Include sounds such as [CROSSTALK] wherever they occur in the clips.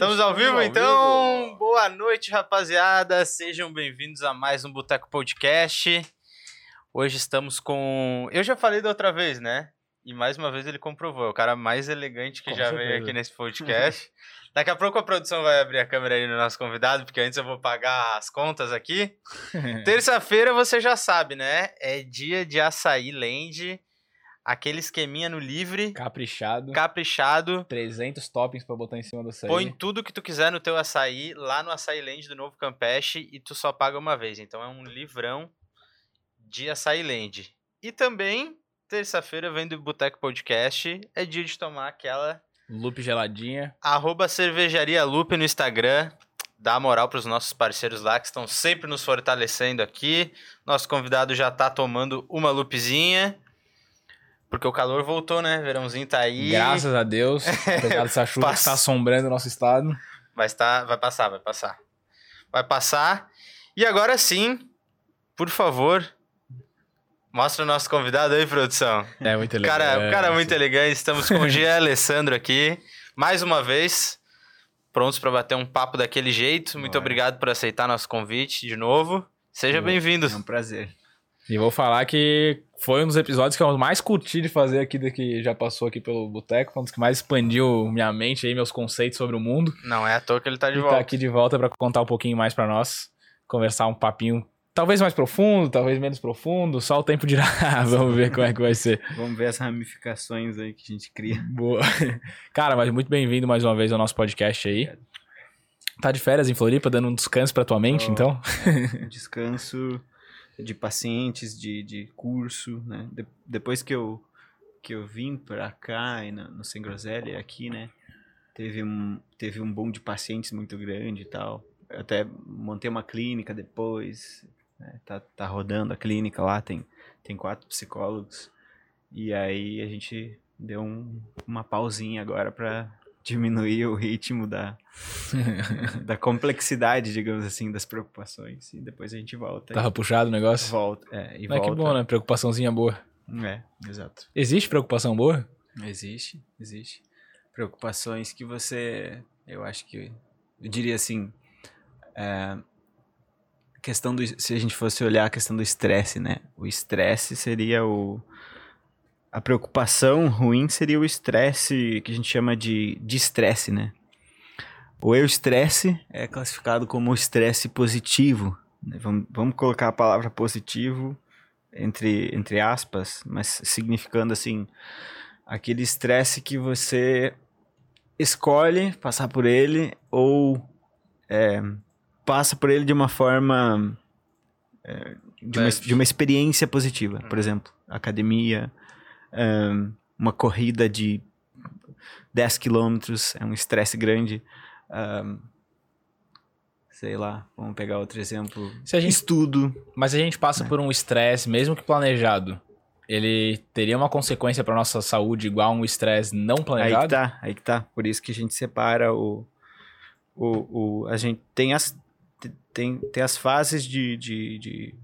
Estamos ao vivo, ao então? vivo. Boa noite, rapaziada. Sejam bem-vindos a mais um Boteco Podcast. Hoje estamos com. Eu já falei da outra vez, né? E mais uma vez ele comprovou. É o cara mais elegante que Com já veio certeza. aqui nesse [LAUGHS] podcast. Daqui a pouco a produção vai abrir a câmera aí no nosso convidado, porque antes eu vou pagar as contas aqui. [LAUGHS] Terça-feira você já sabe, né? É dia de açaí land, aquele esqueminha no livre, Caprichado. caprichado. 300 toppings pra botar em cima do açaí. Põe tudo que tu quiser no teu açaí, lá no Açaí Land do Novo Campeche, e tu só paga uma vez. Então é um livrão de Açaí Land. E também, terça-feira, vem do Boteco Podcast, é dia de tomar aquela Lupe geladinha. arroba cervejaria Lupe no Instagram. Dá moral pros nossos parceiros lá que estão sempre nos fortalecendo aqui. Nosso convidado já tá tomando uma lupezinha. Porque o calor voltou, né? Verãozinho tá aí. Graças a Deus. [LAUGHS] Apesar dessa chuva que Passa. tá assombrando o nosso estado. Vai estar, vai passar, vai passar. Vai passar. E agora sim, por favor, mostra o nosso convidado aí, produção. É muito O legal. cara, o cara é muito elegante. Estamos com o Gia [LAUGHS] Alessandro aqui, mais uma vez, prontos para bater um papo daquele jeito. Muito obrigado por aceitar nosso convite de novo. Seja bem-vindo. É um prazer. E vou falar que foi um dos episódios que eu mais curti de fazer aqui, que já passou aqui pelo Boteco. Foi um dos que mais expandiu minha mente aí, meus conceitos sobre o mundo. Não é à toa que ele tá de e volta. tá aqui de volta pra contar um pouquinho mais pra nós. Conversar um papinho, talvez mais profundo, talvez menos profundo. Só o tempo dirá. [LAUGHS] Vamos ver como é que vai ser. Vamos ver as ramificações aí que a gente cria. Boa. [LAUGHS] Cara, mas muito bem-vindo mais uma vez ao nosso podcast aí. Tá de férias em Floripa, dando um descanso pra tua mente, Tô. então? Um [LAUGHS] descanso de pacientes, de, de curso, né? De- depois que eu, que eu vim pra cá, e no, no Sem Groselha, aqui, né? Teve um, teve um boom de pacientes muito grande e tal. Eu até montei uma clínica depois, né? tá, tá rodando a clínica lá, tem, tem quatro psicólogos. E aí a gente deu um- uma pausinha agora pra diminuir o ritmo da, [LAUGHS] da complexidade, digamos assim, das preocupações. E depois a gente volta. Tava puxado o negócio? Volta. É, e Mas volta. que bom, né? Preocupaçãozinha boa. É, exato. Existe preocupação boa? Existe, existe. Preocupações que você, eu acho que, eu diria assim, é, questão do, se a gente fosse olhar a questão do estresse, né? O estresse seria o, a preocupação ruim seria o estresse que a gente chama de estresse, né? O eu estresse é classificado como estresse positivo. né? Vamos, vamos colocar a palavra positivo entre, entre aspas, mas significando assim aquele estresse que você escolhe passar por ele ou é, passa por ele de uma forma é, de, uma, de uma experiência positiva, por exemplo, academia, uma corrida de 10 quilômetros é um estresse grande. ahn, sei lá, vamos pegar outro exemplo. A gente- Estudo. Mas a gente passa por um estresse, mesmo que planejado. Ele teria uma consequência pra nossa saúde igual um estresse não Aí planejado? que tá, aí que tá. Por isso que a gente separa o. o, o a gente tem as, tem, tem as fases de, de, de,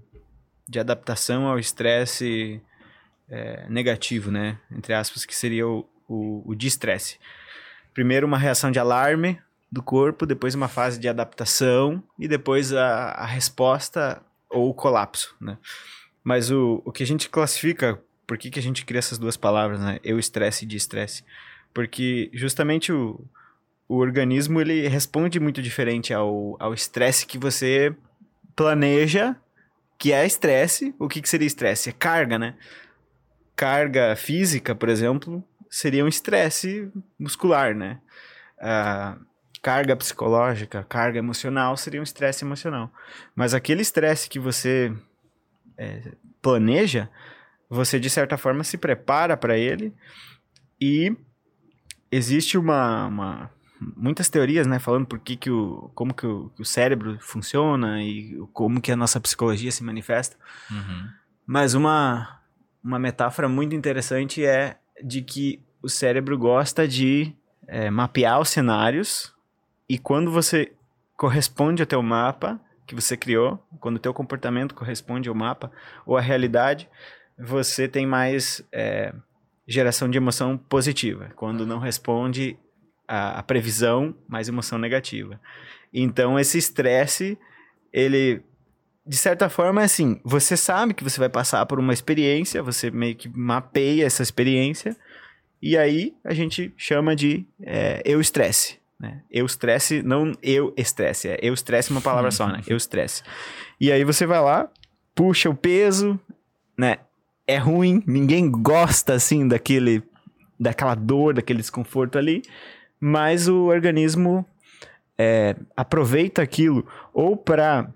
de adaptação ao estresse é, negativo, né? Entre aspas, que seria o, o, o de estresse. Primeiro uma reação de alarme do corpo, depois uma fase de adaptação e depois a, a resposta ou o colapso, né? Mas o, o que a gente classifica, por que, que a gente cria essas duas palavras, né? Eu estresse e de estresse? Porque justamente o, o organismo ele responde muito diferente ao estresse que você planeja, que é estresse. O que, que seria estresse? É carga, né? Carga física, por exemplo, seria um estresse muscular, né? Ah, carga psicológica, carga emocional seria um estresse emocional. Mas aquele estresse que você é, planeja, você de certa forma se prepara para ele e existe uma, uma- muitas teorias, né, falando por que, que o como que o, que o cérebro funciona e como que a nossa psicologia se manifesta. Uhum. Mas uma uma metáfora muito interessante é de que o cérebro gosta de é, mapear os cenários e quando você corresponde ao teu mapa que você criou, quando o teu comportamento corresponde ao mapa ou à realidade, você tem mais é, geração de emoção positiva. Quando não responde, a, a previsão mais emoção negativa. Então, esse estresse, ele, de certa forma, é assim: você sabe que você vai passar por uma experiência, você meio que mapeia essa experiência, e aí a gente chama de é, eu estresse. Né? Eu estresse, não eu estresse, é eu estresse uma palavra só, né? Eu estresse. E aí você vai lá, puxa o peso, né? É ruim, ninguém gosta assim daquele daquela dor, daquele desconforto ali, mas o organismo é, aproveita aquilo ou para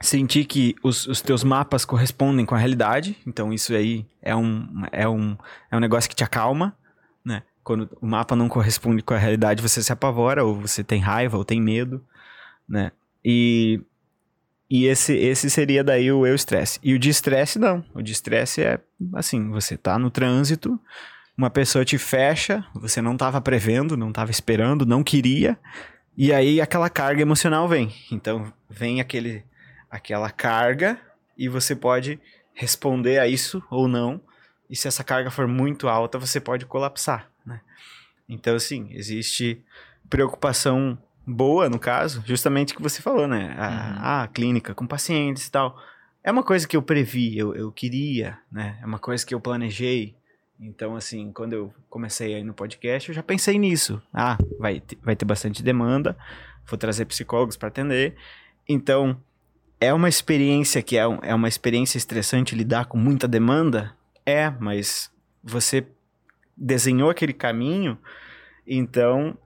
sentir que os, os teus mapas correspondem com a realidade, então isso aí é um, é um, é um negócio que te acalma, né? Quando o mapa não corresponde com a realidade, você se apavora, ou você tem raiva, ou tem medo, né? E, e esse, esse seria daí o eu estresse. E o de estresse, não. O de estresse é assim, você tá no trânsito, uma pessoa te fecha, você não estava prevendo, não estava esperando, não queria, e aí aquela carga emocional vem. Então vem aquele, aquela carga e você pode responder a isso ou não. E se essa carga for muito alta, você pode colapsar, né? Então, assim, existe preocupação boa, no caso, justamente que você falou, né? A, uhum. a clínica com pacientes e tal. É uma coisa que eu previ, eu, eu queria, né? É uma coisa que eu planejei. Então, assim, quando eu comecei aí no podcast, eu já pensei nisso. Ah, vai, vai ter bastante demanda, vou trazer psicólogos para atender. Então, é uma experiência que é, é uma experiência estressante lidar com muita demanda? É, mas você desenhou aquele caminho, então,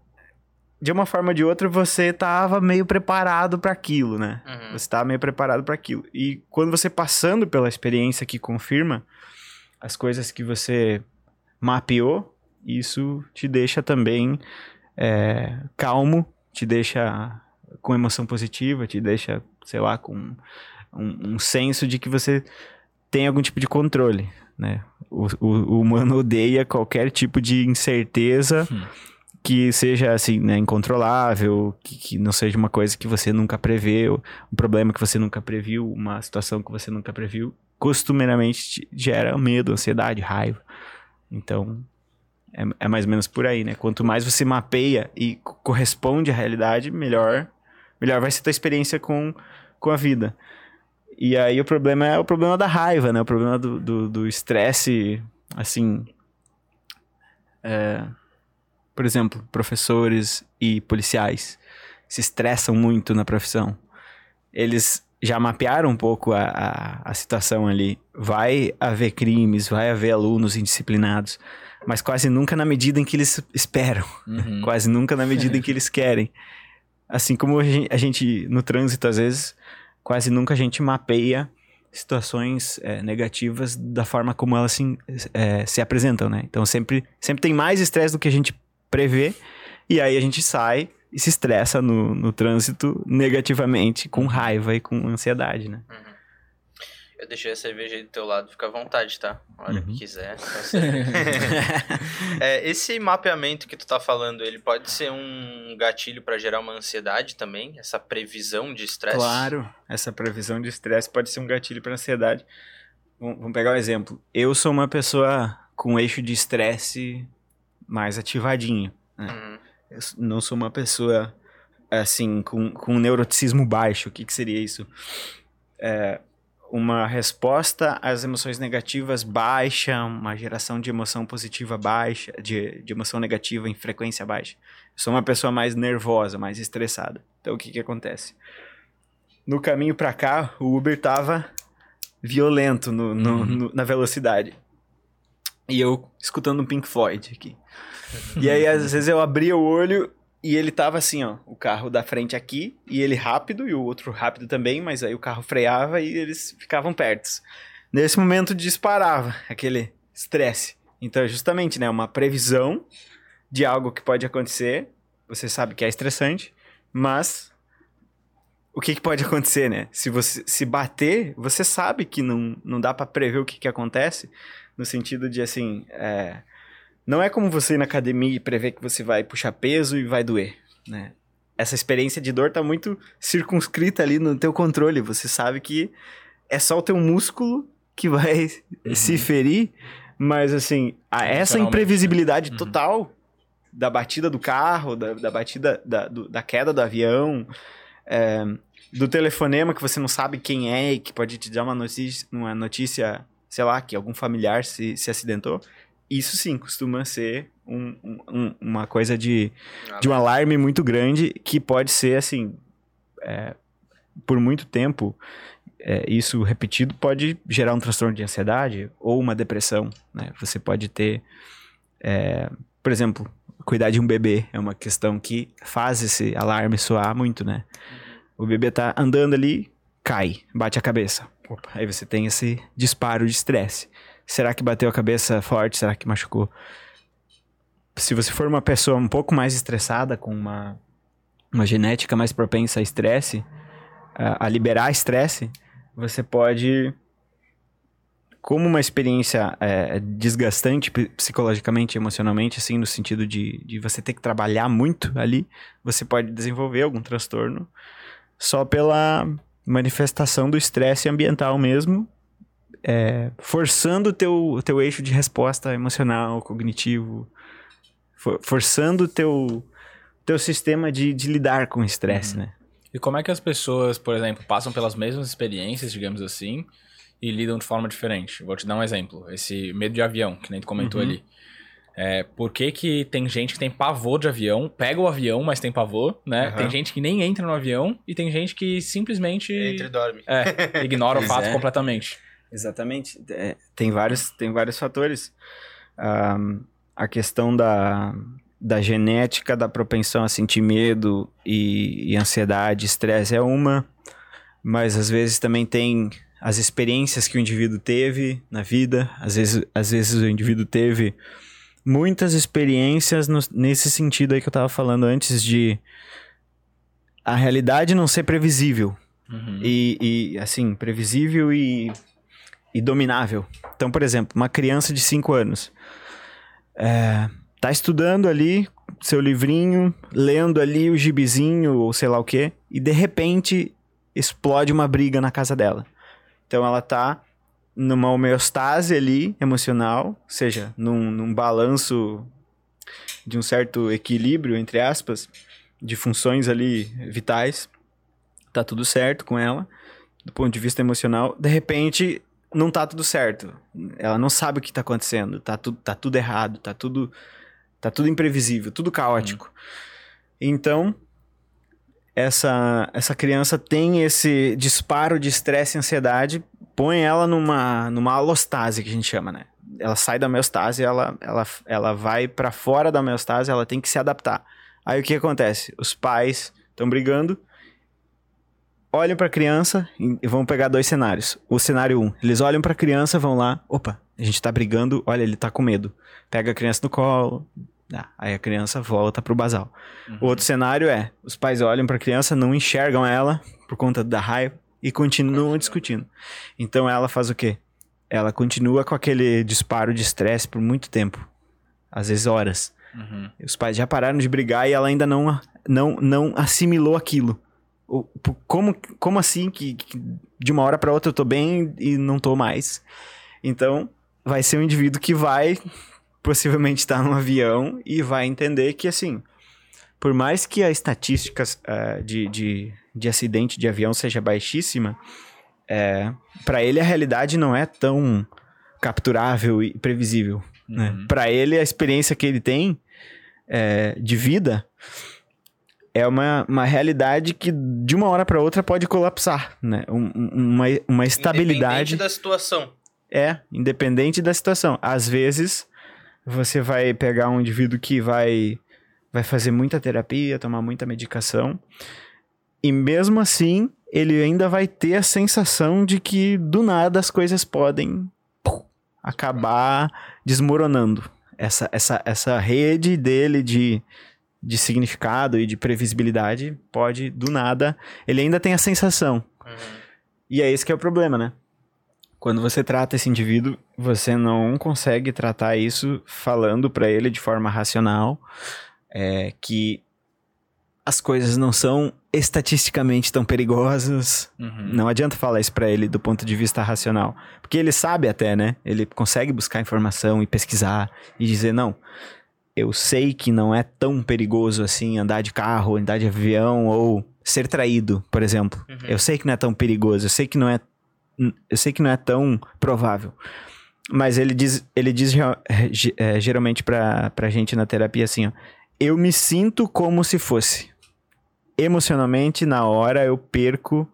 de uma forma ou de outra, você estava meio preparado para aquilo, né? Uhum. Você estava meio preparado para aquilo. E quando você passando pela experiência que confirma, as coisas que você mapeou, isso te deixa também é, calmo, te deixa com emoção positiva, te deixa, sei lá, com um, um senso de que você tem algum tipo de controle, né? O, o, o humano [LAUGHS] odeia qualquer tipo de incerteza hum. que seja, assim, né, incontrolável, que, que, não seja uma coisa que você nunca prevê, um problema que você nunca previu, uma situação que você nunca previu costumeiramente gera medo, ansiedade, raiva. Então, é, é, mais ou menos por aí, né? Quanto mais você mapeia e corresponde à realidade, melhor, melhor vai ser tua experiência com, com a vida. E aí o problema é o problema da raiva, né? O problema do estresse, do, do assim... É, por exemplo, professores e policiais se estressam muito na profissão. Eles já mapearam um pouco a, a, a, situação ali. Vai haver crimes, vai haver alunos indisciplinados, mas quase nunca na medida em que eles esperam, uhum. [LAUGHS] quase nunca na medida em que eles querem. Assim como a gente, no trânsito, às vezes, quase nunca a gente mapeia situações é, negativas da forma como elas se, é, se apresentam, né? Então sempre, sempre tem mais estresse do que a gente prevê, e aí a gente sai e se estressa no, no trânsito negativamente, com raiva e com ansiedade, né? Uhum. Eu deixei a cerveja aí do teu lado, fica à vontade, tá? A hora uhum. que quiser. [LAUGHS] é, esse mapeamento que tu tá falando, ele pode ser um gatilho para gerar uma ansiedade também? Essa previsão de estresse? Claro, essa previsão de estresse pode ser um gatilho para ansiedade. Vamos pegar um exemplo. Eu sou uma pessoa com eixo de estresse mais ativadinho. Né? Uhum. Eu não sou uma pessoa, assim, com, com neuroticismo baixo. O que, que seria isso? É, uma resposta às emoções negativas baixa, uma geração de emoção positiva baixa, de, de emoção negativa em frequência baixa. Eu sou uma pessoa mais nervosa, mais estressada. Então, o que, que acontece? No caminho para cá, o Uber tava violento no, no, uhum. no, na velocidade. E eu escutando um Pink Floyd aqui. E aí, às [LAUGHS] vezes, eu abria o olho e ele tava assim, ó, o carro da frente aqui, e ele rápido, e o outro rápido também, mas aí o carro freava e eles ficavam perto. Nesse momento disparava aquele estresse. Então, é justamente, né, uma previsão de algo que pode acontecer, você sabe que é estressante, mas o que, que pode acontecer, né? Se você se bater, você sabe que não, não dá para prever o que, que acontece, no sentido de assim, é, não é como você ir na academia e prever que você vai puxar peso e vai doer, né? Essa experiência de dor tá muito circunscrita ali no teu controle. Você sabe que é só o teu músculo que vai uhum. se ferir, mas assim, a, essa imprevisibilidade uhum. total da batida do carro, da, da batida da, do- da queda do avião, é, do telefonema que você não sabe quem é e que pode te dar uma notícia, uma notícia sei lá, que algum familiar se, se acidentou. Isso sim costuma ser um- um- um- uma coisa de, de um alarme muito grande que pode ser assim, é, por muito tempo, é, isso repetido pode gerar um transtorno de ansiedade ou uma depressão, né? Você pode ter, é, por exemplo, cuidar de um bebê é uma questão que faz esse alarme soar muito, né? O bebê tá andando ali, cai, bate a cabeça. Opa, aí você tem esse disparo de estresse. Será que bateu a cabeça forte? Será que machucou? Se você for uma pessoa um pouco mais estressada, com uma, uma genética mais propensa a estresse, a, a liberar estresse, você pode, como uma experiência é, desgastante psicologicamente, emocionalmente, assim, no sentido de, de você ter que trabalhar muito ali, você pode desenvolver algum transtorno só pela manifestação do estresse ambiental mesmo, é, forçando o teu, teu eixo de resposta emocional, cognitivo, for- forçando o teu, teu sistema de, de lidar com o estresse, né? E como é que as pessoas, por exemplo, passam pelas mesmas experiências, digamos assim, e lidam de forma diferente? Vou te dar um exemplo. Esse medo de avião, que nem tu comentou Uhum. ali. É, por que, que tem gente que tem pavor de avião, pega o avião, mas tem pavor, né? Aham. Tem gente que nem entra no avião e tem gente que simplesmente Entre e dorme. é, ignora o [LAUGHS] fato é. completamente. Exatamente. É, tem, vários, tem vários fatores. Ahm, a questão da, da genética, da propensão a sentir medo e, e ansiedade, estresse é uma, mas às vezes também tem as experiências que o indivíduo teve na vida. Às vezes, às vezes o indivíduo teve muitas experiências no- nesse sentido aí que eu tava falando antes de a realidade não ser previsível Uhum. e, e, assim, previsível e, e dominável. Então, por exemplo, uma criança de 5 anos é, tá estudando ali seu livrinho, lendo ali o gibizinho ou sei lá o que, e de repente explode uma briga na casa dela. Então ela tá numa homeostase ali emocional, ou seja, num, num balanço de um certo equilíbrio, entre aspas, de funções ali vitais tá tudo certo com ela, do ponto de vista emocional, de repente não tá tudo certo. Ela não sabe o que tá acontecendo, tá tudo, tá tudo errado, tá tudo tá tudo imprevisível, tudo caótico. Então, essa essa criança tem esse disparo de estresse e ansiedade, põe ela numa numa alostase que a gente chama, né? Ela sai da homeostase, ela ela ela vai pra fora da homeostase, ela tem que se adaptar. Aí o que acontece? Os pais estão brigando, olham pra criança e vão pegar dois cenários. O cenário 1, um, eles olham pra criança, vão lá, opa, a gente tá brigando, olha, ele tá com medo. Pega a criança no colo, ah, aí a criança volta pro basal. O outro cenário é, os pais olham pra criança, não enxergam ela por conta da raiva e continuam discutindo. Então ela faz o quê? Ela continua com aquele disparo de estresse por muito tempo. Às vezes horas. Uhum. Os pais já pararam de brigar e ela ainda não, não, não assimilou aquilo. Como, como assim que, que de uma hora para outra eu tô bem e não tô mais? Então, vai ser um indivíduo que vai [LAUGHS] possivelmente estar num avião e vai entender que, assim, por mais que a estatística eh, de, de, de acidente de avião seja baixíssima, é, para ele a realidade não é tão capturável e previsível né? Uhum. Para ele, a experiência que ele tem é, de vida é uma, uma realidade que de uma hora para outra pode colapsar, né? Um- um- uma, uma estabilidade Independente da situação. é independente da situação. Às vezes você vai pegar um indivíduo que vai vai fazer muita terapia, tomar muita medicação e mesmo assim ele ainda vai ter a sensação de que do nada as coisas podem pum, acabar desmoronando. Essa, essa, essa rede dele de, de significado e de previsibilidade pode, do nada, ele ainda tem a sensação. Uhum. E é esse que é o problema, né? Quando você trata esse indivíduo, você não consegue tratar isso falando pra ele de forma racional, é, que as coisas não são estatisticamente tão perigosas, Uhum. não adianta falar isso pra ele do ponto de vista racional. Porque ele sabe até, né? Ele consegue buscar informação e pesquisar e dizer, não, eu sei que não é tão perigoso assim andar de carro, andar de avião ou ser traído, por exemplo. Uhum. Eu sei que não é tão perigoso, eu sei que não é eu sei que não é tão provável. Mas ele diz, ele diz é, geralmente pra, pra gente na terapia assim, ó, eu me sinto como se fosse. Emocionalmente, na hora, eu perco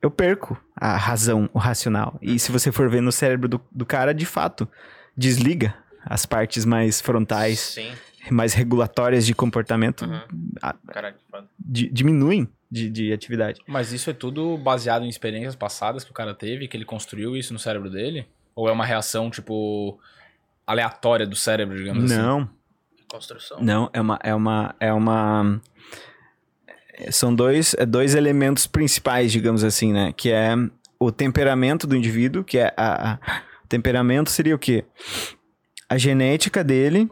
eu perco a razão, o racional. E se você for ver no cérebro do, do cara, de fato, desliga as partes mais frontais, Sim. mais regulatórias de comportamento, Uhum. a- Caraca, di- diminuem de, de atividade. Mas isso é tudo baseado em experiências passadas que o cara teve, que ele construiu isso no cérebro dele? Ou é uma reação, tipo, aleatória do cérebro, digamos assim? Não, Construção. não, é uma, é uma, é uma... São dois, é dois elementos principais, digamos assim, né? Que é o temperamento do indivíduo, que é a... a- o temperamento seria o quê? A genética dele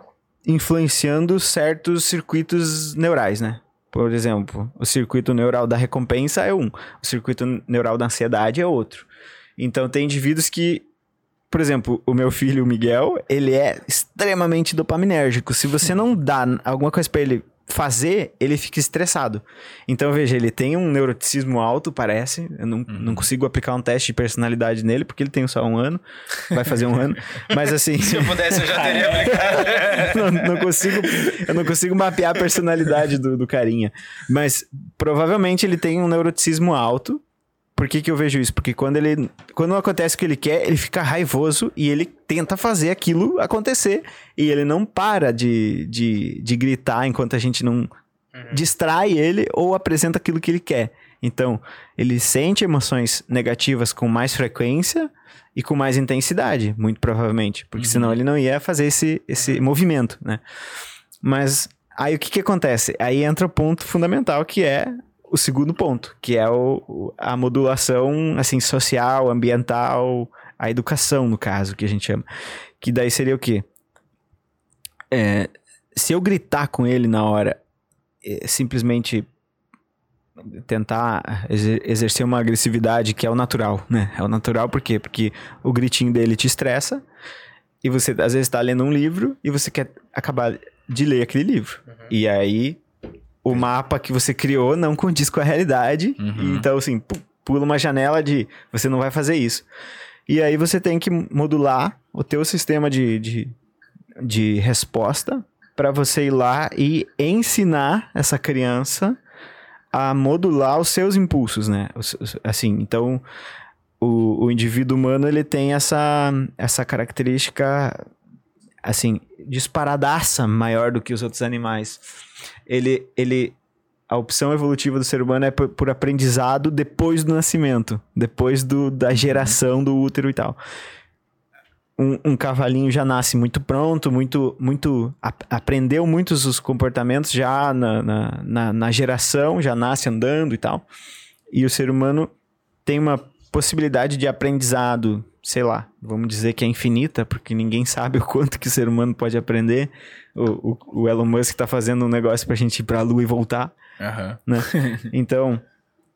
influenciando certos circuitos neurais, né? Por exemplo, o circuito neural da recompensa é um, o circuito neural da ansiedade é outro. Então tem indivíduos que, por exemplo, o meu filho, o Miguel, ele é extremamente dopaminérgico. Se você não dá alguma coisa pra ele fazer, ele fica estressado. Então, veja, ele tem um neuroticismo alto, parece. Eu não, não consigo aplicar um teste de personalidade nele, porque ele tem só um ano. Vai fazer um ano. [LAUGHS] Mas assim. Se eu pudesse, eu já teria [LAUGHS] aplicado. não, não consigo, eu não consigo mapear a personalidade do, do carinha. Mas provavelmente ele tem um neuroticismo alto. Por que, que eu vejo isso? Porque quando ele. Quando não acontece o que ele quer, ele fica raivoso e ele tenta fazer aquilo acontecer. E ele não para de, de, de gritar enquanto a gente não distrai ele ou apresenta aquilo que ele quer. Então, ele sente emoções negativas com mais frequência e com mais intensidade, muito provavelmente. Porque Uhum. senão ele não ia fazer esse, esse movimento, né? Mas aí o que, que acontece? Aí entra o ponto fundamental que é o segundo ponto, que é o, a modulação assim social, ambiental, a educação no caso que a gente chama. Que daí seria o quê? É, se eu gritar com ele na hora, é, simplesmente tentar exer- exercer uma agressividade que é o natural, né? É o natural por quê? Porque o gritinho dele te estressa e você às vezes está lendo um livro e você quer acabar de ler aquele livro. E aí o mapa que você criou não condiz com a realidade. Uhum. Então assim, pu- pula uma janela de você não vai fazer isso. E aí você tem que modular o teu sistema de, de, de resposta para você ir lá e ensinar essa criança a modular os seus impulsos, né? Assim, então o, o indivíduo humano ele tem essa, essa característica assim disparadaça maior do que os outros animais. Ele, ele a opção evolutiva do ser humano é por, por aprendizado depois do nascimento, depois do, da geração do útero e tal. Um, um cavalinho já nasce muito pronto, muito, muito ap- aprendeu muitos os comportamentos já na, na, na, na geração, já nasce andando e tal. E o ser humano tem uma possibilidade de aprendizado, sei lá, vamos dizer que é infinita, porque ninguém sabe o quanto que o ser humano pode aprender. O, o, o Elon Musk tá fazendo um negócio pra gente ir pra Lua e voltar Aham. né? [LAUGHS] Então,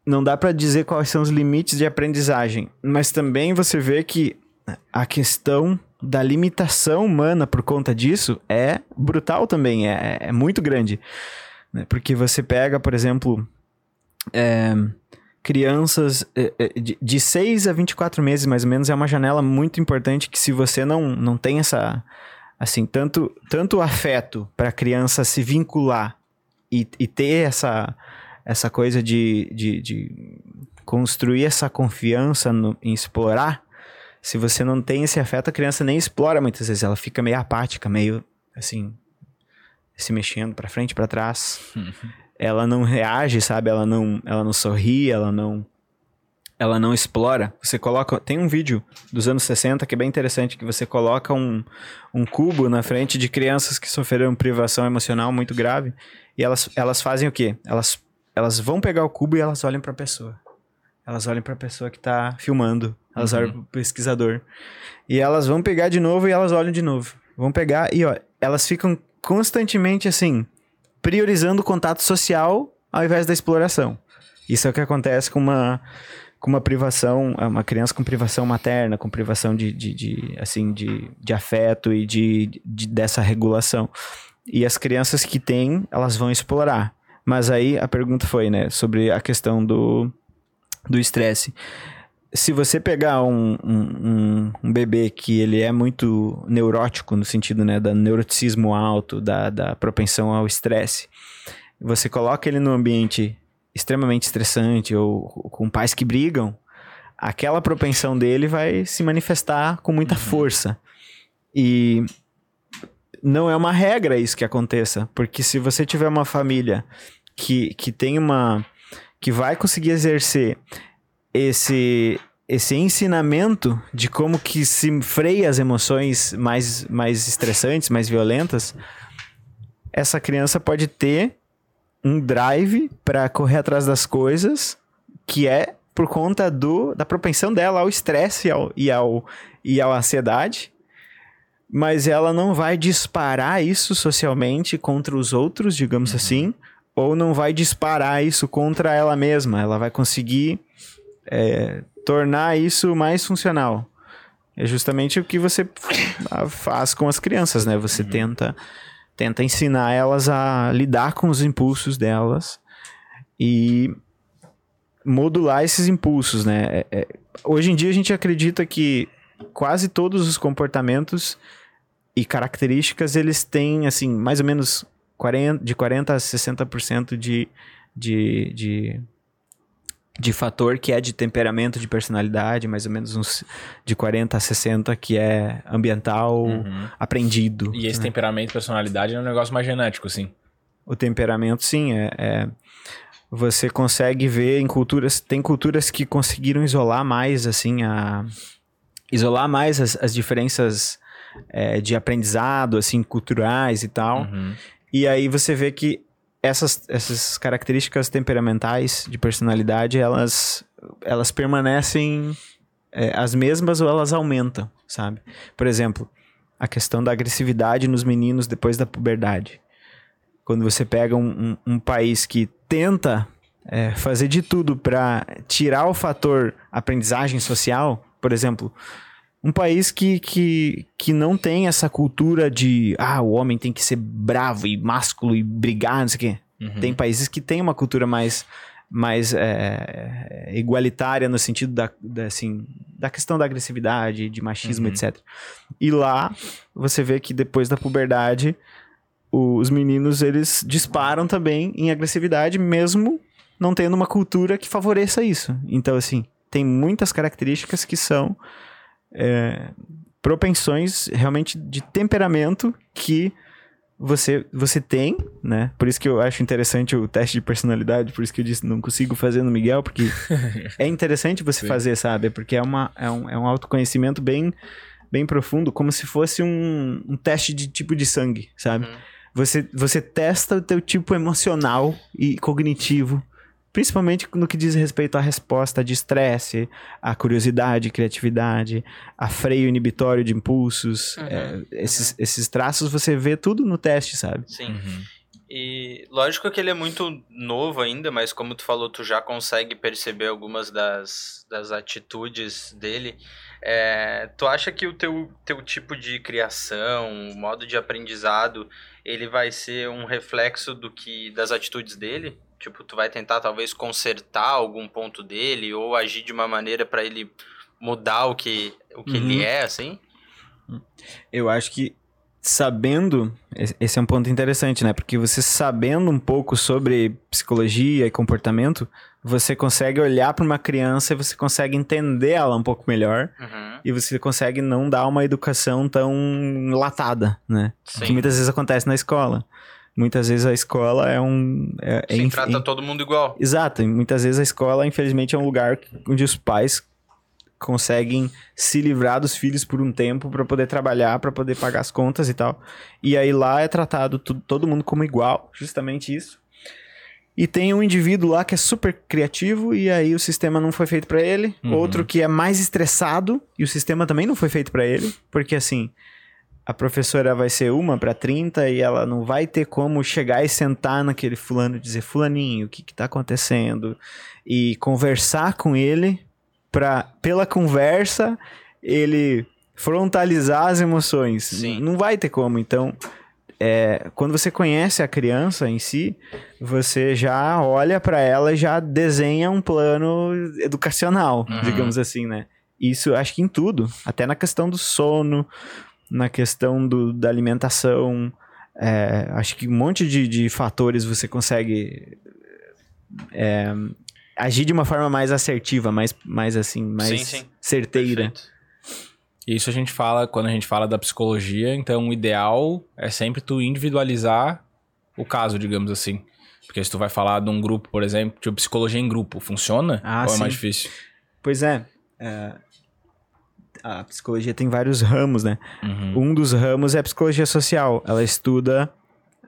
não dá pra dizer quais são os limites de aprendizagem, mas também você vê que a questão da limitação humana por conta disso é brutal também, é, é muito grande. né? Porque você pega, por exemplo, é, crianças é, é, de, de 6 a 24 meses, mais ou menos, é uma janela muito importante que se você não, não tem essa, assim, tanto, tanto afeto para a criança se vincular e, e ter essa, essa coisa de, de, de construir essa confiança no- em explorar, se você não tem esse afeto, a criança nem explora muitas vezes, ela fica meio apática, meio assim, se mexendo para frente, para trás. Ela não reage, sabe? Ela não, ela não sorri, ela não ela não explora. Você coloca, tem um vídeo dos anos 60 que é bem interessante que você coloca um, um cubo na frente de crianças que sofreram privação emocional muito grave e elas, elas fazem o quê? Elas elas vão pegar o cubo e elas olham para a pessoa. Elas olham para a pessoa que tá filmando. Elas Uhum. olham pro pesquisador. E elas vão pegar de novo e elas olham de novo. Vão pegar e ó, elas ficam constantemente assim, priorizando o contato social ao invés da exploração. Isso é o que acontece com uma com uma privação, uma criança com privação materna, com privação de, de, de, assim, de, de afeto e de, de- dessa regulação. e as crianças que têm, elas vão explorar. Mas aí a pergunta foi, né, sobre a questão do do estresse. Se você pegar um, um, um, bebê que ele é muito neurótico, no sentido né, do neuroticismo alto, da, da propensão ao estresse, você coloca ele num ambiente extremamente estressante ou com pais que brigam, aquela propensão dele vai se manifestar com muita uhum. força. E não é uma regra isso que aconteça, porque se você tiver uma família que, que tem uma. que vai conseguir exercer esse esse ensinamento de como que se freia as emoções mais, mais estressantes, mais violentas, essa criança pode ter um drive para correr atrás das coisas que é por conta do, da propensão dela ao estresse e ao, e, ao, e à ansiedade, mas ela não vai disparar isso socialmente contra os outros, digamos uhum. assim, ou não vai disparar isso contra ela mesma. Ela vai conseguir é, tornar isso mais funcional. É justamente o que você faz com as crianças, né? Você uhum. tenta tenta ensinar elas a lidar com os impulsos delas e modular esses impulsos, né? É, é, hoje em dia a gente acredita que quase todos os comportamentos e características eles têm assim mais ou menos 40, de 40 a 60% de, de, de de fator que é de temperamento, de personalidade, mais ou menos uns de 40 a 60 que é ambiental, uhum. aprendido. E esse né? temperamento e personalidade é um negócio mais genético, sim. O temperamento, sim, é, é, Você consegue ver em culturas... Tem culturas que conseguiram isolar mais, assim, a... Isolar mais as, as diferenças é, de aprendizado, assim, culturais e tal. Uhum. E aí você vê que essas, essas características temperamentais de personalidade, elas, elas permanecem é, as mesmas ou elas aumentam, sabe? Por exemplo, a questão da agressividade nos meninos depois da puberdade. Quando você pega um, um, um país que tenta é, fazer de tudo para tirar o fator aprendizagem social, por exemplo, um país que, que, que não tem essa cultura de ah, o homem tem que ser bravo e másculo e brigar, não sei o quê. Uhum. Tem países que têm uma cultura mais, mais é, igualitária no sentido da, da, assim, da questão da agressividade, de machismo, uhum. etc. E lá você vê que depois da puberdade os meninos eles disparam também em agressividade, mesmo não tendo uma cultura que favoreça isso. Então, assim, tem muitas características que são é, propensões realmente de temperamento que você, você tem, né? Por isso que eu acho interessante o teste de personalidade, por isso que eu disse não consigo fazer no Miguel, porque [LAUGHS] é interessante você Sim. fazer, sabe? Porque é, uma, é, um, é um autoconhecimento bem, bem profundo, como se fosse um, um teste de tipo de sangue, sabe? Uhum. Você, você testa o teu tipo emocional e cognitivo principalmente no que diz respeito à resposta de estresse, à curiosidade, criatividade, a freio inibitório de impulsos. Uhum, é, uhum. esses, esses traços você vê tudo no teste, sabe? Sim. Uhum. E lógico que ele é muito novo ainda, mas como tu falou, tu já consegue perceber algumas das, das atitudes dele. É, tu acha que o teu, teu tipo de criação, o modo de aprendizado, ele vai ser um reflexo do que das atitudes dele? Tipo, tu vai tentar talvez consertar algum ponto dele ou agir de uma maneira para ele mudar o que, o que uhum. ele é, assim? Eu acho que sabendo, esse é um ponto interessante, né? Porque você sabendo um pouco sobre psicologia e comportamento, você consegue olhar para uma criança e você consegue entender ela um pouco melhor uhum. e você consegue não dar uma educação tão latada, né? Sim. Que muitas vezes acontece na escola muitas vezes a escola é um. É, é trata todo mundo igual. Exato, e muitas vezes a escola, infelizmente, é um lugar onde os pais conseguem se livrar dos filhos por um tempo para poder trabalhar, para poder pagar as contas e tal. E aí lá é tratado tudo, todo mundo como igual, justamente isso. E tem um indivíduo lá que é super criativo e aí o sistema não foi feito para ele. Uhum. Outro que é mais estressado e o sistema também não foi feito para ele, porque assim, a professora vai ser uma para 30 e ela não vai ter como chegar e sentar naquele fulano e dizer fulaninho, o que que tá acontecendo e conversar com ele para pela conversa ele frontalizar as emoções. Sim. Não vai ter como, então é, quando você conhece a criança em si, você já olha para ela e já desenha um plano educacional, Uhum. digamos assim, né? Isso acho que em tudo, até na questão do sono, na questão do, da alimentação, é, acho que um monte de, de fatores você consegue é, agir de uma forma mais assertiva, mais, mais assim, mais Sim, sim. certeira. Perfeito. Isso a gente fala quando a gente fala da psicologia, então o ideal é sempre tu individualizar o caso, digamos assim. Porque se tu vai falar de um grupo, por exemplo, tipo psicologia em grupo, funciona? Ah, ou é sim. mais difícil? Pois é, é, a psicologia tem vários ramos, né? Uhum. Um dos ramos é a psicologia social. Ela estuda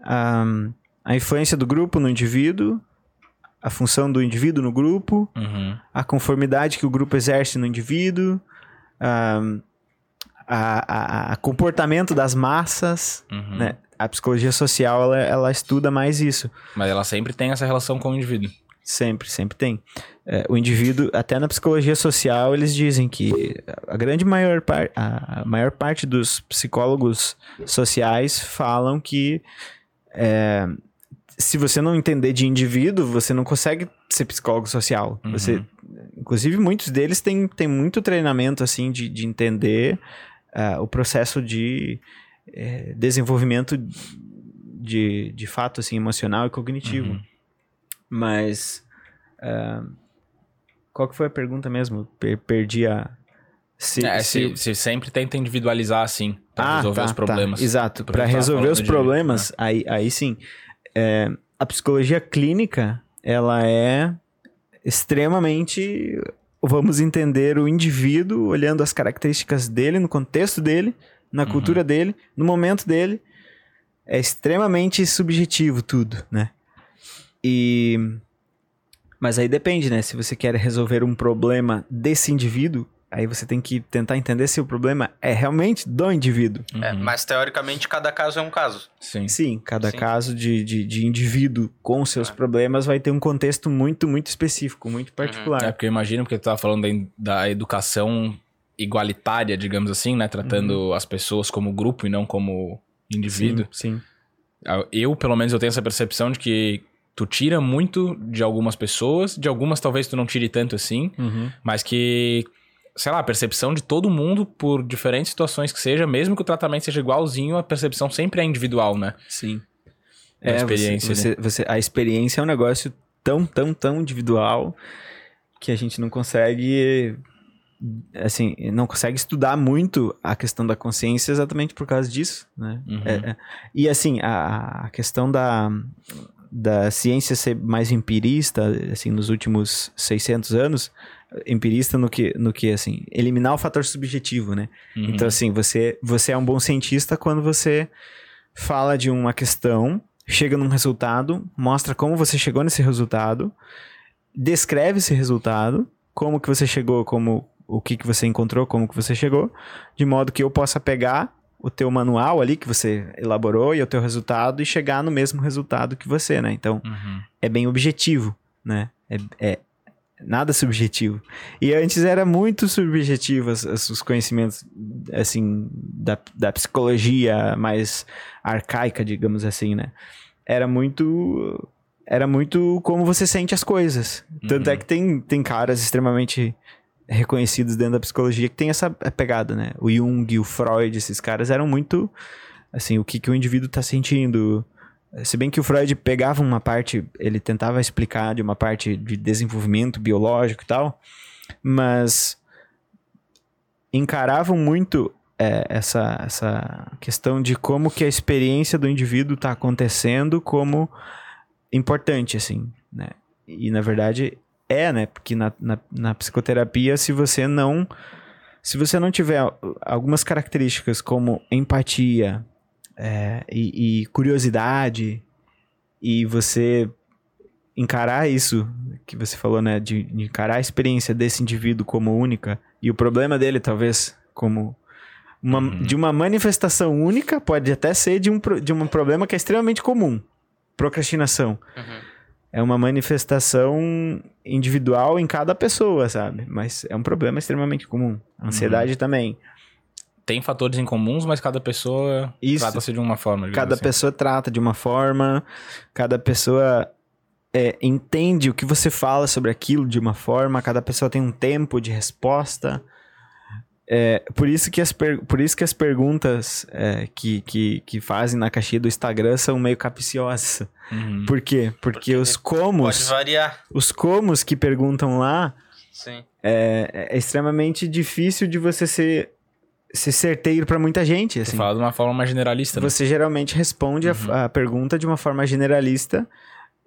ahm, a influência do grupo no indivíduo, a função do indivíduo no grupo, Uhum. a conformidade que o grupo exerce no indivíduo, ahm, a, a- a comportamento das massas, Uhum. né? A psicologia social, ela, ela estuda mais isso. Mas ela sempre tem essa relação com o indivíduo. Sempre, sempre tem. É, o indivíduo, até na psicologia social, eles dizem que a grande maior, par, a, maior parte dos psicólogos sociais falam que é, se você não entender de indivíduo, você não consegue ser psicólogo social. Uhum. Você, inclusive, muitos deles têm, têm muito treinamento assim de, de entender ah, o processo de eh, desenvolvimento de, de fato assim, emocional e cognitivo. Uhum. Mas. ah, qual que foi a pergunta mesmo? Per- perdi a. Se, É, se- se, se sempre tenta individualizar assim, pra resolver tá, os problemas. Tá. Exato. Para resolver os de- problemas, aí, aí sim. É, a psicologia clínica, ela é extremamente. Vamos entender o indivíduo olhando as características dele, no contexto dele, na Uhum. cultura dele, no momento dele. É extremamente subjetivo tudo, né? E. Mas aí depende, né? Se você quer resolver um problema desse indivíduo, aí você tem que tentar entender se o problema é realmente do indivíduo. É, Uhum. mas teoricamente cada caso é um caso. Sim. Sim, cada Sim. caso de, de, de indivíduo com seus É. problemas vai ter um contexto muito, muito específico, muito particular. É, porque eu imagino, porque tu tava falando da, da educação igualitária, digamos assim, né? Tratando as pessoas como grupo e não como indivíduo. Sim, sim. Eu, pelo menos, eu tenho essa percepção de que tu tira muito de algumas pessoas, de algumas talvez tu não tire tanto assim, Uhum. mas que, sei lá, a percepção de todo mundo por diferentes situações que seja, mesmo que o tratamento seja igualzinho, a percepção sempre é individual, né? Sim. É, experiência, você, você, você- a experiência é um negócio tão, tão, tão individual que a gente não consegue assim, não consegue estudar muito a questão da consciência exatamente por causa disso, né? Uhum. É, é. E assim, a, a questão da, da ciência ser mais empirista, assim, nos últimos 600 anos, empirista no que, no que assim, eliminar o fator subjetivo, né? Uhum. Então, assim, você, você é um bom cientista quando você fala de uma questão, chega num resultado, mostra como você chegou nesse resultado, descreve esse resultado, como que você chegou, como o que, que você encontrou, como que você chegou, de modo que eu possa pegar o teu manual ali que você elaborou e o teu resultado e chegar no mesmo resultado que você, né? Então, Uhum. é bem objetivo, né? É, é nada subjetivo. E antes era muito subjetivo as- as- os conhecimentos, assim, da, da psicologia mais arcaica, digamos assim, né? Era muito... Era muito como você sente as coisas. Tanto Uhum. é que tem, tem caras extremamente reconhecidos dentro da psicologia que tem essa pegada, né? O Jung, o Freud, esses caras eram muito... Assim, o que, que o indivíduo tá sentindo... Se bem que o Freud pegava uma parte, ele tentava explicar de uma parte de desenvolvimento biológico e tal, mas encaravam muito é, essa, essa questão de como que a experiência do indivíduo está acontecendo como importante, assim, né? E na verdade é, né? Porque na, na, na psicoterapia, se você não se você não tiver algumas características como empatia, é, e, e curiosidade e você encarar isso que você falou, né, de, de encarar a experiência desse indivíduo como única e o problema dele talvez como uma, Uhum. de uma manifestação única pode até ser de um, de um problema que é extremamente comum, procrastinação. Uhum. É uma manifestação individual em cada pessoa, sabe? Mas é um problema extremamente comum. Ansiedade também. tem fatores em comuns, mas cada pessoa trata-se de uma forma. Cada assim. pessoa trata de uma forma, cada pessoa é, entende o que você fala sobre aquilo de uma forma, cada pessoa tem um tempo de resposta. É, por, isso que as per- por isso que as perguntas é, que, que, que fazem na caixinha do Instagram são meio capciosas. Uhum. Por quê? Porque, Porque os Pode comos, variar. os comos que perguntam lá Sim. é, é extremamente difícil de você ser, ser certeiro para muita gente. Assim. fala de uma forma mais generalista. né? Você geralmente responde a- Uhum. a, pergunta de uma forma generalista.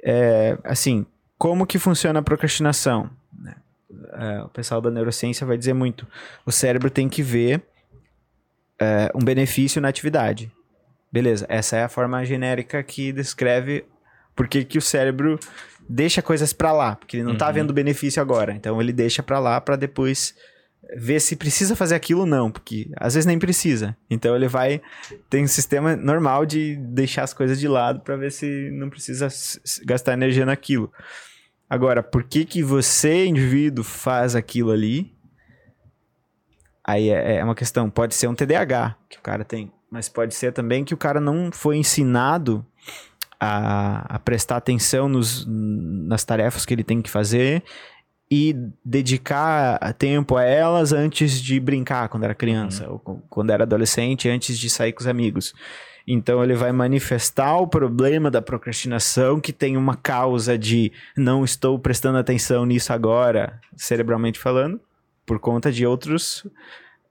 É, assim, como que funciona a procrastinação? É, o pessoal da neurociência vai dizer muito. O cérebro tem que ver é, um benefício na atividade. Beleza, essa é a forma genérica que descreve por que que o cérebro deixa coisas pra lá, porque ele não tá Uhum. vendo benefício agora. Então ele deixa pra lá pra depois ver se precisa fazer aquilo ou não, porque às vezes nem precisa. Então ele vai tem um sistema normal de deixar as coisas de lado pra ver se não precisa gastar energia naquilo. Agora, por que que você, indivíduo, faz aquilo ali? Aí é, é uma questão, pode ser um TDAH que o cara tem, mas pode ser também que o cara não foi ensinado a, a prestar atenção nos, nas tarefas que ele tem que fazer e dedicar tempo a elas antes de brincar quando era criança, ou co- quando era adolescente, antes de sair com os amigos. Então ele vai manifestar o problema da procrastinação que tem uma causa de não estou prestando atenção nisso agora, cerebralmente falando, por conta de outros.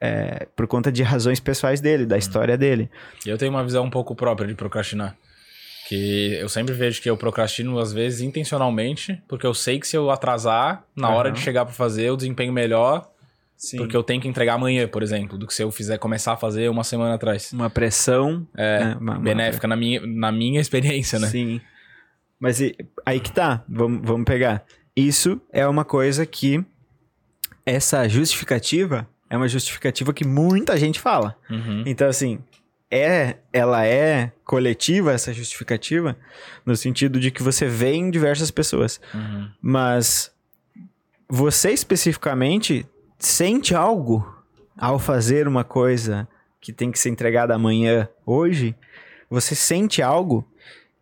é, por conta de razões pessoais dele, da história dele. Eu tenho uma visão um pouco própria de procrastinar. Que eu sempre vejo que eu procrastino, às vezes, intencionalmente, porque eu sei que se eu atrasar, na hora Aham. de chegar pra fazer, eu desempenho melhor, Sim. porque eu tenho que entregar amanhã, por exemplo, do que se eu fizer começar a fazer uma semana atrás. Uma pressão É, né, uma- uma- benéfica na minha, na minha experiência, né? Sim. Mas e- aí que tá, vamos, vamos pegar. Isso é uma coisa que essa justificativa é uma justificativa que muita gente fala. Uhum. Então, assim, é, ela é coletiva, essa justificativa, no sentido de que você vê em diversas pessoas. Uhum. Mas você especificamente sente algo ao fazer uma coisa que tem que ser entregada amanhã, hoje? Você sente algo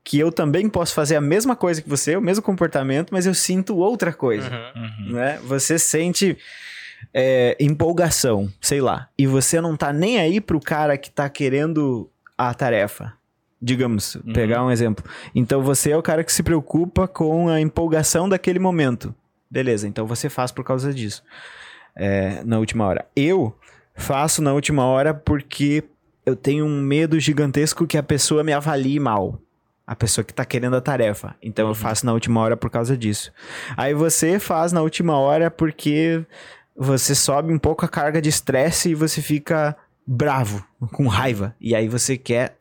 que eu também posso fazer a mesma coisa que você, o mesmo comportamento, mas eu sinto outra coisa Uhum. Uhum. né? Você sente é, empolgação, sei lá, e você não tá nem aí pro cara que tá querendo a tarefa. Digamos, Uhum. pegar um exemplo. Então você é o cara que se preocupa com a empolgação daquele momento. Beleza, então você faz por causa disso. É, na última hora. Eu faço na última hora porque eu tenho um medo gigantesco que a pessoa me avalie mal. A pessoa que tá querendo a tarefa. Então eu Uhum. faço na última hora por causa disso. Aí você faz na última hora porque você sobe um pouco a carga de estresse e você fica bravo, com raiva. E aí você quer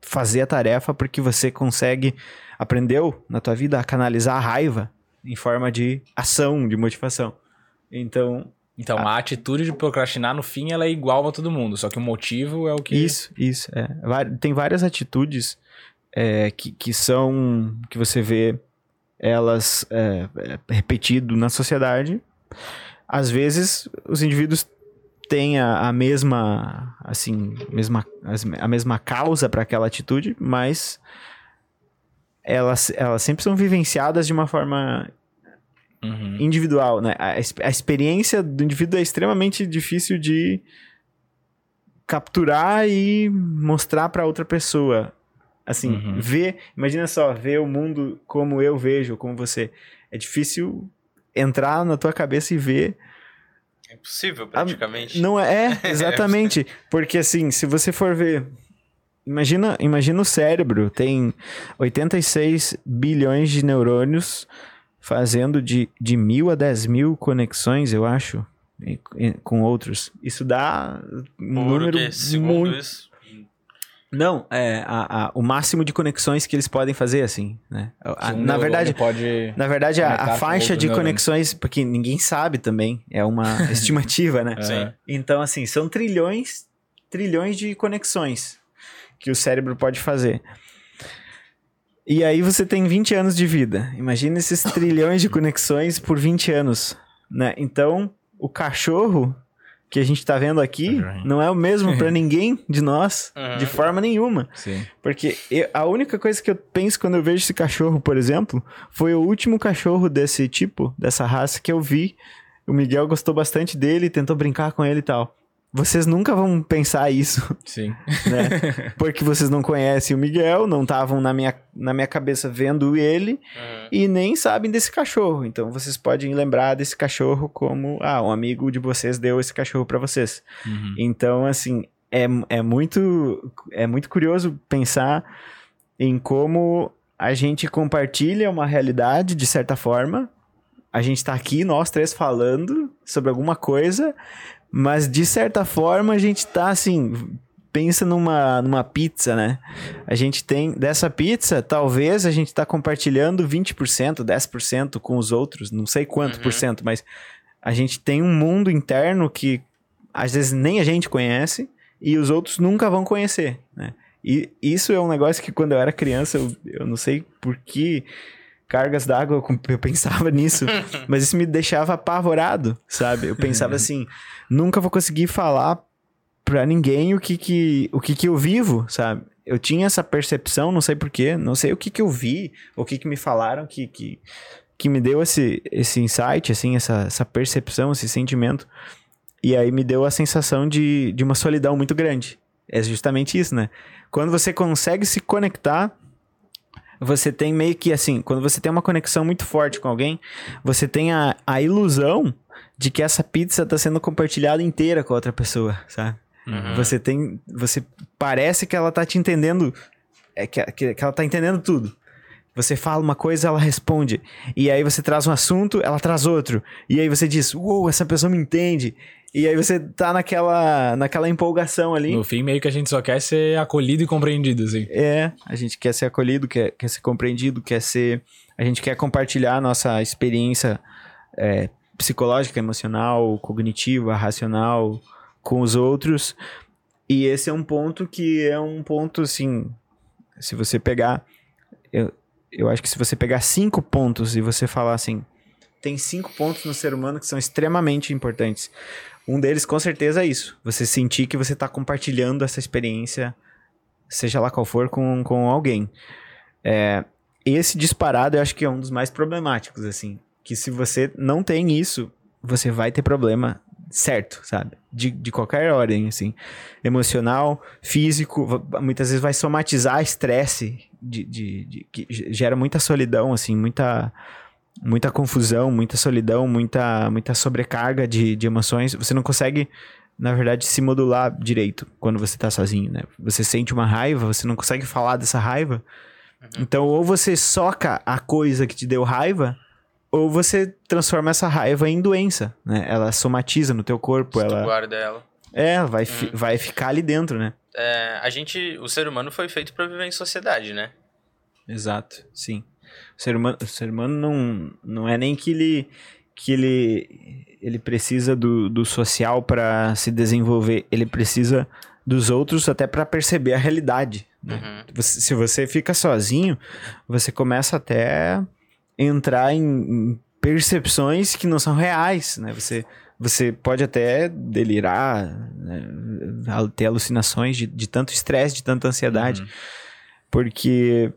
fazer a tarefa porque você consegue aprendeu na tua vida a canalizar a raiva em forma de ação, de motivação. Então, Então, a atitude de procrastinar, no fim, ela é igual a todo mundo, só que o motivo é o que... Isso, isso. É. Tem várias atitudes é, que, que são. que você vê elas é, é, repetido na sociedade. Às vezes, os indivíduos têm a, a mesma. assim, mesma, a mesma causa para aquela atitude, mas elas, elas sempre são vivenciadas de uma forma Uhum. individual, né? A, a experiência do indivíduo é extremamente difícil de capturar e mostrar para outra pessoa. Assim, Uhum. ver, imagina só, ver o mundo como eu vejo, como você. É difícil entrar na tua cabeça e ver. É impossível, praticamente. Não é, é, [LAUGHS] exatamente. Porque assim, se você for ver, imagina, imagina o cérebro, tem 86 bilhões de neurônios fazendo de, de mil a 10 mil conexões, eu acho, e- e- com outros. Isso dá um Por número? Segundo muito... isso. Não, é a, a- o máximo de conexões que eles podem fazer, assim, né? A- um na verdade, pode... na verdade, a, a faixa de conexões, porque ninguém sabe também, é uma [LAUGHS] estimativa, né? Sim. Então, assim, são trilhões, trilhões de conexões que o cérebro pode fazer. E aí você tem 20 anos de vida. Imagina esses trilhões de [LAUGHS] conexões por 20 anos, né? Então, o cachorro que a gente tá vendo aqui Cachorrinho. não é o mesmo pra [LAUGHS] ninguém de nós, Uhum. de forma nenhuma. Sim. Porque eu- a única coisa que eu penso quando eu vejo esse cachorro, por exemplo, foi o último cachorro desse tipo, dessa raça que eu vi. O Miguel gostou bastante dele, tentou brincar com ele e tal. Vocês nunca vão pensar isso, [LAUGHS] Sim. né? [LAUGHS] Porque vocês não conhecem o Miguel, não estavam na minha, na minha cabeça vendo ele Uhum. e nem sabem desse cachorro. Então vocês podem lembrar desse cachorro como, ah, um amigo de vocês deu esse cachorro pra vocês. Uhum. Então, assim, é, é, muito, é muito curioso pensar em como a gente compartilha uma realidade, de certa forma. A gente tá aqui, nós três, falando sobre alguma coisa, mas de certa forma a gente tá assim. Pensa numa, numa pizza, né? A gente tem. Dessa pizza, talvez a gente tá compartilhando 20%, 10% com os outros, não sei quanto Uhum. por cento, mas a gente tem um mundo interno que às vezes nem a gente conhece e os outros nunca vão conhecer, né? E isso é um negócio que quando eu era criança, eu, eu não sei por que cargas d'água eu, eu pensava [LAUGHS] nisso, [LAUGHS] mas isso me deixava apavorado, sabe? Eu pensava assim, nunca vou conseguir falar pra ninguém o que que, o que que eu vivo, sabe? Eu tinha essa percepção, não sei porquê, não sei o que que eu vi, o que que me falaram que, que, que me deu esse, esse insight, assim, essa, essa percepção, esse sentimento. E aí me deu a sensação de, de uma solidão muito grande. É justamente isso, né? Quando você consegue se conectar, você tem meio que assim, quando você tem uma conexão muito forte com alguém, você tem a, a ilusão de que essa pizza está sendo compartilhada inteira com a outra pessoa, sabe? Uhum. Você tem. Você parece que ela tá te entendendo. É que, que, que ela tá entendendo tudo. Você fala uma coisa, ela responde. E aí você traz um assunto, ela traz outro. E aí você diz, uou, essa pessoa me entende. E aí você tá naquela, naquela empolgação ali. No fim, meio que a gente só quer ser acolhido e compreendido, assim. É, a gente quer ser acolhido, quer, quer ser compreendido, quer ser. A gente quer compartilhar a nossa experiência é, psicológica, emocional, cognitiva, racional com os outros. E esse é um ponto que é um ponto assim. Se você pegar. Eu, eu acho que se você pegar cinco pontos e você falar assim. Tem cinco pontos no ser humano que são extremamente importantes. Um deles, com certeza, é isso. Você sentir que você está compartilhando essa experiência seja lá qual for, com, com alguém. É, esse disparado eu acho que é um dos mais problemáticos, assim. Que se você não tem isso, você vai ter problema certo, sabe? De, de qualquer ordem, assim. Emocional, físico, muitas vezes vai somatizar estresse, de, de, de- que gera muita solidão, assim, muita muita confusão, muita solidão, muita, muita sobrecarga de, de emoções. Você não consegue, na verdade, se modular direito quando você tá sozinho, né? Você sente uma raiva, você não consegue falar dessa raiva. Então, ou você soca a coisa que te deu raiva, ou você transforma essa raiva em doença, né? Ela somatiza no teu corpo, Se tu ela... guarda ela. É, vai, fi- vai ficar ali dentro, né? É, a gente, o ser humano foi feito pra viver em sociedade, né? Exato, sim. O ser humano, o ser humano não, não é nem que ele que ele, ele precisa do, do social para se desenvolver, ele precisa dos outros até para perceber a realidade. né? Uhum. Você- se você fica sozinho, você começa até entrar em, percepções que não são reais, né? Você, você pode até delirar, né? ter alucinações de, de tanto estresse, de tanta ansiedade, Uhum. porque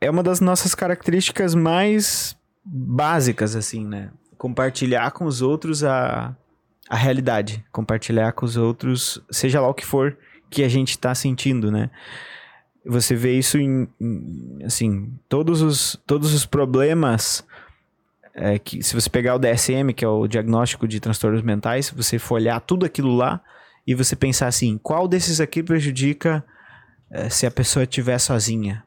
é uma das nossas características mais básicas, assim, né? Compartilhar com os outros a, a realidade, compartilhar com os outros, seja lá o que for que a gente tá sentindo, né? Você vê isso em, em, assim, todos os, todos os problemas é, que se você pegar o DSM, que é o diagnóstico de transtornos mentais, você for olhar tudo aquilo lá e você pensar assim, qual desses aqui prejudica é, se a pessoa estiver sozinha?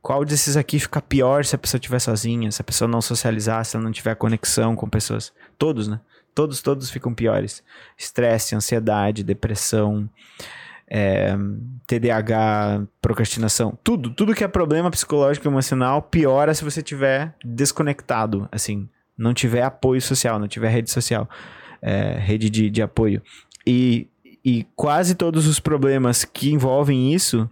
Qual desses aqui fica pior se a pessoa estiver sozinha, se a pessoa não socializar, se ela não tiver conexão com pessoas? Todos, né? Todos, todos ficam piores. Estresse, ansiedade, depressão, é, TDAH, procrastinação, tudo, tudo que é problema psicológico e emocional piora se você tiver desconectado, assim, não tiver apoio social, não tiver rede social, é, rede de, de apoio. E, e quase todos os problemas que envolvem isso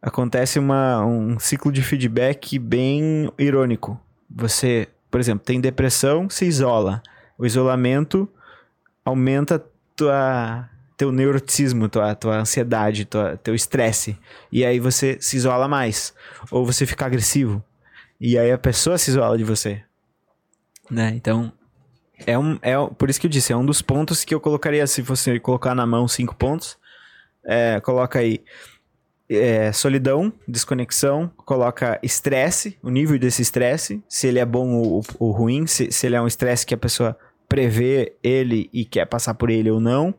acontece uma, um ciclo de feedback bem irônico. Você, por exemplo, tem depressão, se isola. O isolamento aumenta tua teu neuroticismo, tua, tua ansiedade, tua, teu estresse. E aí você se isola mais. Ou você fica agressivo. E aí a pessoa se isola de você. Né? Então, é um, é, por isso que eu disse, é um dos pontos que eu colocaria, se você colocar na mão cinco pontos, é, coloca aí é, solidão, desconexão, coloca estresse, o nível desse estresse, se ele é bom ou, ou ruim, se, se ele é um estresse que a pessoa prevê ele e quer passar por ele ou não.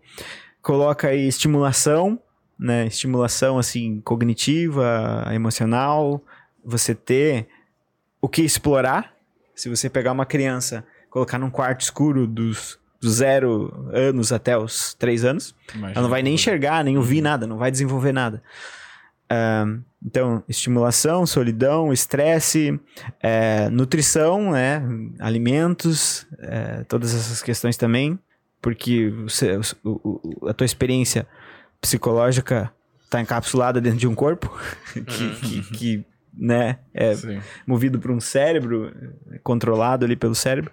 Coloca aí estimulação, né? Estimulação assim cognitiva, emocional, você ter o que explorar. Se você pegar uma criança, colocar num quarto escuro dos, dos zero anos até os três anos, Imagina ela não vai nem enxergar, nem ouvir nada, não vai desenvolver nada. Uh, então, estimulação, solidão, estresse, é, nutrição, né? alimentos, é, todas essas questões também, porque você, a tua experiência psicológica está encapsulada dentro de um corpo [LAUGHS] que, uhum. que, que, né, é Sim. movido por um cérebro, controlado ali pelo cérebro,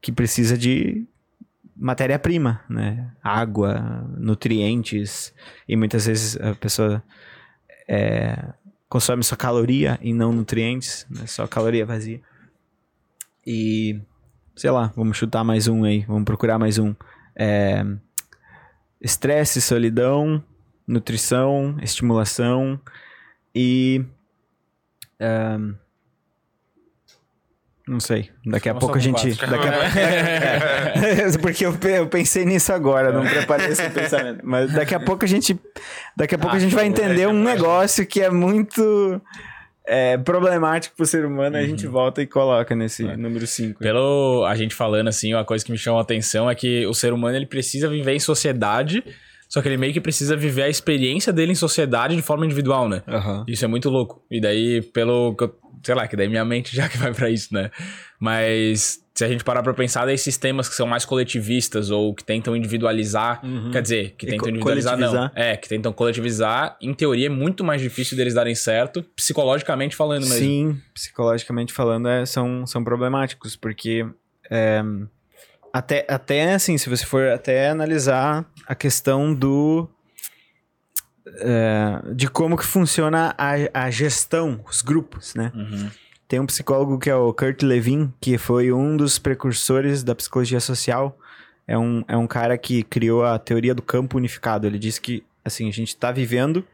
que precisa de matéria-prima, né? Água, nutrientes, e muitas vezes a pessoa é, consome só caloria e não nutrientes, né? só caloria vazia. E, sei lá, vamos chutar mais um aí, vamos procurar mais um. É, estresse, solidão, nutrição, estimulação e. Um, não sei. Daqui a pouco a gente. Daqui a... [LAUGHS] é, porque eu, eu, pensei nisso agora, não preparei esse [LAUGHS] pensamento. Mas daqui a pouco a gente. Daqui a pouco ah, a gente vai entender um negócio que é muito é, problemático pro ser humano, uhum. a gente volta e coloca nesse é. número 5. Pelo a gente falando assim, uma coisa que me chamou a atenção é que o ser humano ele precisa viver em sociedade. Só que ele meio que precisa viver a experiência dele em sociedade de forma individual, né? Uhum. Isso é muito louco. E daí, pelo sei lá, que daí minha mente [LAUGHS] já que vai para isso, né? Mas se a gente parar pra pensar, daí sistemas que são mais coletivistas ou que tentam individualizar, uhum. quer dizer, que tentam individualizar, não. É, que tentam coletivizar, em teoria é muito mais difícil deles darem certo, psicologicamente falando mesmo. Sim, psicologicamente falando, é, são, são problemáticos, porque é, até, até assim, se você for até analisar a questão do é, de como que funciona a, a gestão, os grupos, né? Uhum. Tem um psicólogo que é o Kurt Levin, que foi um dos precursores da psicologia social. É um, é um cara que criou a teoria do campo unificado. Ele diz que, assim, a gente está vivendo,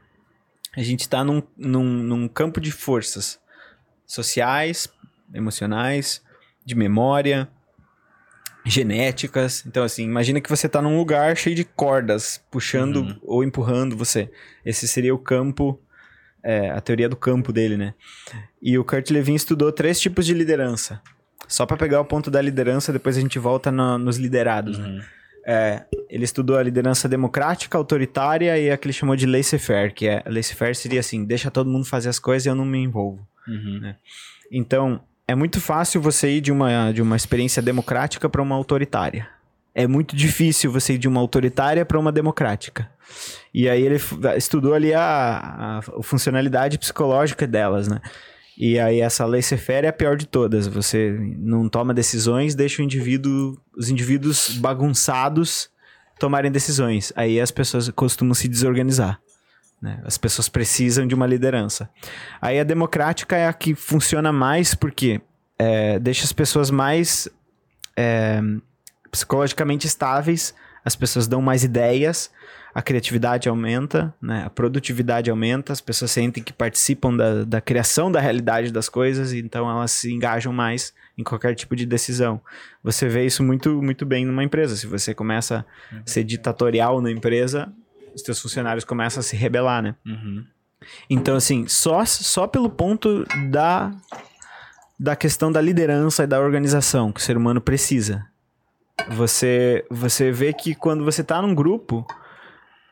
a gente está num, num, num campo de forças sociais, emocionais, de memória, genéticas. Então, assim, imagina que você está num lugar cheio de cordas puxando uhum. ou empurrando você. Esse seria o campo, é, a teoria do campo dele, né? E o Kurt Levin estudou três tipos de liderança. Só para pegar o ponto da liderança, depois a gente volta no, nos liderados, né? uhum. né? É, ele estudou a liderança democrática, autoritária e a que ele chamou de laissez-faire, que é laissez-faire seria assim, deixa todo mundo fazer as coisas e eu não me envolvo. Uhum. Né? Então, é muito fácil você ir de uma, de uma experiência democrática para uma autoritária. É muito difícil você ir de uma autoritária para uma democrática. E aí ele estudou ali a, a, funcionalidade psicológica delas, né? E aí essa laissez-faire é a pior de todas. Você não toma decisões, deixa o indivíduo, os indivíduos bagunçados tomarem decisões. Aí as pessoas costumam se desorganizar. Né? As pessoas precisam de uma liderança. Aí a democrática é a que funciona mais porque é, deixa as pessoas mais é, psicologicamente estáveis, as pessoas dão mais ideias, a criatividade aumenta, né? a produtividade aumenta, as pessoas sentem que participam da, da criação da realidade das coisas, então elas se engajam mais em qualquer tipo de decisão. Você vê isso muito, muito bem numa empresa. Se você começa a ser ditatorial na empresa, os teus funcionários começam a se rebelar, né? Uhum. Então, assim, só, só pelo ponto da, da questão da liderança e da organização que o ser humano precisa. Você, você vê que quando você está num grupo,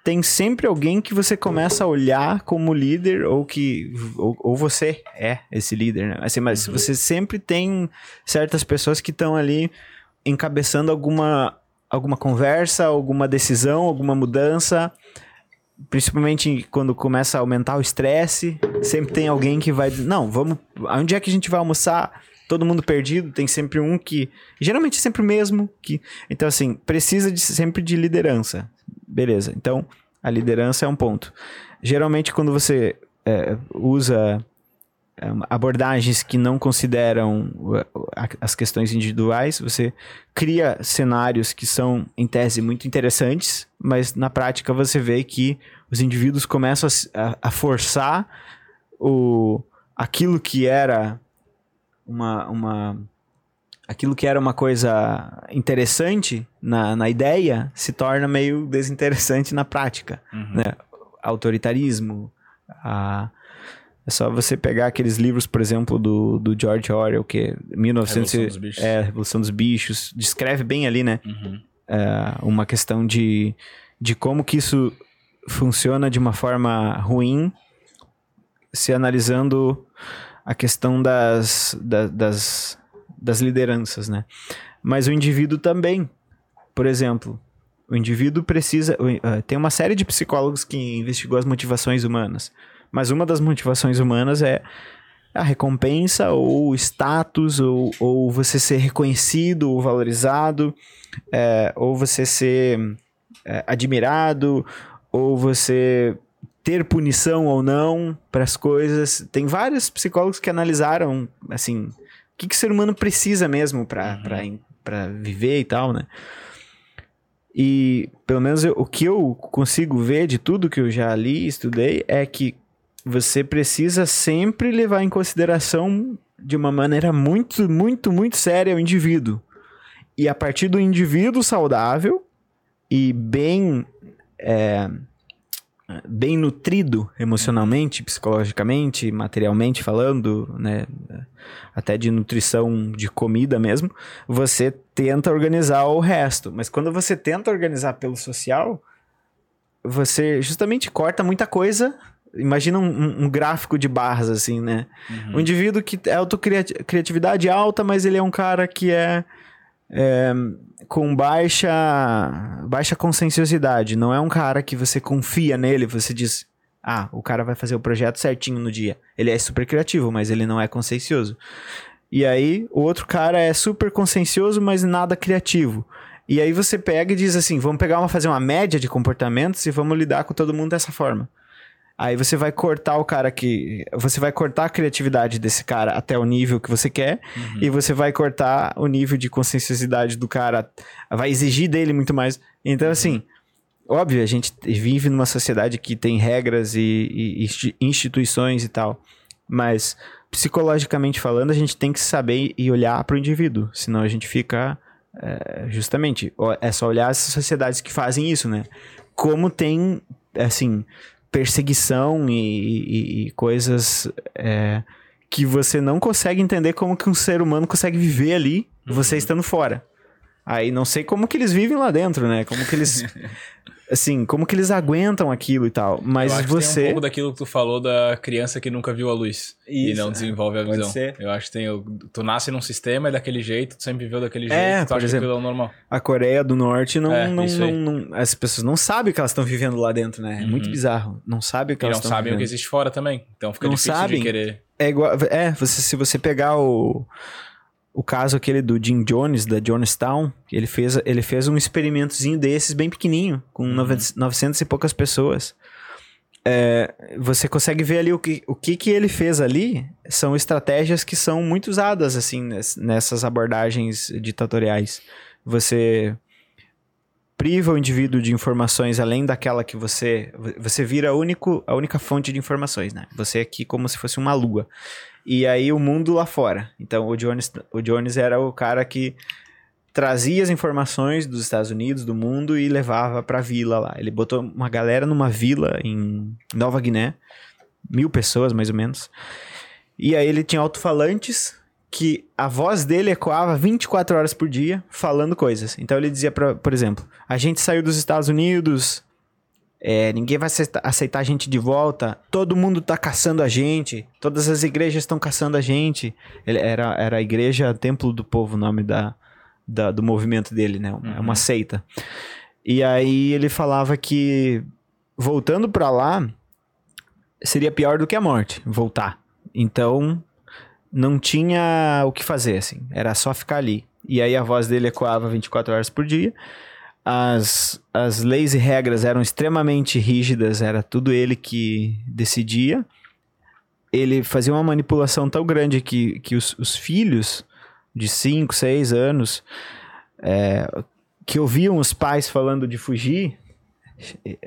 tem sempre alguém que você começa a olhar como líder ou que ou, ou você é esse líder, né? Assim, mas uhum. você sempre tem certas pessoas que estão ali encabeçando alguma alguma conversa, alguma decisão, alguma mudança, principalmente quando começa a aumentar o estresse, sempre tem alguém que vai, não, vamos, onde é que a gente vai almoçar? Todo mundo perdido, tem sempre um que. Geralmente é sempre o mesmo. que Então, assim, precisa de, sempre de liderança. Beleza. Então, a liderança é um ponto. Geralmente, quando você é, usa é, abordagens que não consideram as questões individuais, você cria cenários que são, em tese, muito interessantes, mas na prática você vê que os indivíduos começam a, a forçar o, aquilo que era uma, uma aquilo que era uma coisa interessante na, na ideia se torna meio desinteressante na prática. Uhum. Né? Autoritarismo, a, é só você pegar aqueles livros, por exemplo, do, do George Orwell, que é 1900, Revolução dos Bichos. É, Revolução dos Bichos. Descreve bem ali, né? Uhum. É, uma questão de, de como que isso funciona de uma forma ruim, se analisando a questão das, da, das, das lideranças, né? Mas o indivíduo também. Por exemplo, o indivíduo precisa. Uh, tem uma série de psicólogos que investigou as motivações humanas. Mas uma das motivações humanas é a recompensa ou status, ou, ou você ser reconhecido ou valorizado, é, ou você ser é, admirado, ou você ter punição ou não para as coisas. Tem vários psicólogos que analisaram, assim, o que, que o ser humano precisa mesmo para uhum. viver e tal, né? E, pelo menos, eu, o que eu consigo ver de tudo que eu já li e estudei é que você precisa sempre levar em consideração de uma maneira muito, muito, muito séria o indivíduo. E a partir do indivíduo saudável e bem é, bem nutrido emocionalmente, psicologicamente, materialmente falando, né, até de nutrição de comida mesmo, você tenta organizar o resto. Mas quando você tenta organizar pelo social, você justamente corta muita coisa. Imagina um, um gráfico de barras, assim, né? Uhum. Um indivíduo que é autocriatividade alta, mas ele é um cara que é é, com baixa, baixa conscienciosidade. Não é um cara que você confia nele, você diz, ah, o cara vai fazer o projeto certinho no dia. Ele é super criativo, mas ele não é consciencioso. E aí, o outro cara é super consciencioso, mas nada criativo. E aí você pega e diz assim, vamos pegar uma fazer uma média de comportamentos e vamos lidar com todo mundo dessa forma. Aí você vai cortar o cara que. Você vai cortar a criatividade desse cara até o nível que você quer. Uhum. E você vai cortar o nível de conscienciosidade do cara. Vai exigir dele muito mais. Então, assim. Óbvio, a gente vive numa sociedade que tem regras e, e instituições e tal. Mas, psicologicamente falando, a gente tem que saber e olhar para o indivíduo. Senão a gente fica. É, justamente, é só olhar as sociedades que fazem isso, né? Como tem, assim, perseguição e, e, e coisas é, que você não consegue entender como que um ser humano consegue viver ali, uhum. você estando fora. Aí não sei como que eles vivem lá dentro, né? Como que eles [LAUGHS] assim, como que eles aguentam aquilo e tal. Mas eu acho você. tem um pouco daquilo que tu falou da criança que nunca viu a luz Isso, e não desenvolve a visão. Ser. Eu acho que tem. Tu nasce num sistema é daquele jeito, tu sempre viveu daquele jeito, é, tu por exemplo, que é normal. A Coreia do Norte não. É, não, não, não, as pessoas não sabem o que elas estão vivendo lá dentro, né? É uhum. muito bizarro. Não sabem o que e elas estão vivendo. não sabem o que existe fora também. Então fica não difícil sabem. de querer. É igual. É, você, se você pegar o o caso aquele do Jim Jones, da Jonestown, ele fez, ele fez um experimentozinho desses bem pequenininho, com uhum. 900 e poucas pessoas. É, você consegue ver ali o que, o que, que ele fez ali são estratégias que são muito usadas assim nessas abordagens ditatoriais. Você priva o indivíduo de informações além daquela que você você vira a, único, a única fonte de informações, né? Você aqui como se fosse uma lua. E aí o mundo lá fora. Então o Jones, o Jones era o cara que trazia as informações dos Estados Unidos, do mundo e levava para a vila lá. Ele botou uma galera numa vila em Nova Guiné, mil pessoas mais ou menos. E aí ele tinha alto-falantes que a voz dele ecoava 24 horas por dia falando coisas. Então ele dizia, pra, por exemplo, a gente saiu dos Estados Unidos é, ninguém vai aceitar a gente de volta. Todo mundo tá caçando a gente. Todas as igrejas estão caçando a gente. Ele era, era a igreja Templo do Povo, o nome da, da do movimento dele, né? É uma seita. E aí ele falava que voltando para lá seria pior do que a morte, voltar. Então, não tinha o que fazer, assim. Era só ficar ali. E aí a voz dele ecoava 24 horas por dia. As, as leis e regras eram extremamente rígidas, era tudo ele que decidia. Ele fazia uma manipulação tão grande que, que os, os filhos de 5, 6 anos é, que ouviam os pais falando de fugir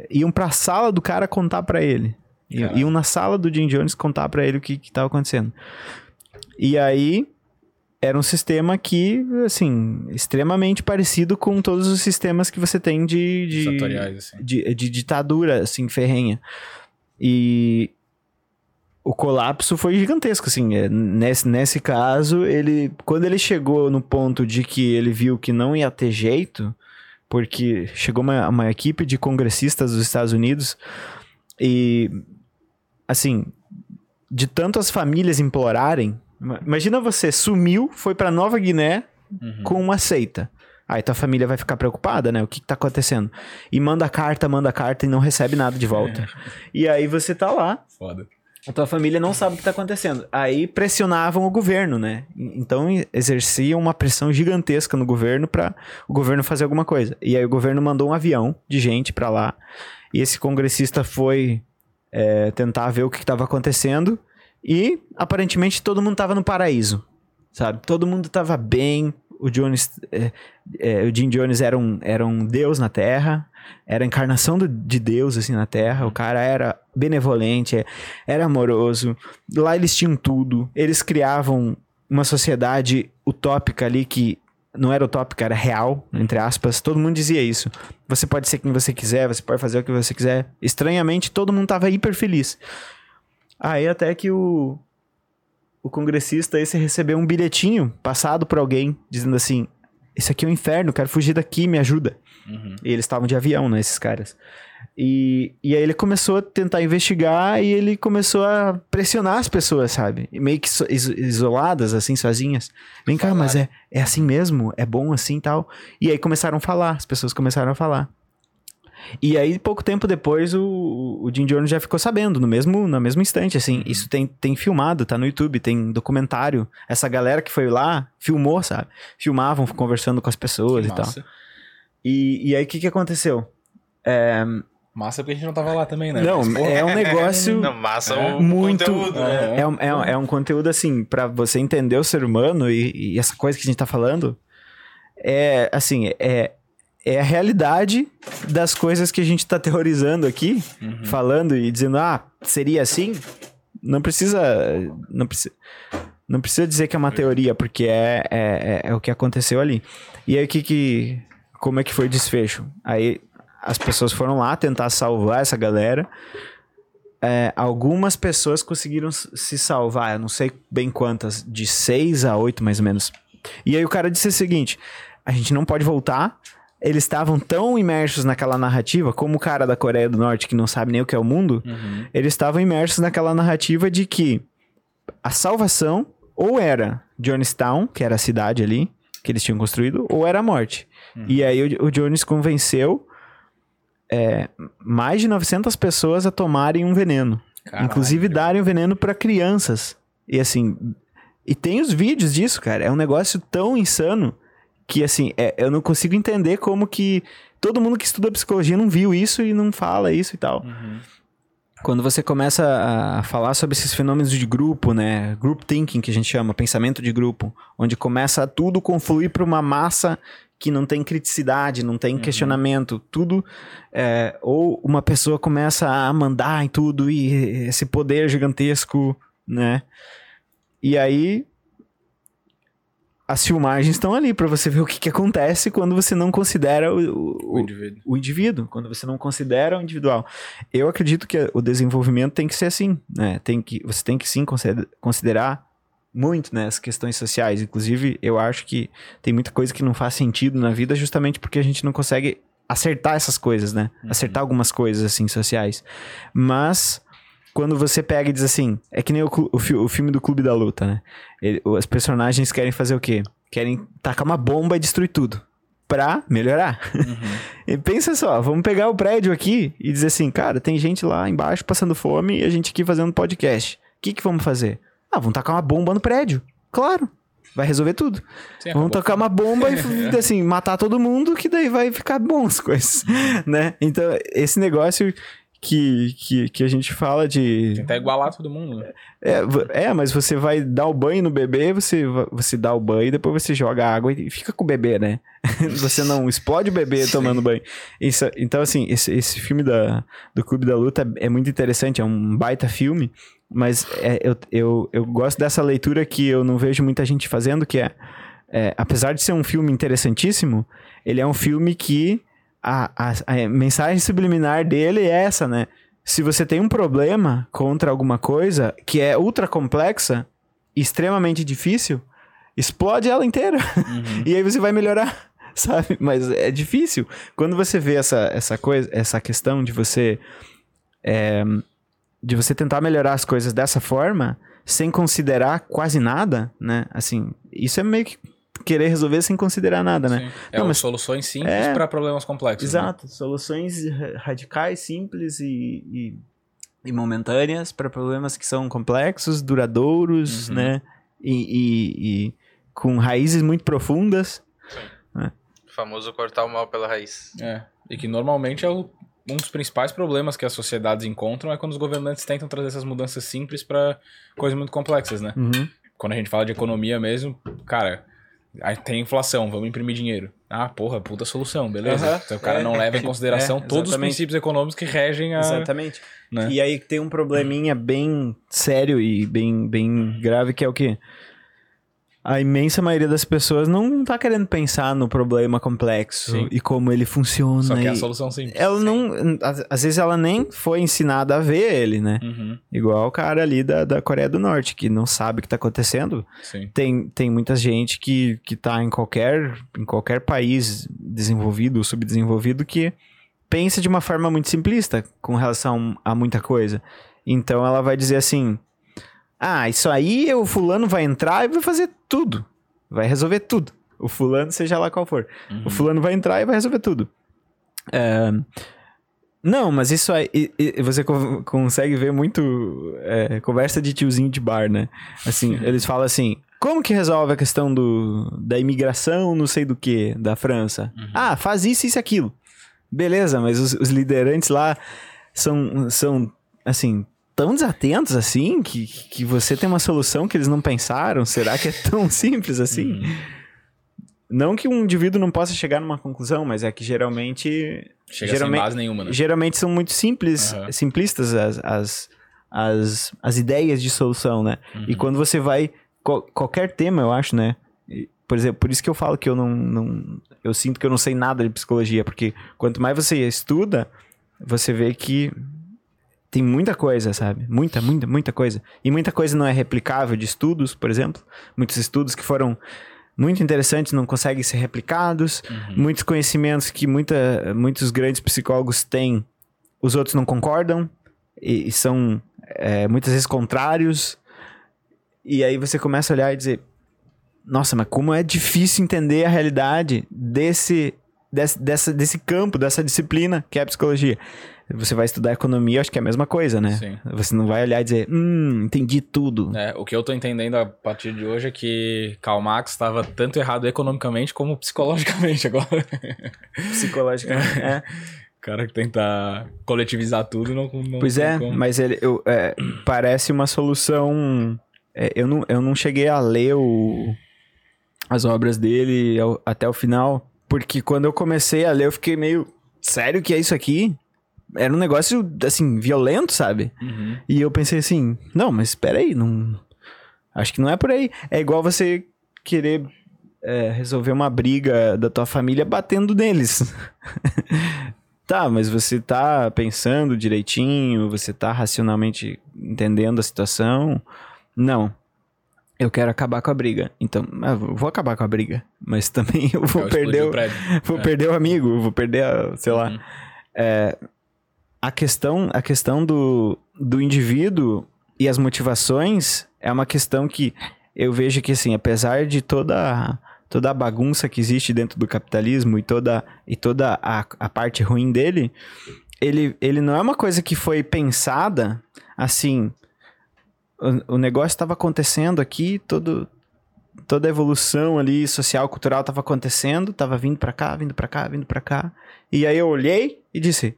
iam pra sala do cara contar para ele. Iam, iam na sala do Jim Jones contar para ele o que, que tava acontecendo. E aí era um sistema que, assim, extremamente parecido com todos os sistemas que você tem de, de, assim. de, de ditadura, assim, ferrenha. E o colapso foi gigantesco, assim. é, Nesse, nesse caso, ele. Quando ele chegou no ponto de que ele viu que não ia ter jeito, porque chegou uma, uma equipe de congressistas dos Estados Unidos e. Assim, de tanto as famílias implorarem. Ima- Imagina você sumiu, foi pra Nova Guiné Uhum. com uma seita. Aí tua família vai ficar preocupada, né? O que, que tá acontecendo? E manda carta, manda carta e não recebe nada de volta. [LAUGHS] E aí você tá lá, Foda. a tua família não sabe o que tá acontecendo. Aí pressionavam o governo, né? Então exerciam uma pressão gigantesca no governo para o governo fazer alguma coisa. E aí o governo mandou um avião de gente pra lá. E esse congressista foi é, tentar ver o que estava acontecendo. E aparentemente todo mundo tava no paraíso, sabe? Todo mundo tava bem. O Jones, é, é, o Jim Jones era um, era um deus na Terra, era a encarnação do- de Deus assim na Terra. O cara era benevolente, é, era amoroso. Lá eles tinham tudo. Eles criavam uma sociedade utópica ali que não era utópica, era real, entre aspas. Todo mundo dizia isso. Você pode ser quem você quiser, você pode fazer o que você quiser. Estranhamente, todo mundo tava hiper feliz. Aí até que o, o congressista esse recebeu um bilhetinho passado por alguém dizendo assim: Isso aqui é um inferno, quero fugir daqui, me ajuda. Uhum. E eles estavam de avião, né, esses caras. E, e aí ele começou a tentar investigar e ele começou a pressionar as pessoas, sabe? Meio que so- iso- isoladas, assim, sozinhas. Vem cá, mas é, é assim mesmo? É bom assim e tal? E aí começaram a falar, as pessoas começaram a falar. E aí, pouco tempo depois, o, o Jim Jones já ficou sabendo, no mesmo, no mesmo instante, assim. Isso tem, tem filmado, tá no YouTube, tem documentário. Essa galera que foi lá, filmou, sabe? Filmavam conversando com as pessoas e tal. Massa. E, e aí, o que que aconteceu? É, Massa porque a gente não tava lá também, né? não, Mas, é um [LAUGHS] negócio... Não, massa É, o muito- conteúdo, né? É um, é, um, é um conteúdo, assim, pra você entender o ser humano e, e essa coisa que a gente tá falando, é, assim, é, é a realidade das coisas que a gente tá teorizando aqui, Uhum. falando e dizendo, ah, seria assim? Não precisa, não precisa, não precisa dizer que é uma teoria, porque é, é, é, é o que aconteceu ali. E aí, o que que, como é que foi o desfecho? Aí, as pessoas foram lá tentar salvar essa galera, é, algumas pessoas conseguiram se salvar, eu não sei bem quantas, de seis a oito mais ou menos. E aí o cara disse o seguinte: a gente não pode voltar. Eles estavam tão imersos naquela narrativa, como o cara da Coreia do Norte que não sabe nem o que é o mundo, Uhum. eles estavam imersos naquela narrativa de que a salvação ou era Jonestown, que era a cidade ali que eles tinham construído, ou era a morte. E aí o, o Jones convenceu é, mais de 900 pessoas a tomarem um veneno. Caralho. Inclusive darem o veneno para crianças. E assim, e tem os vídeos disso, cara. É um negócio tão insano que assim, é- eu não consigo entender como que todo mundo que estuda psicologia não viu isso e não fala isso e tal. Uhum. Quando você começa a falar sobre esses fenômenos de grupo, né? Group thinking, que a gente chama, pensamento de grupo, onde começa tudo confluir para uma massa que não tem criticidade, não tem questionamento, tudo. é, ou uma pessoa começa a mandar em tudo e esse poder gigantesco, né? E aí. As filmagens estão ali para você ver o que, que acontece quando você não considera o, o- O indivíduo. o indivíduo, quando você não considera o individual. Eu acredito que o desenvolvimento tem que ser assim, né? Tem que, você tem que sim consider- considerar muito né, as questões sociais. Inclusive, eu acho que tem muita coisa que não faz sentido na vida justamente porque a gente não consegue acertar essas coisas, né? Acertar algumas coisas assim sociais. Mas quando você pega e diz assim, é que nem o, o o filme do Clube da Luta, né? Ele- os personagens querem fazer o quê? Querem tacar uma bomba e destruir tudo. Pra melhorar. [LAUGHS] E pensa só, vamos pegar o prédio aqui e dizer assim, cara, tem gente lá embaixo passando fome e a gente aqui fazendo podcast. O que que vamos fazer? Ah, vamos tacar uma bomba no prédio. Claro. Vai resolver tudo. Sim, Vamos tocar uma bomba e, [LAUGHS] assim, matar todo mundo, que daí vai ficar bom as coisas, né? Então, esse negócio que, que, que a gente fala de... Tentar igualar todo mundo. né? É, é, mas você vai dar o banho no bebê, você, você dá o banho, depois você joga água e fica com o bebê, né? [LAUGHS] você não explode o bebê tomando banho. Isso- então, assim, esse, esse filme da, do Clube da Luta é muito interessante, é um baita filme, mas é, eu, eu, eu gosto dessa leitura que eu não vejo muita gente fazendo, que é, é, apesar de ser um filme interessantíssimo, ele é um filme que a, a, a mensagem subliminar dele é essa, né? Se você tem um problema contra alguma coisa que é ultra complexa, extremamente difícil, explode ela inteira. Uhum. [LAUGHS] E aí você vai melhorar, [LAUGHS] sabe? Mas é difícil. Quando você vê essa, essa coisa, essa questão de você é, de você tentar melhorar as coisas dessa forma, sem considerar quase nada, né? Assim, isso é meio que querer resolver sem considerar nada, né? Sim. É Não, uma mas- soluções simples É. para problemas complexos. né? Exato, soluções ra- radicais, simples e, e, e momentâneas para problemas que são complexos, duradouros, Uhum. né? E, e- e com raízes muito profundas. O famoso cortar o mal pela raiz. É. E que normalmente é o- um dos principais problemas que as sociedades encontram é quando os governantes tentam trazer essas mudanças simples para coisas muito complexas, né? Uhum. Quando a gente fala de economia mesmo, cara, aí tem inflação, vamos imprimir dinheiro. Ah, porra, puta solução, beleza. Aham. Então o cara É, não leva em tipo, [LAUGHS] consideração é, todos os princípios econômicos que regem a. Exatamente. né? E aí tem um probleminha bem sério e bem, bem grave que é o quê? A imensa maioria das pessoas não tá querendo pensar no problema complexo Sim. e como ele funciona. Só que é a solução simples. Ela não. Às, às vezes ela nem foi ensinada a ver ele, né? Uhum, Igual o cara ali da, da Coreia do Norte, que não sabe o que tá acontecendo. sim. Tem, tem muita gente que, que tá em qualquer, em qualquer país desenvolvido ou subdesenvolvido que pensa de uma forma muito simplista com relação a muita coisa. Então ela vai dizer assim: Ah, isso aí o fulano vai entrar e vai fazer tudo. Vai resolver tudo. O fulano, seja lá qual for. Uhum. O fulano vai entrar e vai resolver tudo. É, Não, mas isso aí. você co- consegue ver muito é, conversa de tiozinho de bar, né? Assim, [LAUGHS] eles falam assim. Como que resolve a questão do, da imigração, não sei do que, da França? Uhum. Ah, faz isso, isso e aquilo. Beleza, mas os, os liderantes lá são, são, assim, tão desatentos assim que, que você tem uma solução que eles não pensaram. Será que é tão [LAUGHS] simples assim? Uhum. Não que um indivíduo não possa chegar numa conclusão, mas é que geralmente. Chega geralmente, sem base nenhuma, né? geralmente são muito simples, Aham. simplistas as, as, as, as ideias de solução, né? E Uhum. quando você vai. qual- qualquer tema, eu acho, né? E, Por exemplo, por isso que eu falo que eu não, não. Eu sinto que eu não sei nada de psicologia, porque quanto mais você estuda, você vê que tem muita coisa, sabe? Muita, muita, muita coisa. E muita coisa não é replicável de estudos, por exemplo. Muitos estudos que foram muito interessantes não conseguem ser replicados. Uhum. Muitos conhecimentos que muita, muitos grandes psicólogos têm, os outros não concordam. E, e são é, muitas vezes contrários. E aí você começa a olhar e dizer: Nossa, mas como é difícil entender a realidade desse, desse, dessa, desse campo, dessa disciplina que é a psicologia. Você vai estudar economia, acho que é a mesma coisa, né? Sim. Você não vai olhar e dizer, hum, entendi tudo. É, o que eu tô entendendo a partir de hoje é que Karl Marx estava tanto errado economicamente como psicologicamente agora. [LAUGHS] Psicologicamente. é. O cara que tenta coletivizar tudo não, não Pois é, como. mas ele, eu, é, parece uma solução. é, eu, não, eu não cheguei a ler o, as obras dele ao- até o final, porque quando eu comecei a ler, eu fiquei meio. Sério que é isso aqui? Era um negócio, assim, violento, sabe? Uhum. E eu pensei assim: não, mas espera aí, não. Acho que não é por aí. É igual você querer é, resolver uma briga da tua família batendo neles. [LAUGHS] tá, mas você tá pensando direitinho, você tá racionalmente entendendo a situação. Não. Eu quero acabar com a briga. Então, ah, eu vou acabar com a briga. Mas também [LAUGHS] eu vou o perder o, vou É. perder o amigo, eu vou perder, a, sei lá. Uhum. É, a questão, a questão do, do indivíduo e as motivações é uma questão que eu vejo que, assim, apesar de toda, toda a bagunça que existe dentro do capitalismo e toda, e toda a, a parte ruim dele, ele, ele não é uma coisa que foi pensada assim. o, o negócio estava acontecendo aqui, todo, toda a evolução ali social, cultural estava acontecendo, estava vindo para cá, vindo para cá, vindo para cá. E aí eu olhei e disse: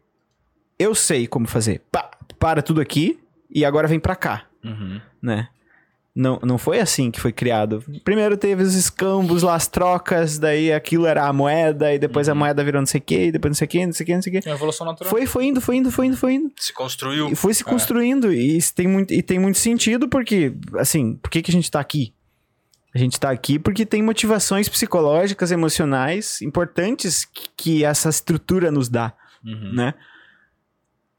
"Eu sei como fazer. Pá, para tudo aqui e agora vem para cá", Uhum. né? Não, não foi assim que foi criado. Primeiro teve os escambos lá, as trocas, daí aquilo era a moeda, e depois a moeda virou não sei o que, e depois não sei o que, não sei o que, não sei o que. É evolução natural. Foi, foi indo, foi indo, foi indo, foi indo. Se construiu. E foi se construindo. E isso tem muito, e tem muito sentido, porque, assim, por que, que a gente tá aqui? A gente tá aqui porque tem motivações psicológicas, emocionais importantes que, que essa estrutura nos dá, Uhum. né?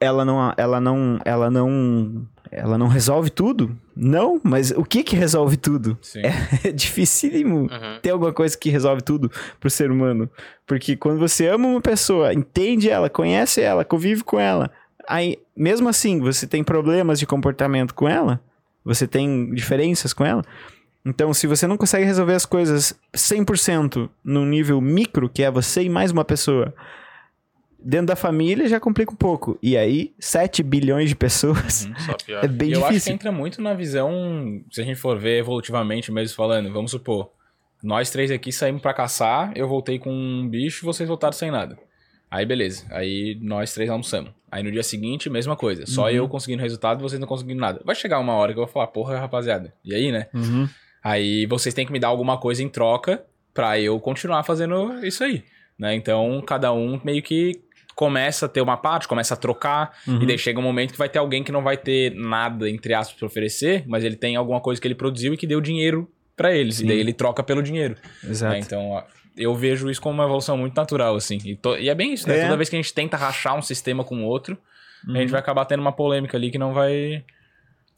Ela não, ela não, ela não, ela não resolve tudo? Não, mas o que que resolve tudo? Sim. É [LAUGHS] dificílimo Uhum. ter alguma coisa que resolve tudo pro ser humano. Porque quando você ama uma pessoa, entende ela, conhece ela, convive com ela, aí, mesmo assim, você tem problemas de comportamento com ela, você tem diferenças com ela. Então, se você não consegue resolver as coisas 100% num nível micro, que é você e mais uma pessoa, dentro da família já complica um pouco. E aí, 7 bilhões de pessoas pior. [LAUGHS] é bem e eu acho que difícil. entra muito na visão, se a gente for ver evolutivamente mesmo falando, vamos supor, nós três aqui saímos pra caçar, eu voltei com um bicho, vocês voltaram sem nada. Aí beleza, aí nós três almoçamos. Aí no dia seguinte, mesma coisa, só Uhum. eu conseguindo resultado, vocês não conseguindo nada. Vai chegar uma hora que eu vou falar, porra, rapaziada, e aí, né? Uhum. Aí vocês têm que me dar alguma coisa em troca pra eu continuar fazendo isso aí, né? Então, cada um meio que começa a ter uma parte, começa a trocar, Uhum. e daí chega um momento que vai ter alguém que não vai ter nada, entre aspas, pra oferecer, mas ele tem alguma coisa que ele produziu e que deu dinheiro pra eles, Sim. e daí ele troca pelo dinheiro, Exato. né? Então, eu vejo isso como uma evolução muito natural, assim. E, to- e é bem isso, né? É. Toda vez que a gente tenta rachar um sistema com o outro, a gente Uhum. vai acabar tendo uma polêmica ali que não vai...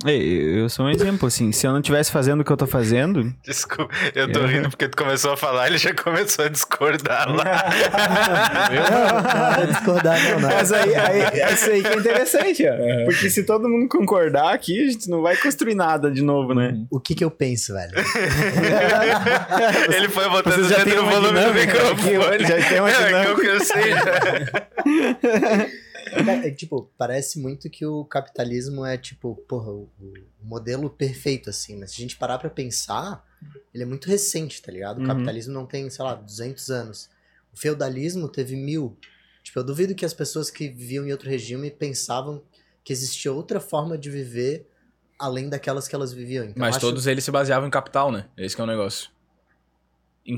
É, Eu sou um exemplo, assim. Se eu não tivesse fazendo o que eu tô fazendo, Desculpa, eu tô Eu- rindo porque tu começou a falar, ele já começou a discordar lá. [LAUGHS] Não, não, discordar não, não. Mas aí, aí, isso aí que é interessante, ó. Porque se todo mundo concordar aqui, a gente não vai construir nada de novo, né? O que que eu penso, velho? [LAUGHS] ele foi botando Vocês o já no uma volume do microfone. aqui, já tem uma [LAUGHS] É, dinâmica. que eu, eu sei já. Cara, é, tipo, parece muito que o capitalismo é, tipo, porra, o, o modelo perfeito, assim. Mas se a gente parar pra pensar, ele é muito recente, tá ligado? O Uhum. capitalismo não tem, sei lá, 200 anos. O feudalismo teve mil. Tipo, eu duvido que as pessoas que viviam em outro regime pensavam que existia outra forma de viver além daquelas que elas viviam. Então, Mas acho- todos eles se baseavam em capital, né? Esse que é o negócio.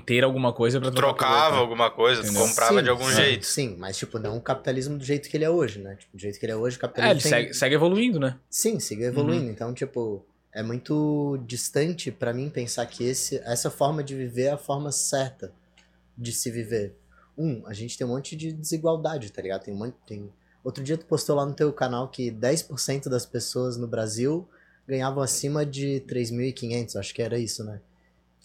Ter alguma coisa pra trocar por Trocava outra. alguma coisa, Entendeu? comprava Sim, de algum sim, jeito. Sim, mas, tipo, não o capitalismo do jeito que ele é hoje, né? Tipo, do jeito que ele é hoje, o É, capitalismo ele tem... segue, segue evoluindo, né? Sim, siga evoluindo. Então, tipo, é muito distante pra mim pensar que esse, essa forma de viver é a forma certa de se viver. Um, a gente tem um monte de desigualdade, tá ligado? Tem um monte. Tem... Outro dia tu postou lá no teu canal que 10% das pessoas no Brasil ganhavam acima de 3.500, acho que era isso, né?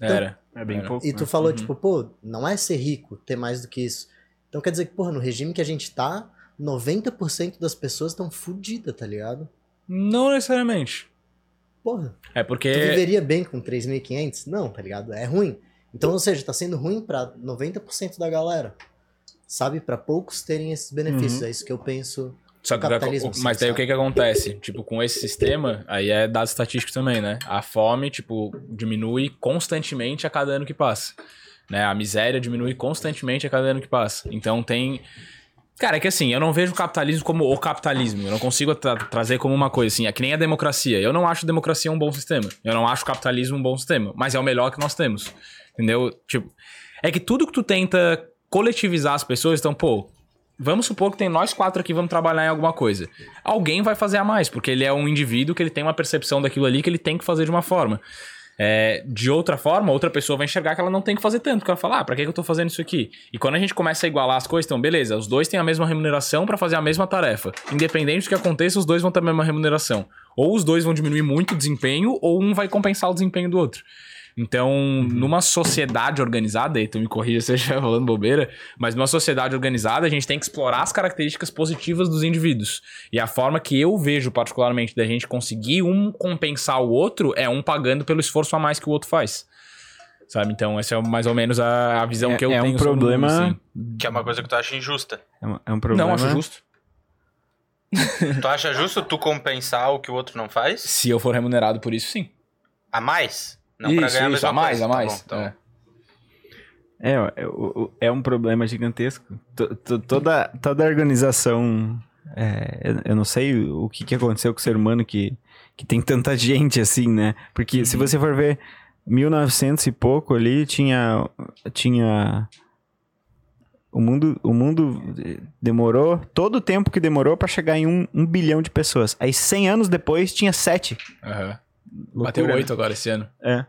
Então- Era. É bem Era. pouco. E tu né? falou, Uhum. tipo, pô, não é ser rico, ter mais do que isso. Então quer dizer que, porra, no regime que a gente tá, 90% das pessoas estão fodidas, tá ligado? Não necessariamente. Porra, É porque. tu viveria bem com 3.500? Não, tá ligado? É ruim. Então, ou seja, tá sendo ruim pra 90% da galera. Sabe? Pra poucos terem esses benefícios. Uhum. É isso que eu penso. Só que, capitalismo, mas daí o que que acontece? Tipo, com esse sistema, aí é dado estatístico também, né? A fome, tipo, diminui constantemente a cada ano que passa. Né? A miséria diminui constantemente a cada ano que passa. Então tem... Cara, é que assim, eu não vejo o capitalismo como o capitalismo. Eu não consigo tra- trazer como uma coisa assim. É que nem a democracia. Eu não acho democracia um bom sistema. Eu não acho o capitalismo um bom sistema. Mas é o melhor que nós temos. Entendeu? Tipo, é que tudo que tu tenta coletivizar as pessoas, então, pô, vamos supor que tem nós quatro aqui, vamos trabalhar em alguma coisa. Alguém vai fazer a mais, porque ele é um indivíduo que ele tem uma percepção daquilo ali que ele tem que fazer de uma forma. É, de outra forma, outra pessoa vai enxergar que ela não tem que fazer tanto, porque ela fala, ah, pra que que eu tô fazendo isso aqui? E quando a gente começa a igualar as coisas, então, beleza, os dois têm a mesma remuneração pra fazer a mesma tarefa. Independente do que aconteça, os dois vão ter a mesma remuneração. Ou os dois vão diminuir muito o desempenho, ou um vai compensar o desempenho do outro. Então, numa sociedade organizada, e tu me corrija se eu estiver falando bobeira, mas numa sociedade organizada, a gente tem que explorar as características positivas dos indivíduos. E a forma que eu vejo, particularmente, da gente conseguir um compensar o outro é um pagando pelo esforço a mais que o outro faz. Sabe? Então, essa é mais ou menos a, a visão É- que eu é um tenho sobre o mundo, problema- assim. Que é uma coisa que tu acha injusta. É um, é um problema. Não, acho justo. tu acha justo tu compensar o que o outro não faz? Se eu for remunerado por isso, sim. A mais? Não isso, pra ganhar a isso, mesma a mais, coisa. a Tá mais. bom, então. é. É, é, é um problema gigantesco. To- to- Toda, toda a organização. é, eu- não sei o que, que aconteceu com o ser humano que, que tem tanta gente assim, né? Porque se você for ver 1900 e pouco ali, tinha. tinha o mundo, o mundo demorou todo o tempo que demorou pra chegar em um, um bilhão de pessoas. Aí 100 anos depois tinha 7. Aham. Bateu Loucura, né? oito agora esse ano. É.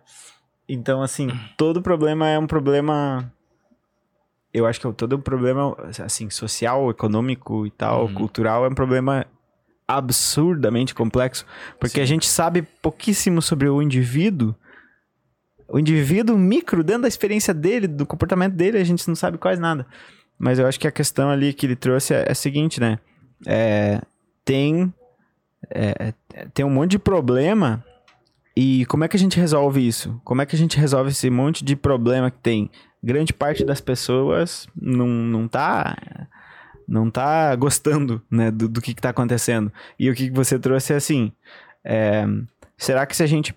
Então, assim, todo problema é um problema. Eu acho que todo problema, assim, social, econômico e tal, Uhum. cultural, é um problema absurdamente complexo. Porque a gente sabe pouquíssimo sobre o indivíduo. O indivíduo micro, dentro da experiência dele, do comportamento dele, a gente não sabe quase nada. Mas eu acho que a questão ali que ele trouxe é, é a seguinte, né? É, tem, é, tem um monte de problema e como é que a gente resolve isso? Como é que a gente resolve esse monte de problema que tem? Grande parte das pessoas não, não tá não tá gostando né, do, do que, que tá acontecendo. E o que, que você trouxe é assim: é, será que se a gente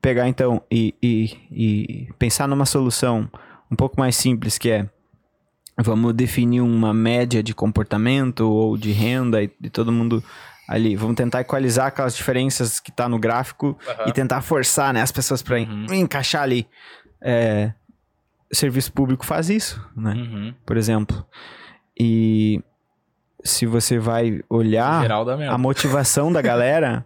pegar então e, e, e pensar numa solução um pouco mais simples, que é vamos definir uma média de comportamento ou de renda e, e todo mundo ali, vamos tentar equalizar aquelas diferenças que tá no gráfico Aham. e tentar forçar né, as pessoas para Uhum. encaixar ali. É, o serviço público faz isso, né? Uhum. Por exemplo. E se você vai olhar a motivação da galera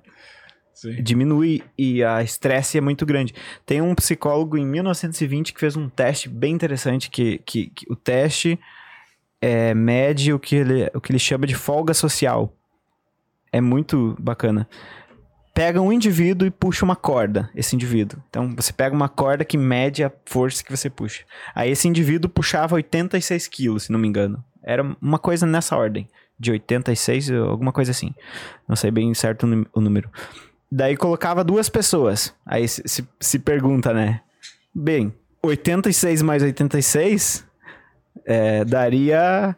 [LAUGHS] diminui e a estresse é muito grande. Tem um psicólogo em 1920 que fez um teste bem interessante que, que, que o teste é, mede o que, ele, o que ele chama de folga social. É muito bacana. Pega um indivíduo e puxa uma corda, esse indivíduo. Então, você pega uma corda que mede a força que você puxa. Aí, esse indivíduo puxava 86 quilos, se não me engano. Era uma coisa nessa ordem. De 86, alguma coisa assim. Não sei bem certo o nú- o número. Daí colocava duas pessoas. Aí se, se, se pergunta, né? Bem, 86 mais 86 é, daria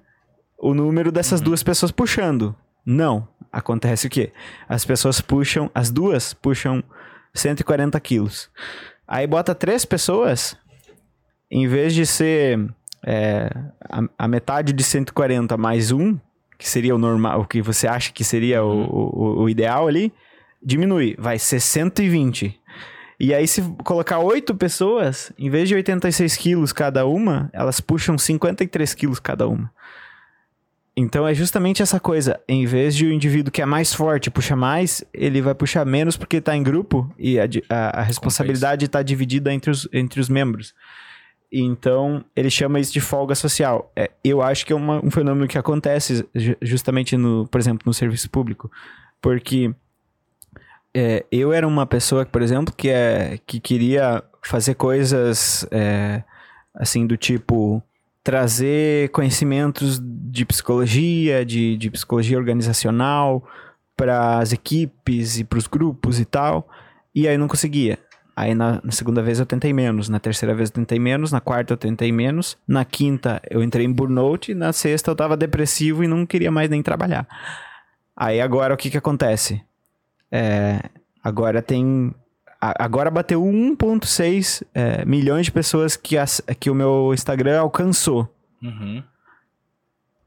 o número dessas duas pessoas puxando. Não. Acontece o quê? As pessoas puxam, as duas puxam 140 quilos. Aí bota três pessoas, em vez de ser é, a, a metade de 140 mais um, que seria o normal, o que você acha que seria o, o, o ideal ali, diminui, vai ser 120. E aí, se colocar oito pessoas, em vez de 86 quilos cada uma, elas puxam 53 quilos cada uma. Então é justamente essa coisa. Em vez de o indivíduo que é mais forte puxa mais, ele vai puxar menos porque está em grupo e a, a- a responsabilidade está dividida entre os, entre os membros. Então, ele chama isso de folga social. É, eu acho que é uma- um fenômeno que acontece ju- justamente, no, por exemplo, no serviço público. Porque é, eu era uma pessoa, por exemplo, que, é, que queria fazer coisas é, assim do tipo trazer conhecimentos de psicologia, de, de psicologia organizacional para as equipes e para os grupos e tal. E aí não conseguia. Aí na, na segunda vez eu tentei menos, na terceira vez eu tentei menos, na quarta eu tentei menos, na quinta eu entrei em burnout, e na sexta eu tava depressivo e não queria mais nem trabalhar. Aí agora o que que acontece? É, agora tem. Agora bateu 1,6 é, milhões de pessoas que, as- que o meu Instagram alcançou. Uhum.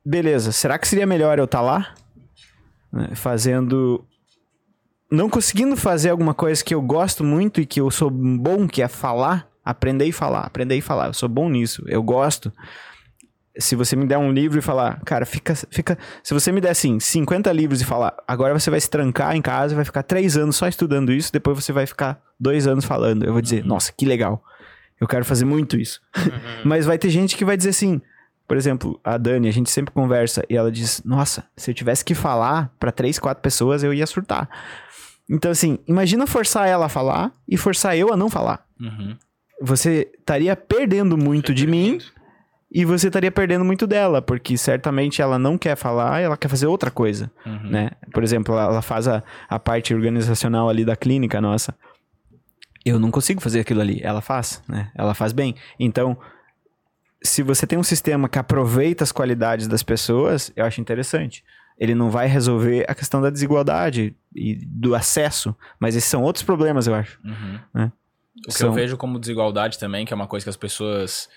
Beleza, será que seria melhor eu estar lá? Né, Fazendo. Não conseguindo fazer alguma coisa que eu gosto muito e que eu sou bom, que é falar, aprender e falar, aprender e falar. Eu sou bom nisso, eu gosto. Se você me der um livro e falar, cara, fica. fica se você me der assim, 50 livros e falar, agora você vai se trancar em casa, vai ficar três anos só estudando isso, depois você vai ficar dois anos falando. Eu vou dizer, nossa, que legal. Eu quero fazer muito isso. [LAUGHS] Mas vai ter gente que vai dizer assim, por exemplo, a Dani, a gente sempre conversa e ela diz: Nossa, se eu tivesse que falar pra três, quatro pessoas, eu ia surtar. Então, assim, imagina forçar ela a falar e forçar eu a não falar. Uhum. Você estaria perdendo muito de mim e você estaria perdendo muito dela, porque certamente ela não quer falar, ela quer fazer outra coisa, Uhum. né? Por exemplo, ela ela faz a, a parte organizacional ali da clínica nossa. Eu não consigo fazer aquilo ali, ela faz, né? Ela faz bem. Então, se você tem um sistema que aproveita as qualidades das pessoas, eu acho interessante. ele não vai resolver a questão da desigualdade e do acesso, mas esses são outros problemas, eu acho. Uhum. Né? O que São- eu vejo como desigualdade também, que é uma coisa que as pessoas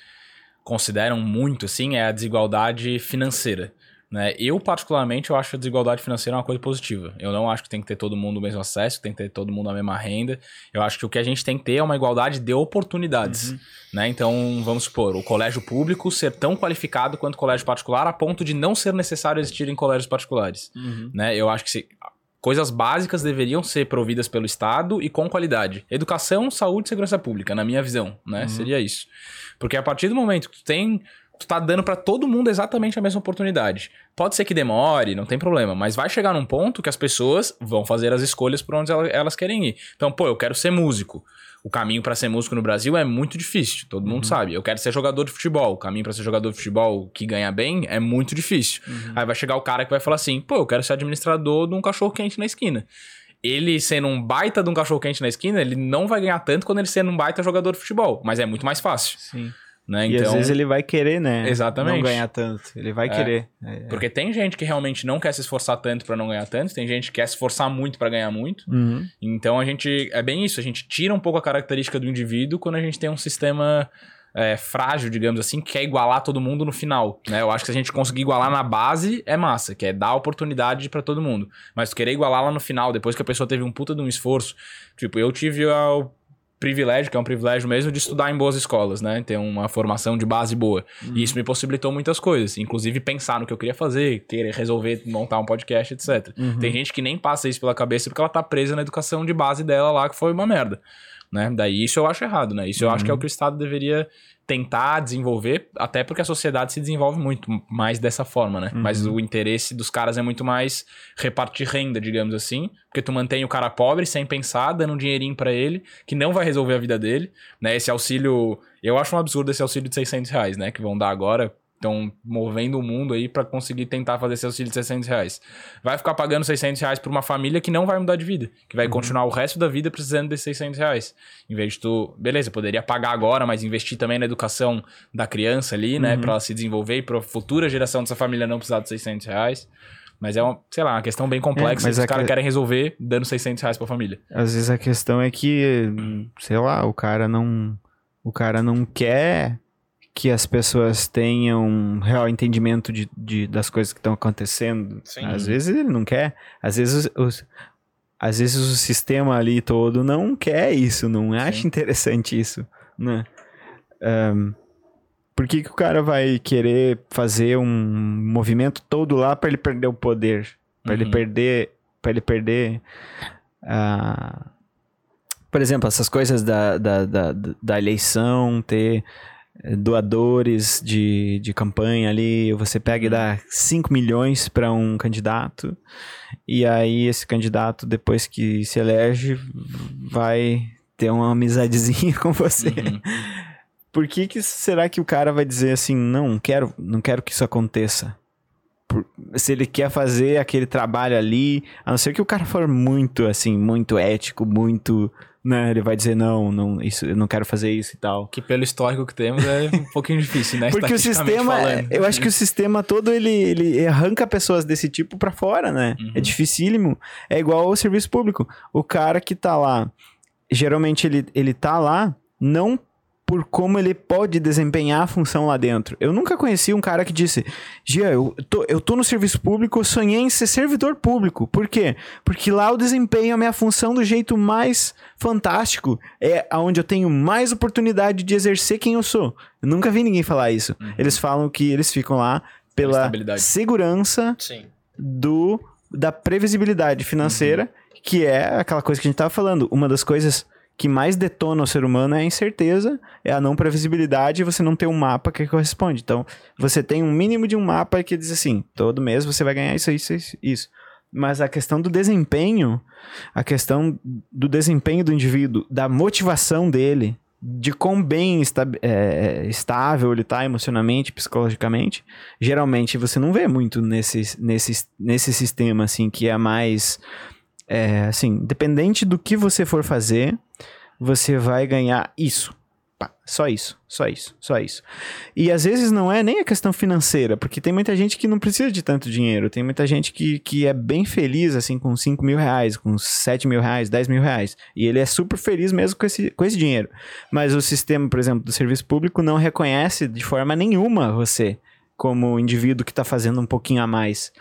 consideram muito, assim, é a desigualdade financeira. Né? Eu, particularmente, eu acho a desigualdade financeira uma coisa positiva. Eu não acho que tem que ter todo mundo o mesmo acesso, que tem que ter todo mundo a mesma renda. Eu acho que o que a gente tem que ter é uma igualdade de oportunidades. Né? Então, vamos supor, o colégio público ser tão qualificado quanto o colégio particular, a ponto de não ser necessário existir em colégios particulares né? Eu acho que se- coisas básicas deveriam ser providas pelo Estado e com qualidade. Educação, saúde e segurança pública, na minha visão, né? Uhum. Seria isso. Porque a partir do momento que tu tem tu tá dando pra todo mundo exatamente a mesma oportunidade. Pode ser que demore, não tem problema, mas vai chegar num ponto que as pessoas vão fazer as escolhas por onde ela- elas querem ir. Então, pô, eu quero ser músico. O caminho pra ser músico no Brasil é muito difícil, todo mundo sabe. Eu quero ser jogador de futebol. O caminho pra ser jogador de futebol que ganha bem é muito difícil. Aí vai chegar o cara que vai falar assim: pô, eu quero ser administrador de um cachorro quente na esquina. Ele sendo um baita de um cachorro quente na esquina, ele não vai ganhar tanto quando ele sendo um baita jogador de futebol, mas é muito mais fácil, Sim. Né? E às vezes ele vai querer, né? Exatamente. Não ganhar tanto. Ele vai É. querer. É. Porque tem gente que realmente não quer se esforçar tanto pra não ganhar tanto, tem gente que quer se esforçar muito pra ganhar muito. Uhum. Então a gente. É bem isso, a gente tira um pouco a característica do indivíduo quando a gente tem um sistema é, frágil, digamos assim, que quer igualar todo mundo no final. Né? Eu acho que se a gente conseguir igualar na base, é massa, que é dar oportunidade pra todo mundo. Mas querer igualar lá no final, depois que a pessoa teve um puta de um esforço. Tipo, eu tive o privilégio, que é um privilégio mesmo, de estudar em boas escolas, né? Ter uma formação de base boa. E isso me possibilitou muitas coisas, inclusive pensar no que eu queria fazer, querer resolver montar um podcast, etc. Uhum. Tem gente que nem passa isso pela cabeça porque ela tá presa na educação de base dela lá, que foi uma merda. Né? Daí isso eu acho errado, né? Isso eu acho que é o que o Estado deveria tentar desenvolver, até porque a sociedade se desenvolve muito mais dessa forma, né? Mas o interesse dos caras é muito mais repartir renda, digamos assim, porque tu mantém o cara pobre sem pensar, dando um dinheirinho pra ele, que não vai resolver a vida dele, né? Esse auxílio, eu acho um absurdo esse auxílio de 600 reais, né? Que vão dar agora, estão movendo o mundo aí pra conseguir tentar fazer esse auxílio de 600 reais. Vai ficar pagando 600 reais pra uma família que não vai mudar de vida, que vai continuar o resto da vida precisando desses 600 reais. Em vez de tu, beleza, poderia pagar agora, mas investir também na educação da criança ali, né, Pra ela se desenvolver e pra futura geração dessa família não precisar de 600 reais. Mas é uma, sei lá, uma questão bem complexa mas que os é caras que- querem resolver dando 600 reais pra família. Às vezes a questão é que, sei lá, o cara não. O cara não quer que as pessoas tenham um real entendimento de, de- das coisas que estão acontecendo. Sim. Às vezes ele não quer. Às vezes, os, às vezes o sistema ali todo não quer isso, não acha interessante isso, né? Ahn, por que, que o cara vai querer fazer um movimento todo lá para ele perder o poder? Para ele Uhum. perder. para ele perder. ah, por exemplo, essas coisas da, da, da, da eleição, ter doadores de, de campanha ali, você pega e dá 5 milhões para um candidato, e aí esse candidato, depois que se elege, vai ter uma amizadezinha [LAUGHS] com você. Uhum. Por que, que será que o cara vai dizer assim, não, não quero, não quero que isso aconteça? Se ele quer fazer aquele trabalho ali, a não ser que o cara for muito, assim, muito ético, muito, né, ele vai dizer, não, não, isso, eu não quero fazer isso e tal. Que pelo histórico que temos é um [LAUGHS] pouquinho difícil, né? Porque o sistema, falando. eu acho que o sistema todo, ele, ele arranca pessoas desse tipo pra fora, né? Uhum. É dificílimo. É igual ao serviço público. O cara que tá lá, geralmente ele, ele tá lá não por como ele pode desempenhar a função lá dentro. Eu nunca conheci um cara que disse, Gia, eu tô, eu tô no serviço público, eu sonhei em ser servidor público. Por quê? Porque lá eu desempenho a minha função do jeito mais fantástico. É onde eu tenho mais oportunidade de exercer quem eu sou. Eu nunca vi ninguém falar isso. Eles falam que eles ficam lá pela segurança Sim. do da previsibilidade financeira, que é aquela coisa que a gente tava falando. Uma das coisas que mais detona o ser humano é a incerteza, é a não previsibilidade e você não ter um mapa que corresponde. Então, você tem um mínimo de um mapa que diz assim, todo mês você vai ganhar isso, isso, isso. Mas a questão do desempenho, a questão do desempenho do indivíduo, da motivação dele, de quão bem esta- é, estável ele tá emocionalmente, psicologicamente, geralmente você não vê muito nesse, nesse, nesse sistema, assim, que é mais... é, assim, dependente do que você for fazer, você vai ganhar isso. Pá, Só isso, só isso, só isso. E às vezes não é nem a questão financeira, porque tem muita gente que não precisa de tanto dinheiro. Tem muita gente que, que é bem feliz, assim, com 5 mil reais, com 7 mil reais, 10 mil reais. E ele é super feliz mesmo com esse, com esse dinheiro. Mas o sistema, por exemplo, do serviço público não reconhece de forma nenhuma você como indivíduo que está fazendo um pouquinho a mais.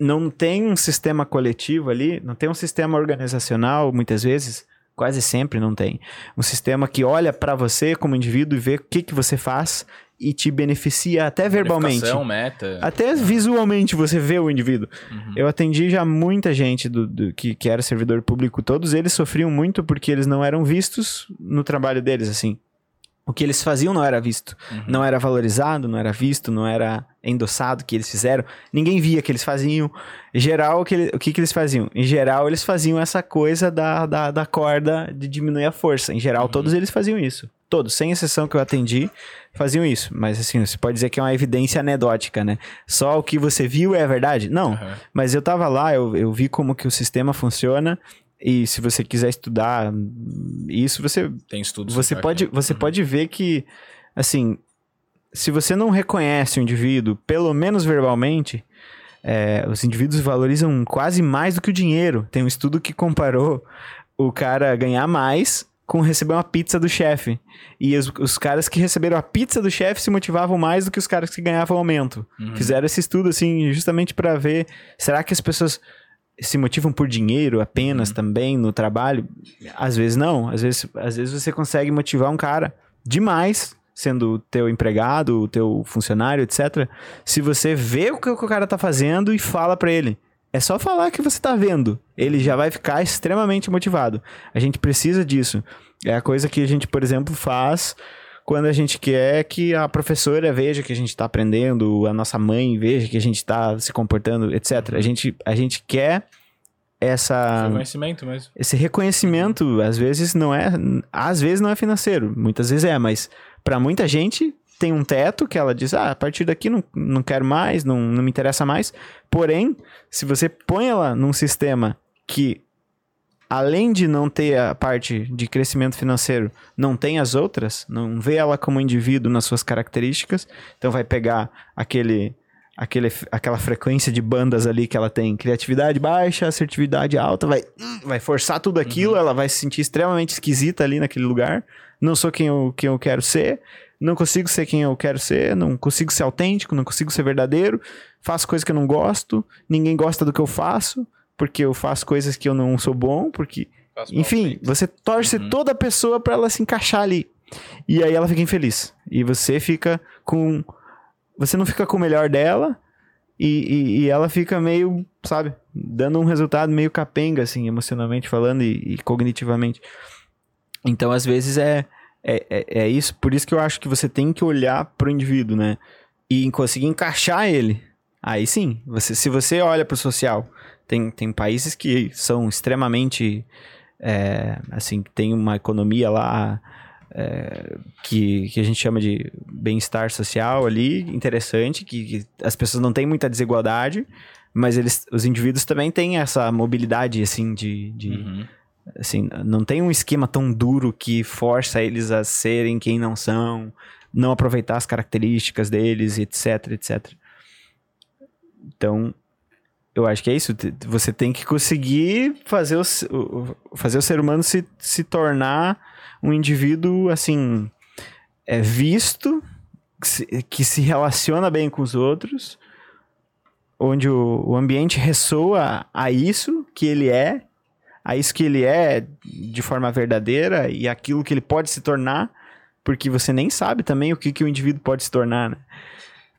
Não tem um sistema coletivo ali, não tem um sistema organizacional, muitas vezes, quase sempre não tem. Um sistema que olha para você como indivíduo e vê o que, que você faz e te beneficia até verbalmente. Meta. Até visualmente você vê o indivíduo. Uhum. Eu atendi já muita gente do, do- que, que era servidor público, todos eles sofriam muito porque eles não eram vistos no trabalho deles, assim. O que eles faziam não era visto, Uhum. não era valorizado, não era visto, não era endossado o que eles fizeram. Ninguém via que eles faziam. Em geral, o que, ele- o que, que eles faziam? Em geral, eles faziam essa coisa da, da, da corda de diminuir a força. Em geral, Uhum. todos eles faziam isso. Todos, sem exceção que eu atendi, faziam isso. Mas assim, você pode dizer que é uma evidência anedótica, né? Só o que você viu é a verdade? Não. Aham. Mas eu tava lá, eu, eu vi como que o sistema funciona. E se você quiser estudar isso, você, Tem estudos. você pode, você Uhum. pode ver que, assim, se você não reconhece o indivíduo, pelo menos verbalmente, é, os indivíduos valorizam quase mais do que o dinheiro. Tem um estudo que comparou o cara ganhar mais com receber uma pizza do chefe. E os, os caras que receberam a pizza do chefe se motivavam mais do que os caras que ganhavam aumento. Uhum. Fizeram esse estudo, assim, justamente pra ver, será que as pessoas se motivam por dinheiro apenas Uhum. também no trabalho? Às vezes não. Às vezes, às vezes você consegue motivar um cara demais, sendo o teu empregado, o teu funcionário, etc. Se você vê o que o cara tá fazendo e fala pra ele. É só falar que você tá vendo. Ele já vai ficar extremamente motivado. A gente precisa disso. É a coisa que a gente, por exemplo, faz quando a gente quer que a professora veja que a gente está aprendendo, a nossa mãe veja que a gente está se comportando, etc. A gente, a gente quer essa Conhecimento mesmo. esse reconhecimento, às vezes não é, às vezes não é financeiro, muitas vezes é, mas para muita gente tem um teto que ela diz, ah, a partir daqui não, não quero mais, não, não me interessa mais. Porém, se você põe ela num sistema que além de não ter a parte de crescimento financeiro, não tem as outras, não vê ela como indivíduo nas suas características, então vai pegar aquele, aquele aquela frequência de bandas ali que ela tem, criatividade baixa, assertividade alta, vai, vai forçar tudo aquilo, ela vai se sentir extremamente esquisita ali naquele lugar, não sou quem eu, quem eu quero ser, não consigo ser quem eu quero ser, não consigo ser autêntico, não consigo ser verdadeiro, faço coisas que eu não gosto, ninguém gosta do que eu faço, porque eu faço coisas que eu não sou bom, porque Faço enfim, feito. você torce Uhum. toda a pessoa pra ela se encaixar ali. E aí ela fica infeliz. E você fica com. Você não fica com o melhor dela. E, e, e ela fica meio, sabe, dando um resultado meio capenga, assim, emocionalmente falando e, e cognitivamente. Então, às vezes, é, é, é, é isso. Por isso que eu acho que você tem que olhar pro indivíduo, né? E conseguir encaixar ele. Aí sim, você, se você olha pro social, tem, tem países que são extremamente é, assim, tem uma economia lá é, que, que a gente chama de bem-estar social ali, interessante, que, que as pessoas não têm muita desigualdade, mas eles, os indivíduos também têm essa mobilidade, assim, de... de Uhum. assim, não tem um esquema tão duro que força eles a serem quem não são, não aproveitar as características deles, etc, etc. Então, eu acho que é isso. Você tem que conseguir fazer o- fazer o ser humano se, se tornar um indivíduo, assim, é visto, que se, que se relaciona bem com os outros, onde o, o ambiente ressoa a isso que ele é, a isso que ele é de forma verdadeira e aquilo que ele pode se tornar, porque você nem sabe também o que, que o indivíduo pode se tornar, né?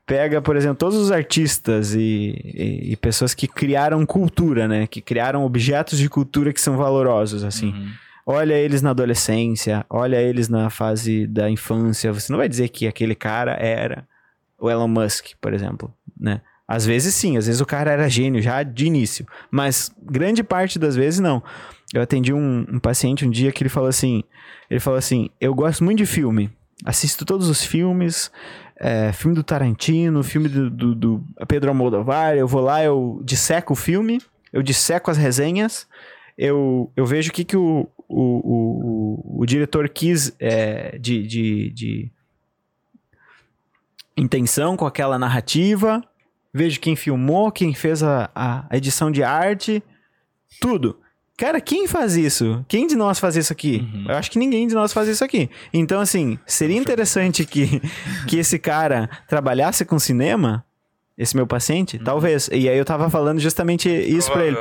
Pega, por exemplo, todos os artistas e, e- e pessoas que criaram cultura, né? Que criaram objetos de cultura que são valorosos, assim. Uhum. Olha eles na adolescência, olha eles na fase da infância. Você não vai dizer que aquele cara era o Elon Musk, por exemplo, né? Às vezes sim, às vezes o cara era gênio já de início, mas grande parte das vezes não. Eu atendi um, um paciente um dia que ele falou assim, ele falou assim, eu gosto muito de filme, assisto todos os filmes, é, filme do Tarantino, filme do, do, do Pedro Almodovar, eu vou lá, eu disseco o filme, eu disseco as resenhas, eu, eu vejo o que, que o, o, o, o diretor quis é, de, de, de intenção com aquela narrativa, vejo quem filmou, quem fez a, a edição de arte, tudo. Cara, quem faz isso? Quem de nós faz isso aqui? Uhum. Eu acho que ninguém de nós faz isso aqui. Então, assim, seria interessante que, que esse cara trabalhasse com cinema, esse meu paciente, talvez. E aí eu tava falando justamente isso pra ele.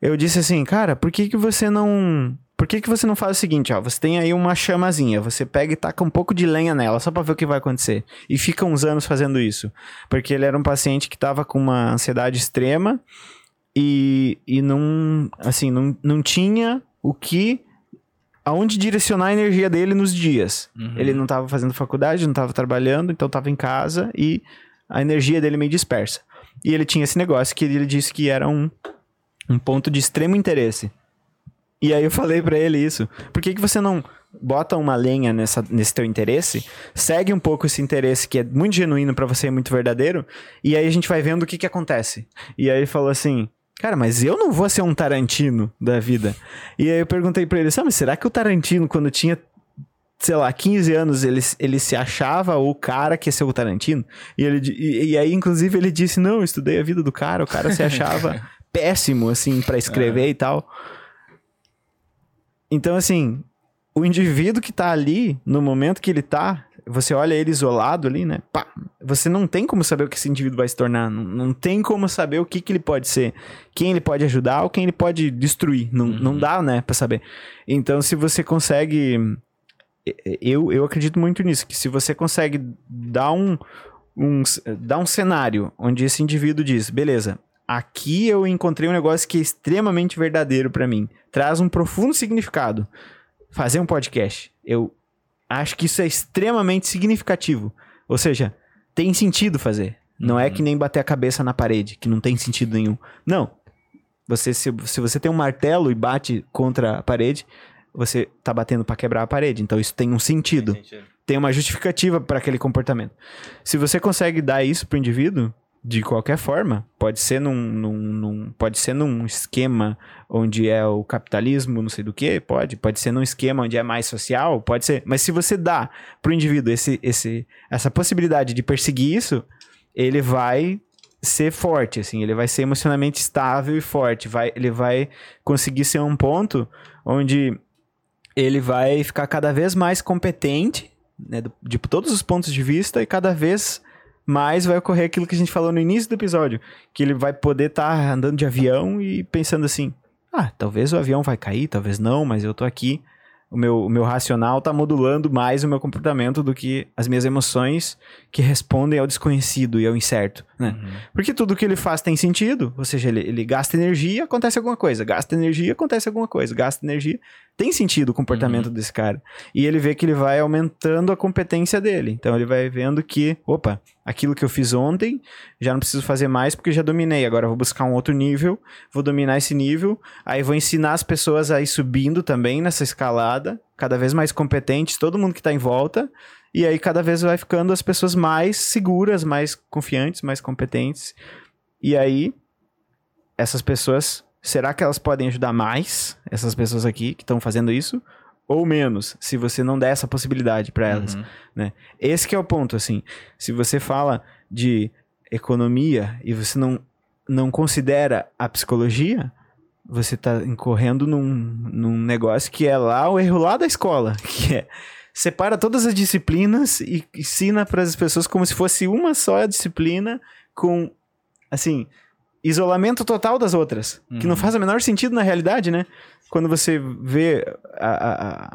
Eu disse assim, cara, por que que você não... Por que que você não faz o seguinte, ó? Você tem aí uma chamazinha, você pega e taca um pouco de lenha nela, só pra ver o que vai acontecer. E fica uns anos fazendo isso. Porque ele era um paciente que tava com uma ansiedade extrema e, e não, assim, não, não tinha o que... Aonde direcionar a energia dele nos dias. Uhum. Ele não tava fazendo faculdade, não tava trabalhando, então tava em casa e a energia dele meio dispersa. E ele tinha esse negócio que ele disse que era um, um ponto de extremo interesse. E aí eu falei pra ele isso. Por que, que você não bota uma lenha nessa, nesse teu interesse, segue um pouco esse interesse que é muito genuíno pra você, é muito verdadeiro, e aí a gente vai vendo o que que acontece. E aí ele falou assim, cara, mas eu não vou ser um Tarantino da vida. E aí eu perguntei pra ele, sabe, será que o Tarantino, quando tinha sei lá, 15 anos, ele, ele se achava o cara que ia ser o Tarantino. E, ele, e, e aí, inclusive, ele disse: Não, eu estudei a vida do cara, o cara se achava [LAUGHS] péssimo, assim, pra escrever e tal. Então, assim, o indivíduo que tá ali, no momento que ele tá, você olha ele isolado ali, né? Pá, você não tem como saber o que esse indivíduo vai se tornar. Não, não tem como saber o que, que ele pode ser. Quem ele pode ajudar ou quem ele pode destruir. Não, não dá, né, pra saber. Então, se você consegue eu, eu acredito muito nisso, que se você consegue dar um, um, dar um cenário onde esse indivíduo diz, beleza, aqui eu encontrei um negócio que é extremamente verdadeiro pra mim, traz um profundo significado, fazer um podcast, eu acho que isso é extremamente significativo, ou seja, tem sentido fazer, não é que nem bater a cabeça na parede, que não tem sentido nenhum, não, você, se, se você tem um martelo e bate contra a parede, você tá batendo pra quebrar a parede. Então isso tem um sentido, Tem sentido. tem uma justificativa para aquele comportamento. Se você consegue dar isso pro indivíduo, de qualquer forma, pode ser num, num, num- pode ser num esquema onde é o capitalismo, não sei do que, pode, pode ser num esquema onde é mais social, pode ser. Mas se você dá pro indivíduo esse, esse, essa possibilidade de perseguir isso, ele vai ser forte, assim, ele vai ser emocionalmente estável e forte, vai, ele vai conseguir ser um ponto onde ele vai ficar cada vez mais competente, né, do- de todos os pontos de vista, e cada vez mais vai ocorrer aquilo que a gente falou no início do episódio, que ele vai poder estar andando de avião e pensando assim, ah, talvez o avião vai cair, talvez não, mas eu tô aqui, o meu, o meu racional tá modulando mais o meu comportamento do que as minhas emoções que respondem ao desconhecido e ao incerto, né? Porque tudo que ele faz tem sentido, ou seja, ele, ele gasta energia, acontece alguma coisa, gasta energia, acontece alguma coisa, gasta energia, tem sentido o comportamento desse cara. E ele vê que ele vai aumentando a competência dele. Então ele vai vendo que, opa, aquilo que eu fiz ontem, já não preciso fazer mais porque já dominei. Agora eu vou buscar um outro nível, vou dominar esse nível, aí vou ensinar as pessoas a ir subindo também nessa escalada, cada vez mais competentes, todo mundo que tá em volta. E aí cada vez vai ficando as pessoas mais seguras, mais confiantes, mais competentes. E aí essas pessoas, será que elas podem ajudar mais essas pessoas aqui que estão fazendo isso ou menos, se você não der essa possibilidade para elas, Uhum. né? Esse que é o ponto, assim. Se você fala de economia e você não não considera a psicologia, você tá incorrendo num, num negócio que é lá o erro lá da escola, [LAUGHS] que é separa todas as disciplinas e ensina para as pessoas como se fosse uma só disciplina com assim, isolamento total das outras, que não Uhum. faz o menor sentido na realidade, né? Quando você vê a,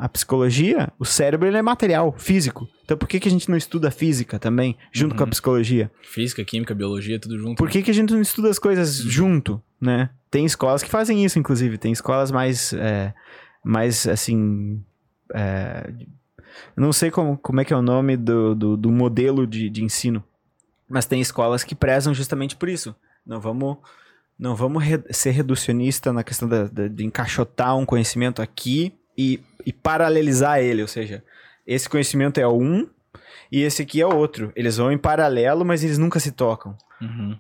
a, a psicologia, o cérebro ele é material, físico. Então por que, que a gente não estuda física também, junto com a Uhum. psicologia? Física, química, biologia, tudo junto. Por que, que a gente não estuda as coisas junto, né? Tem escolas que fazem isso, inclusive. Tem escolas mais, é, mais assim... é, eu não sei como, como é que é o nome do, do, do modelo de, de ensino. Mas tem escolas que prezam justamente por isso. Não vamos, não vamos re- ser reducionista na questão da- da- de encaixotar um conhecimento aqui e, e paralelizar ele. Ou seja, esse conhecimento é um e esse aqui é outro. Eles vão em paralelo, mas eles nunca se tocam. Uhum.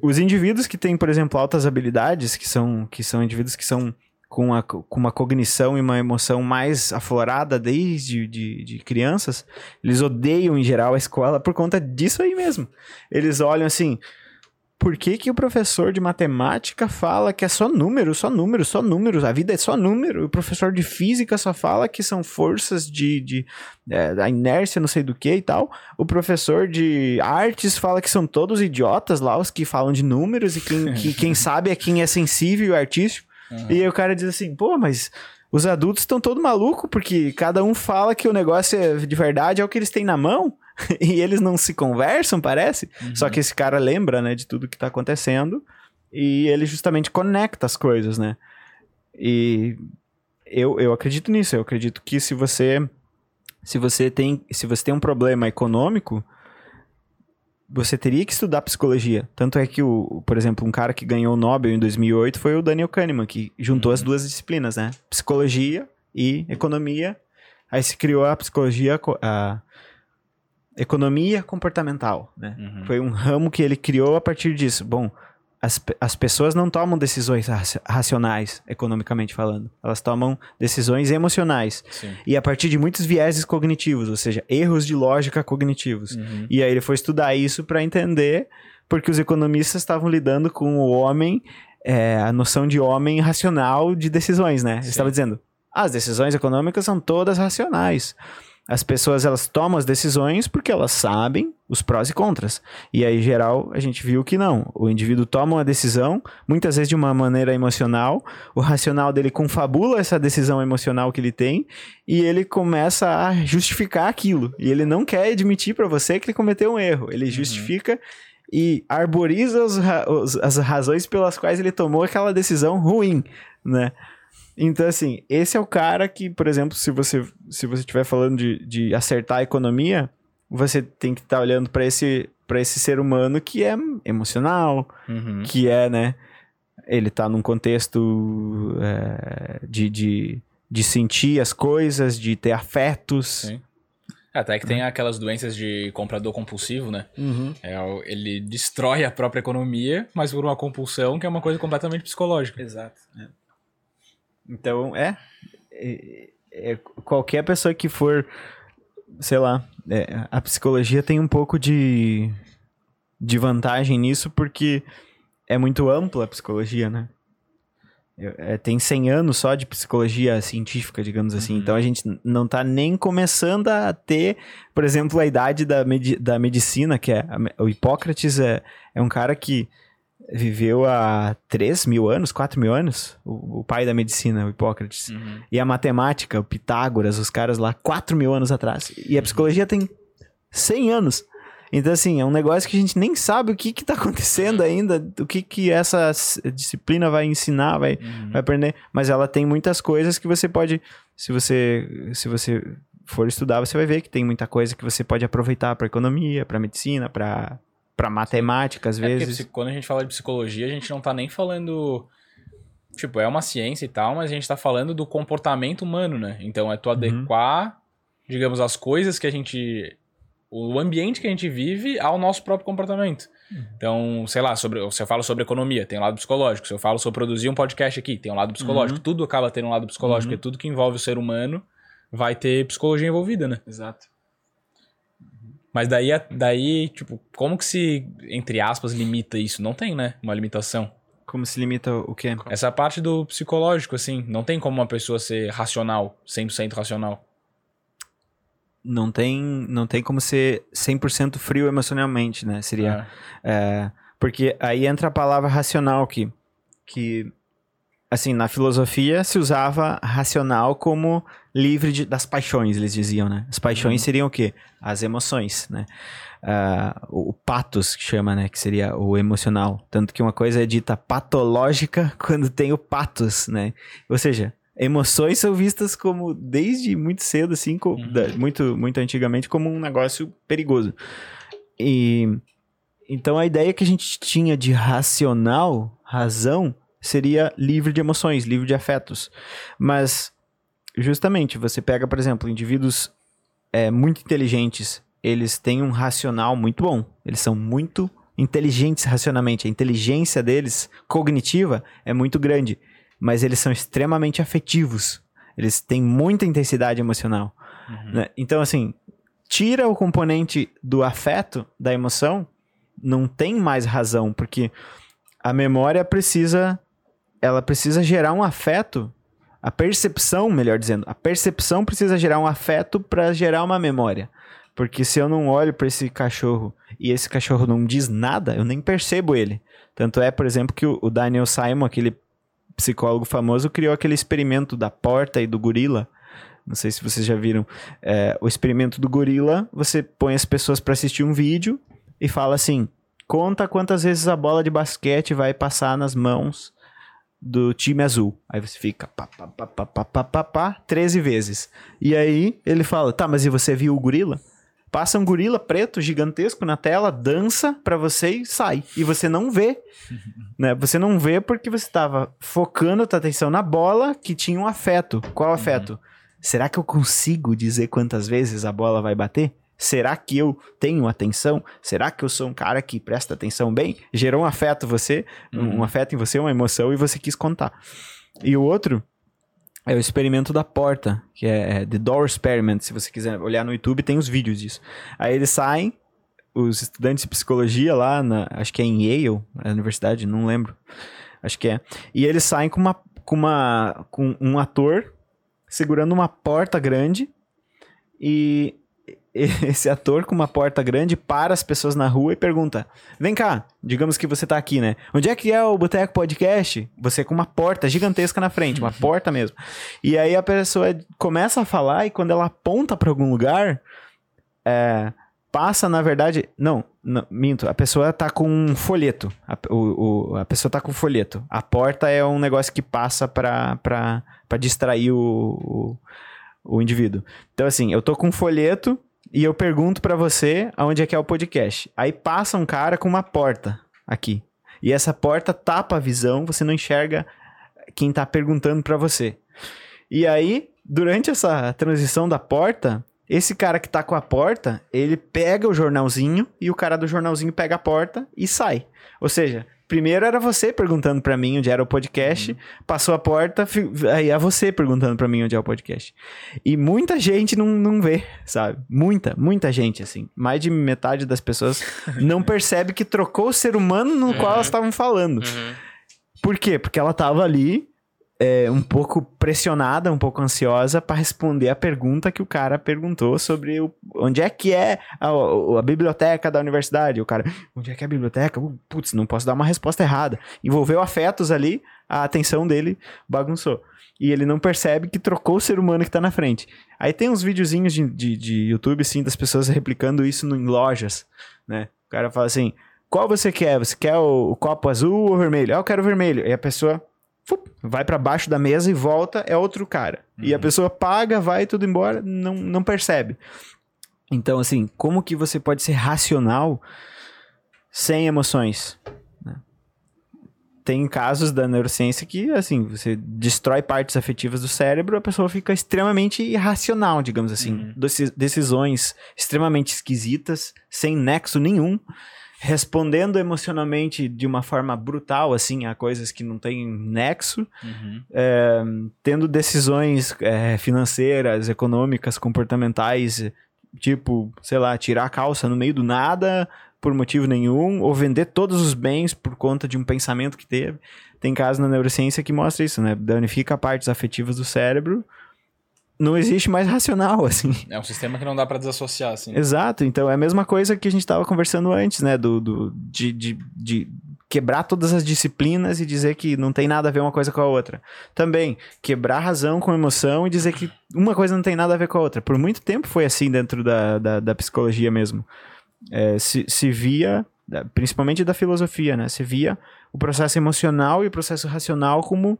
os indivíduos que têm, por exemplo, altas habilidades, que são, que são indivíduos que são com, a, com uma cognição e uma emoção mais aflorada desde de, de crianças, eles odeiam em geral a escola por conta disso aí mesmo. Eles olham assim, por que, que o professor de matemática fala que é só número, só número, só números, a vida é só número? O professor de física só fala que são forças de, de é, da inércia, não sei do que e tal. O professor de artes fala que são todos idiotas lá, os que falam de números, e quem, que, quem sabe é quem é sensível e artístico. Uhum. E aí o cara diz assim, pô, mas os adultos estão todo maluco porque cada um fala que o negócio é de verdade é o que eles têm na mão. [LAUGHS] e eles não se conversam, parece. Uhum. Só que esse cara lembra, né, de tudo que tá acontecendo e ele justamente conecta as coisas, né? E eu, eu acredito nisso, eu acredito que se você se você tem se você tem um problema econômico, você teria que estudar psicologia. Tanto é que o, por exemplo, um cara que ganhou o Nobel em 2008 foi o Daniel Kahneman, que juntou uhum. as duas disciplinas, né? Psicologia e economia. Aí se criou a psicologia a economia comportamental, né? Uhum. Foi um ramo que ele criou a partir disso. Bom, as, as pessoas não tomam decisões racionais, economicamente falando. Elas tomam decisões emocionais. Sim. E a partir de muitos vieses cognitivos, ou seja, erros de lógica cognitivos. Uhum. E aí ele foi estudar isso para entender porque os economistas estavam lidando com o homem, é, a noção de homem racional de decisões, né? Ele estava dizendo, as decisões econômicas são todas racionais. As pessoas elas tomam as decisões porque elas sabem os prós e contras. E aí, em geral, a gente viu que não. O indivíduo toma uma decisão, muitas vezes de uma maneira emocional, o racional dele confabula essa decisão emocional que ele tem e ele começa a justificar aquilo. E ele não quer admitir para você que ele cometeu um erro. Ele uhum. justifica e arboriza os, os, as razões pelas quais ele tomou aquela decisão ruim, né? Então, assim, esse é o cara que, por exemplo, se você se você estiver falando de, de acertar a economia, você tem que estar tá olhando para esse para esse ser humano que é emocional, uhum. que é, né? Ele tá num contexto é, de, de, de sentir as coisas, de ter afetos. Sim. Até que tem aquelas doenças de comprador compulsivo, né? Uhum. É, ele destrói a própria economia, mas por uma compulsão que é uma coisa completamente psicológica. Exato. É. Então, é, é, é, Qualquer pessoa que for, sei lá, é, a psicologia tem um pouco de, de vantagem nisso, porque é muito ampla a psicologia, né? É, tem 100 anos só de psicologia científica, digamos assim. Uhum. Então a gente não está nem começando a ter, por exemplo, a idade da, medi da medicina, que é. O Hipócrates é, é um cara que viveu há 3 mil anos, 4 mil anos, o, o pai da medicina, o Hipócrates. Uhum. E a matemática, o Pitágoras, os caras lá, 4 mil anos atrás. E a psicologia tem 100 anos. Então, assim, é um negócio que a gente nem sabe o que está acontecendo ainda, o que, que essa disciplina vai ensinar, vai, uhum. vai aprender. Mas ela tem muitas coisas que você pode, se você, se você for estudar, você vai ver que tem muita coisa que você pode aproveitar para economia, para medicina, para para matemática, às é vezes. quando a gente fala de psicologia, a gente não tá nem falando. Tipo, é uma ciência e tal, mas a gente tá falando do comportamento humano, né? Então é tu uhum. adequar, digamos, as coisas que a gente. O ambiente que a gente vive ao nosso próprio comportamento. Uhum. Então, sei lá, sobre, se eu falo sobre economia, tem um lado psicológico. Se eu falo sobre produzir um podcast aqui, tem um lado psicológico. Uhum. Tudo acaba tendo um lado psicológico, uhum. porque tudo que envolve o ser humano vai ter psicologia envolvida, né? Exato. Mas daí, daí, tipo, como que se, entre aspas, limita isso? Não tem, né? Uma limitação. Como se limita o quê? Essa parte do psicológico, assim. Não tem como uma pessoa ser racional, 100% racional. Não tem, não tem como ser 100% frio emocionalmente, né? Seria... É. É, porque aí entra a palavra racional que, que assim, na filosofia se usava racional como livre de, das paixões, eles diziam, né? As paixões uhum. seriam o quê? As emoções, né? Uh, o, patos, que chama, né? Que seria o emocional. Tanto que uma coisa é dita patológica [LAUGHS] quando tem o patos, né? Ou seja, emoções são vistas como, desde muito cedo, assim, uhum. da, muito, muito antigamente, como um negócio perigoso. E... Então a ideia que a gente tinha de racional, razão, seria livre de emoções, livre de afetos. Mas, justamente, você pega, por exemplo, indivíduos é, muito inteligentes, eles têm um racional muito bom. Eles são muito inteligentes racionalmente. A inteligência deles, cognitiva, é muito grande. Mas eles são extremamente afetivos. Eles têm muita intensidade emocional. né? Então, assim, tira o componente do afeto, da emoção, não tem mais razão, porque a memória precisa. Ela precisa gerar um afeto. A percepção, melhor dizendo, a percepção precisa gerar um afeto para gerar uma memória. Porque se eu não olho para esse cachorro e esse cachorro não diz nada, eu nem percebo ele. Tanto é, por exemplo, que o Daniel Simon, aquele psicólogo famoso, criou aquele experimento da porta e do gorila. Não sei se vocês já viram. É, o experimento do gorila, você põe as pessoas para assistir um vídeo e fala assim: conta quantas vezes a bola de basquete vai passar nas mãos do time azul. Aí você fica pá, pá, pá, pá, pá, pá, pá, pá 13 vezes. E aí ele fala: "Tá, mas e você viu o gorila?" Passa um gorila preto gigantesco na tela, dança para você e sai. E você não vê, [LAUGHS] né? Você não vê porque você tava focando a atenção na bola que tinha um afeto. Qual afeto? Uhum. Será que eu consigo dizer quantas vezes a bola vai bater? Será que eu tenho atenção? Será que eu sou um cara que presta atenção bem? Gerou um afeto você, um- um afeto em você, uma emoção e você quis contar. E o outro é o experimento da porta, que é, é The Door Experiment. Se você quiser olhar no YouTube, tem os vídeos disso. Aí eles saem, os estudantes de psicologia lá, na, acho que é em Yale, a universidade, não lembro. Acho que é. E eles saem com, uma, com, uma, com um ator segurando uma porta grande e esse ator com uma porta grande para as pessoas na rua e pergunta: Vem cá, digamos que você tá aqui, né? Onde é que é o Boteco Podcast? Você com uma porta gigantesca na frente, uma porta mesmo. E aí a pessoa começa a falar e quando ela aponta para algum lugar, é, passa, na verdade. Não, não, minto. A pessoa tá com um folheto. A, o, o- a pessoa tá com um folheto. A porta é um negócio que passa pra distrair o, o, o indivíduo. Então, assim, eu tô com um folheto e eu pergunto pra você aonde é que é o podcast. Aí passa um cara com uma porta aqui. E essa porta tapa a visão, você não enxerga quem tá perguntando pra você. E aí, durante essa transição da porta, esse cara que tá com a porta, ele pega o jornalzinho e o cara do jornalzinho pega a porta e sai. Ou seja, primeiro era você perguntando pra mim onde era o podcast, passou a porta, aí é você perguntando pra mim onde é o podcast. E muita gente não, não vê, sabe? Muita, muita gente, assim. Mais de metade das pessoas [LAUGHS] não percebe que trocou o ser humano no qual elas estavam falando. Uhum. Por quê? Porque ela tava ali é, um pouco pressionada, um pouco ansiosa para responder a pergunta que o cara perguntou sobre o, onde é que é a, a biblioteca da universidade. O cara, onde é que é a biblioteca? Uh, Putz, não posso dar uma resposta errada. Envolveu afetos ali, a atenção dele bagunçou. E ele não percebe que trocou o ser humano que tá na frente. Aí tem uns videozinhos de, de, de YouTube, assim, das pessoas replicando isso no- em lojas, né? O cara fala assim, qual você quer? Você quer o, o copo azul ou vermelho? Ah, eu quero vermelho. E a pessoa vai pra baixo da mesa e volta, é outro cara. E a pessoa paga, vai tudo embora, não, não percebe. Então, assim, como que você pode ser racional sem emoções? né? Tem casos da neurociência que, assim, você destrói partes afetivas do cérebro, a pessoa fica extremamente irracional, digamos assim. Deci- Decisões extremamente esquisitas, sem nexo nenhum, respondendo emocionalmente de uma forma brutal, assim, a coisas que não têm nexo Uhum. é, tendo decisões é, financeiras, econômicas, comportamentais, tipo, sei lá, tirar a calça no meio do nada por motivo nenhum, ou vender todos os bens por conta de um pensamento que teve. Tem casos na neurociência que mostra isso, né? Danifica partes afetivas do cérebro. Não existe mais racional, [LAUGHS] assim. É um sistema que não dá pra desassociar, assim. Exato, então é a mesma coisa que a gente estava conversando antes, né? Do, do, de, de, de quebrar todas as disciplinas e dizer que não tem nada a ver uma coisa com a outra. Também, quebrar razão com emoção e dizer que uma coisa não tem nada a ver com a outra. Por muito tempo foi assim dentro da, da, da psicologia mesmo. É, se, se via, principalmente da filosofia, né? Se via o processo emocional e o processo racional como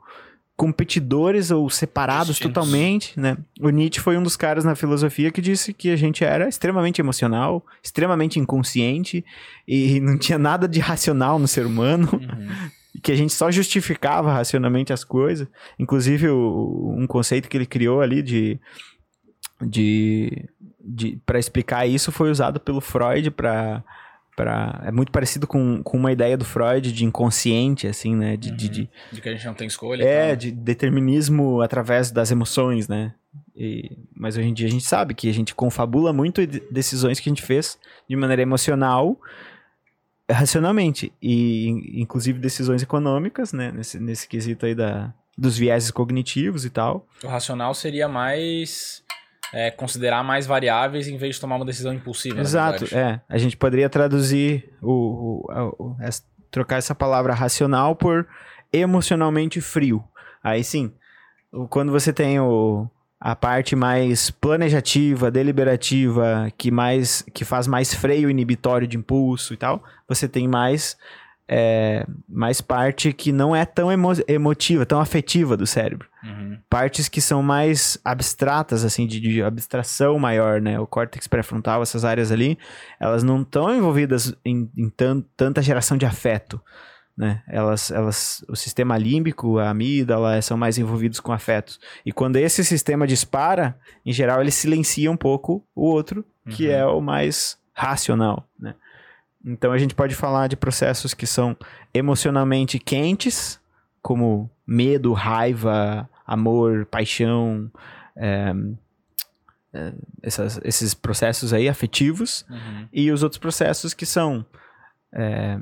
competidores ou separados Distintos. totalmente, né? O Nietzsche foi um dos caras na filosofia que disse que a gente era extremamente emocional, extremamente inconsciente e não tinha nada de racional no ser humano, Uhum. [LAUGHS] que a gente só justificava racionalmente as coisas. Inclusive, o- um conceito que ele criou ali de, de, de para explicar isso foi usado pelo Freud para Pra, é muito parecido com, com uma ideia do Freud de inconsciente, assim, né? De, de, de- De que a gente não tem escolha. é, de determinismo através das emoções, né? E- mas hoje em dia a gente sabe que a gente confabula muito de- decisões que a gente fez de maneira emocional, racionalmente. E in- inclusive decisões econômicas, né? Nesse, nesse quesito aí da, dos vieses cognitivos e tal. O racional seria mais. É, considerar mais variáveis em vez de tomar uma decisão impulsiva. na Exato, é. A gente poderia traduzir o, o- o- trocar essa palavra racional por emocionalmente frio. Aí sim, quando você tem o, a parte mais planejativa, deliberativa, que mais que faz mais freio inibitório de impulso e tal, você tem mais é, mais parte que não é tão emo- emotiva, tão afetiva do cérebro Uhum. Partes que são mais abstratas, assim, de, de abstração maior, né? O córtex pré-frontal, essas áreas ali, elas não estão envolvidas em, em tan- tanta geração de afeto, né? Elas, elas, o sistema límbico, a amígdala, são mais envolvidos com afetos. E quando esse sistema dispara, em geral, ele silencia um pouco o outro, que Uhum. é o mais racional, né? Então a gente pode falar de processos que são emocionalmente quentes, como medo, raiva, amor, paixão, é, é, essas- esses processos aí afetivos, Uhum. e os outros processos que são é,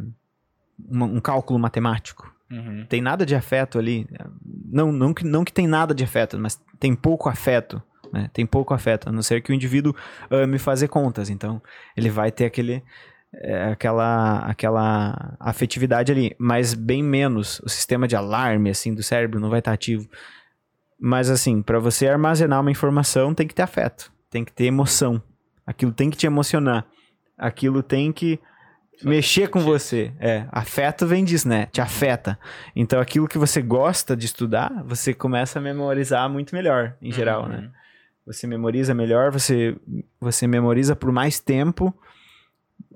uma- um cálculo matemático. Uhum. Tem nada de afeto ali. Não, não, que, não que tem nada de afeto, mas tem pouco afeto. né? Tem pouco afeto, a não ser que o indivíduo ame fazer contas. Então, ele vai ter aquele, é, aquela, aquela afetividade ali, mas bem menos. O sistema de alarme assim do cérebro não vai estar ativo. Mas assim, para você armazenar uma informação, tem que ter afeto, tem que ter emoção. Aquilo tem que te emocionar. Aquilo tem que mexer com você. É, afeto vem disso, né? Te afeta. Então, aquilo que você gosta de estudar, você começa a memorizar muito melhor, em geral, Uhum. né? Você memoriza melhor, você, você memoriza por mais tempo.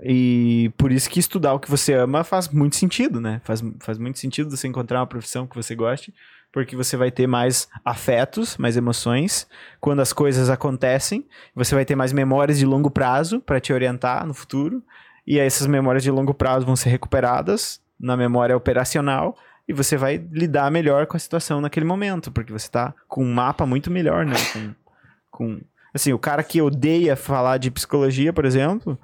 E por isso que estudar o que você ama faz muito sentido, né? Faz, faz muito sentido você encontrar uma profissão que você goste, porque você vai ter mais afetos, mais emoções quando as coisas acontecem. Você vai ter mais memórias de longo prazo para te orientar no futuro. E essas memórias de longo prazo vão ser recuperadas na memória operacional e você vai lidar melhor com a situação naquele momento, porque você tá com um mapa muito melhor, né? Com, com... Assim, o cara que odeia falar de psicologia, por exemplo,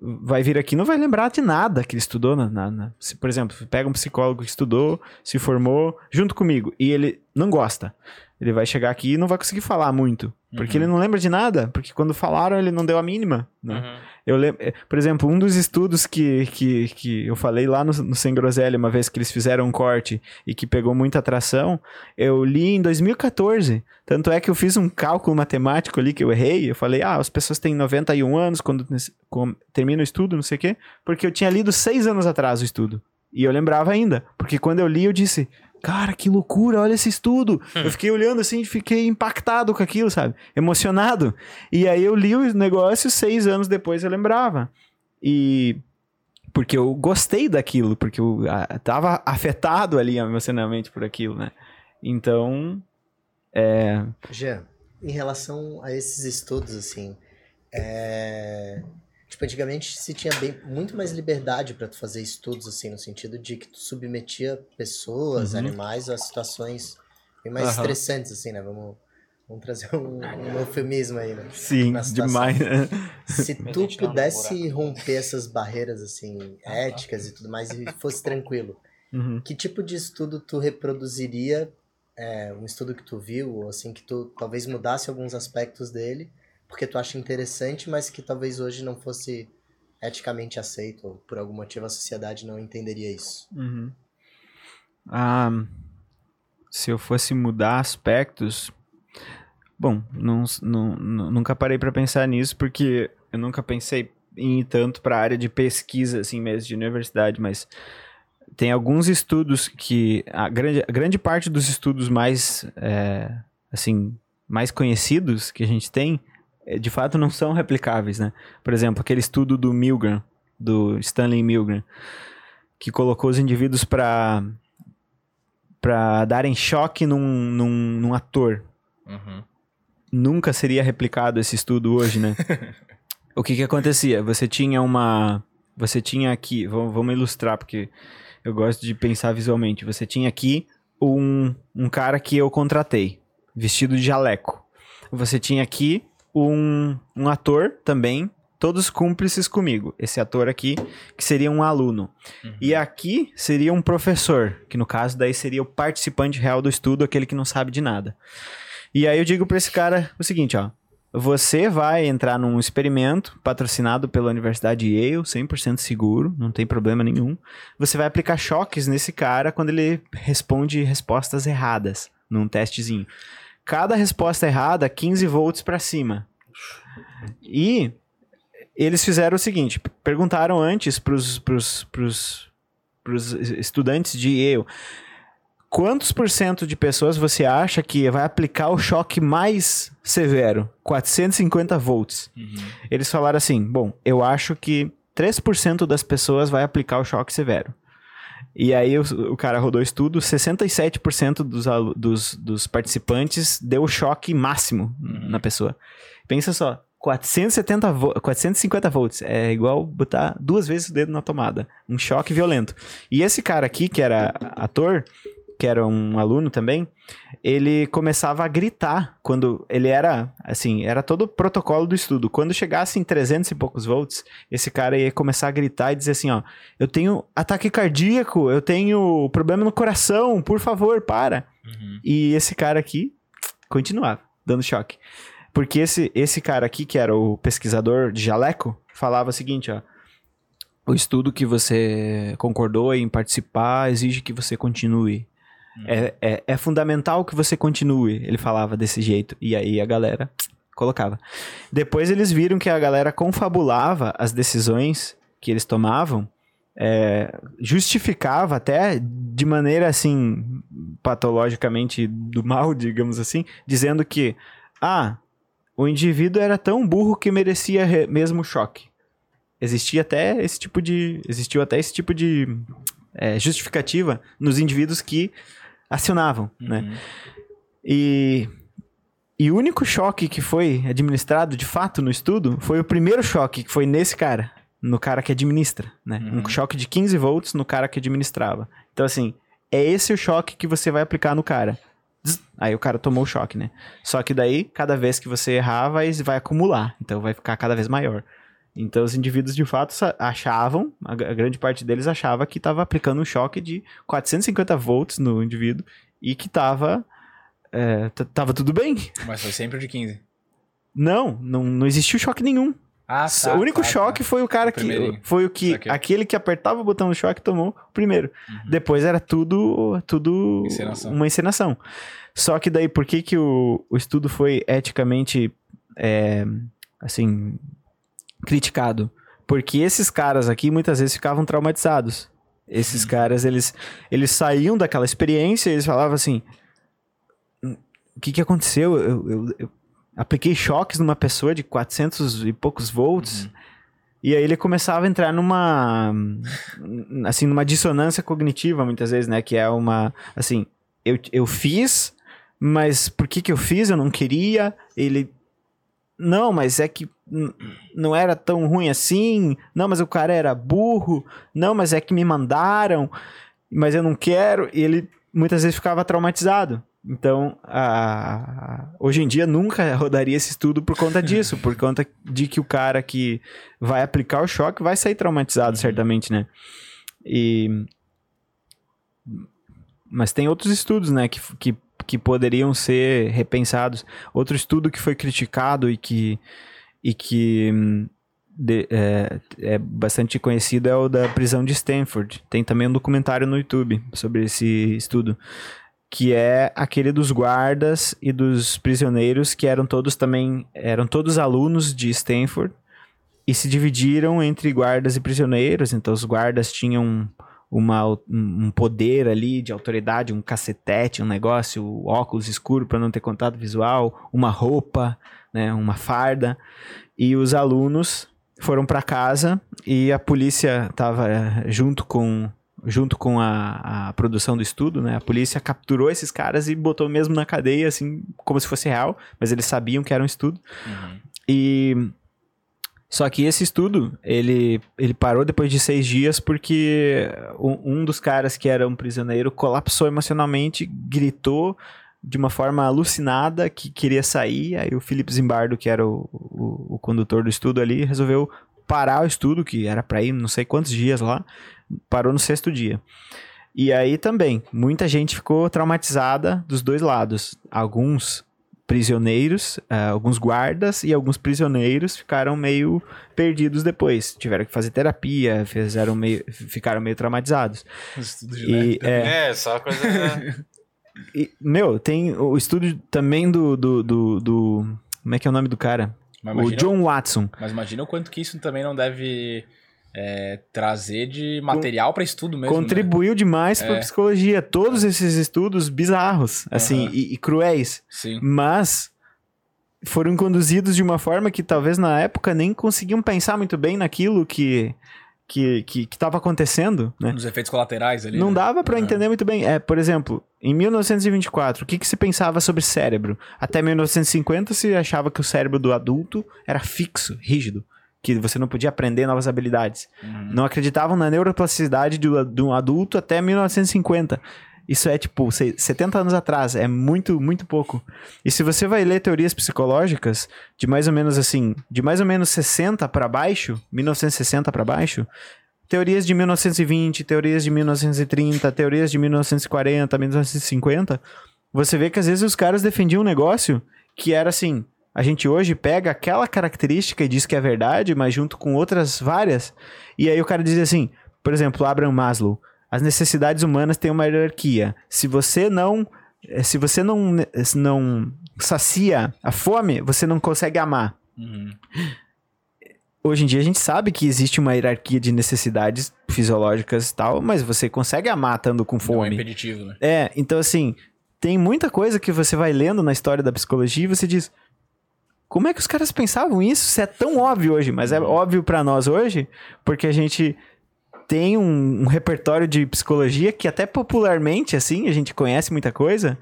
vai vir aqui não vai lembrar de nada que ele estudou. Na, na- na- se, por exemplo, pega um psicólogo que estudou, se formou junto comigo e ele não gosta. Ele vai chegar aqui e não vai conseguir falar muito. Porque Uhum. ele não lembra de nada. Porque quando falaram, ele não deu a mínima. Né? Uhum. Eu lembro, eh, por exemplo, um dos estudos que, que, que eu falei lá no, no Sem Groselha, uma vez que eles fizeram um corte e que pegou muita atração, eu li em 2014. Tanto é que eu fiz um cálculo matemático ali que eu errei. Eu falei, ah, as pessoas têm 91 anos quando com- termina o estudo, não sei o quê, porque eu tinha lido seis anos atrás o estudo. E eu lembrava ainda, porque quando eu li, eu disse. Cara, que loucura, olha esse estudo. Eu fiquei olhando assim, fiquei impactado com aquilo, sabe? Emocionado. E aí eu li o negócio, seis anos depois eu lembrava. E porque eu gostei daquilo, porque eu tava afetado ali emocionalmente por aquilo, né? Então, é, Jean, em relação a esses estudos, assim, é... tipo, antigamente se tinha bem, muito mais liberdade para tu fazer estudos, assim, no sentido de que tu submetia pessoas, Uhum. animais a situações bem mais Aham. estressantes, assim, né? Vamos, vamos trazer um, um eufemismo aí, né? sim, demais. né? Se tu pudesse romper essas barreiras, assim, éticas e tudo mais, e fosse tranquilo, Uhum. que tipo de estudo tu reproduziria? é, um estudo que tu viu, ou assim, que tu talvez mudasse alguns aspectos dele, porque tu acha interessante, mas que talvez hoje não fosse eticamente aceito, ou por algum motivo a sociedade não entenderia isso. Uhum. Ah, se eu fosse mudar aspectos. Bom, não, não- nu- nunca parei para pensar nisso, porque eu nunca pensei em ir tanto para a área de pesquisa, assim mesmo, de universidade, mas tem alguns estudos que. A grande, a grande parte dos estudos mais. é, assim, mais conhecidos que a gente tem, de fato não são replicáveis, né? Por exemplo, aquele estudo do Milgram, do Stanley Milgram, que colocou os indivíduos para para darem choque num, num, num ator. Uhum. Nunca seria replicado esse estudo hoje, né? [LAUGHS] o que que acontecia? Você tinha uma você tinha aqui, vamos, vamos ilustrar, porque eu gosto de pensar visualmente. Você tinha aqui um, um cara que eu contratei, vestido de jaleco. Você tinha aqui um, um ator também, todos cúmplices comigo. Esse ator aqui, que seria um aluno. Uhum. E aqui seria um professor, que no caso daí seria o participante real do estudo, aquele que não sabe de nada. E aí eu digo para esse cara o seguinte, ó. Você vai entrar num experimento patrocinado pela Universidade Yale, 100% seguro, não tem problema nenhum. Você vai aplicar choques nesse cara quando ele responde respostas erradas num testezinho. Cada resposta errada, 15 volts para cima. E eles fizeram o seguinte: perguntaram antes para os estudantes de Yale quantos por cento de pessoas você acha que vai aplicar o choque mais severo? 450 volts. Eles falaram assim: bom, eu acho que 3% das pessoas vai aplicar o choque severo. E aí o, o cara rodou o estudo, 67% dos, dos, dos participantes deu o choque máximo na pessoa. Pensa só, 470 vo 450 volts é igual botar duas vezes o dedo na tomada. Um choque violento. E esse cara aqui, que era ator, que era um aluno também, ele começava a gritar quando ele era, assim, era todo o protocolo do estudo. Quando chegasse em 300 e poucos volts, esse cara ia começar a gritar e dizer assim, ó, eu tenho ataque cardíaco, eu tenho problema no coração, por favor, para. Uhum. E esse cara aqui continuava dando choque. Porque esse, esse cara aqui, que era o pesquisador de jaleco, falava o seguinte, ó. O estudo que você concordou em participar exige que você continue. É, é, é fundamental que você continue, ele falava desse jeito. E aí a galera colocava. Depois eles viram que a galera confabulava as decisões que eles tomavam, é, justificava até de maneira assim, patologicamente do mal, [LAUGHS] digamos assim, dizendo que, ah, o indivíduo era tão burro que merecia re- mesmo choque. Existia até esse tipo de. Existiu até esse tipo de é, justificativa nos indivíduos que acionavam, né? Uhum. E, e o único choque que foi administrado de fato no estudo foi o primeiro choque, que foi nesse cara, no cara que administra, né? Uhum. Um choque de 15 volts no cara que administrava. Então, assim, é esse o choque que você vai aplicar no cara. Aí o cara tomou o choque, né? Só que daí, cada vez que você errar, vai, vai acumular. Então vai ficar cada vez maior. Então os indivíduos de fato achavam, a, grande parte deles achava que estava aplicando um choque de 450 volts no indivíduo e que estava tava tudo bem. Mas foi sempre o de 15. Não, não, não existiu choque nenhum. Ah, o único choque foi o cara O que foi o que Saquei. aquele que apertava o botão do choque tomou o primeiro. Depois era tudo tudo Encenação. uma encenação. Só que daí por que que o, o estudo foi eticamente é, assim criticado? Porque esses caras aqui muitas vezes ficavam traumatizados. Esses caras eles eles saíam daquela experiência e eles falavam assim "Hum, o que que aconteceu? Eu, eu- eu apliquei choques numa pessoa de 400 e poucos volts. E aí ele começava a entrar numa assim, numa dissonância cognitiva muitas vezes, né, que é uma assim, eu, eu fiz, mas por que que eu fiz? Eu não queria. Ele não, mas é que não era tão ruim assim. Não, mas o cara era burro. Não, mas é que me mandaram, mas eu não quero. E ele muitas vezes ficava traumatizado. Então, a- a- hoje em dia nunca [LAUGHS] rodaria esse estudo por conta disso, por conta de que o cara que vai aplicar o choque vai sair traumatizado, certamente, né? E mas tem outros estudos, né, que, que, que poderiam ser repensados. Outro estudo que foi criticado e que, e que hum, de- é, é bastante conhecido é o da prisão de Stanford. Tem também um documentário no YouTube sobre esse estudo, que é aquele dos guardas e dos prisioneiros que eram todos também eram todos alunos de Stanford e se dividiram entre guardas e prisioneiros. Então os guardas tinham uma, um poder ali de autoridade, um cacetete, um negócio, óculos escuro para não ter contato visual, uma roupa, né, uma farda. E os alunos foram para casa e a polícia estava junto com junto com a, a produção do estudo, né? A polícia capturou esses caras e botou mesmo na cadeia, assim, como se fosse real, mas eles sabiam que era um estudo. Uhum. E Só que esse estudo, ele, ele parou depois de seis dias porque um, dos caras que era um prisioneiro colapsou emocionalmente, gritou de uma forma alucinada que queria sair. Aí o Felipe Zimbardo, que era o, o, o condutor do estudo ali, resolveu parar o estudo, que era para ir não sei quantos dias lá, parou no sexto dia. E aí também, muita gente ficou traumatizada dos dois lados. Alguns prisioneiros, uh, alguns guardas e alguns prisioneiros ficaram meio perdidos depois. Tiveram que fazer terapia, fizeram meio, ficaram meio traumatizados. Estudo E, é, É, só coisa. [LAUGHS] e, meu, tem o estudo também do, do, do, do- Como é que é o nome do cara? Mas o imagina, John Watson. mas imagina o quanto que isso também não deve é, trazer de material pra estudo mesmo. né? Contribuiu demais para É. psicologia. Todos esses estudos bizarros, assim, Aham. e, e cruéis. Sim. Mas foram conduzidos de uma forma que talvez na época nem conseguiam pensar muito bem naquilo que que que estava acontecendo, né? Nos efeitos colaterais ali. Não né? dava para É. entender muito bem. É, por exemplo, em 1924, o que, que se pensava sobre cérebro? Até 1950 se achava que o cérebro do adulto era fixo, rígido, que você não podia aprender novas habilidades. Uhum. Não acreditavam na neuroplasticidade de um adulto até 1950. Isso é tipo se- 70 anos atrás, é muito, muito pouco. E se você vai ler teorias psicológicas de mais ou menos assim, de mais ou menos 60 para baixo, 1960 para baixo, teorias de 1920, teorias de 1930, teorias de 1940, 1950, você vê que às vezes os caras defendiam um negócio que era assim, a gente hoje pega aquela característica e diz que é verdade, mas junto com outras várias, e aí o cara diz assim, por exemplo, Abraham Maslow, as necessidades humanas têm uma hierarquia. Se você não eh, se você não não sacia a fome, você não consegue amar. Uhum. Hoje em dia a gente sabe que existe uma hierarquia de necessidades fisiológicas e tal, mas você consegue amar estando com Não é fome. impeditivo, né? É, então assim, tem muita coisa que você vai lendo na história da psicologia e você diz: como é que os caras pensavam isso? Isso é tão óbvio hoje, mas é óbvio pra nós hoje, porque a gente tem um, um repertório de psicologia que até popularmente, assim, a gente conhece muita coisa.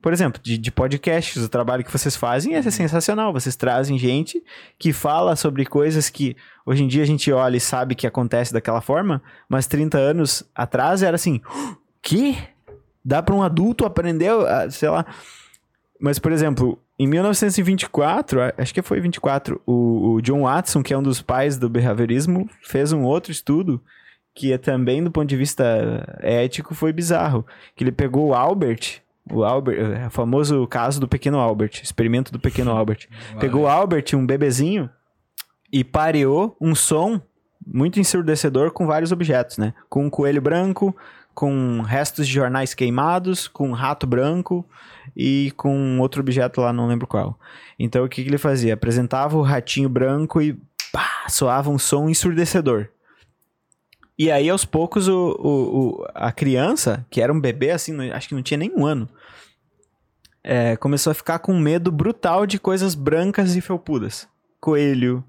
Por exemplo, de, de podcasts, o trabalho que vocês fazem é sensacional. Vocês trazem gente que fala sobre coisas que hoje em dia a gente olha e sabe que acontece daquela forma, mas 30 anos atrás era assim, que? Dá pra um adulto aprender, a- sei lá. Mas, por exemplo, em 1924, a- acho que foi 24, o, o John Watson, que é um dos pais do behaviorismo, fez um outro estudo que é também do ponto de vista ético foi bizarro, que ele pegou o Albert, o Albert, é o famoso caso do pequeno Albert, experimento do pequeno [LAUGHS] Albert. Pegou o Albert, um bebezinho, e pareou um som muito ensurdecedor com vários objetos, né? Com um coelho branco, com restos de jornais queimados, com um rato branco e com outro objeto lá, não lembro qual. Então o que, que ele fazia? Apresentava o ratinho branco e pá, soava um som ensurdecedor. E aí, aos poucos, o, o- o- a criança, que era um bebê, assim, acho que não tinha nem um ano, é, começou a ficar com medo brutal de coisas brancas e felpudas. Coelho,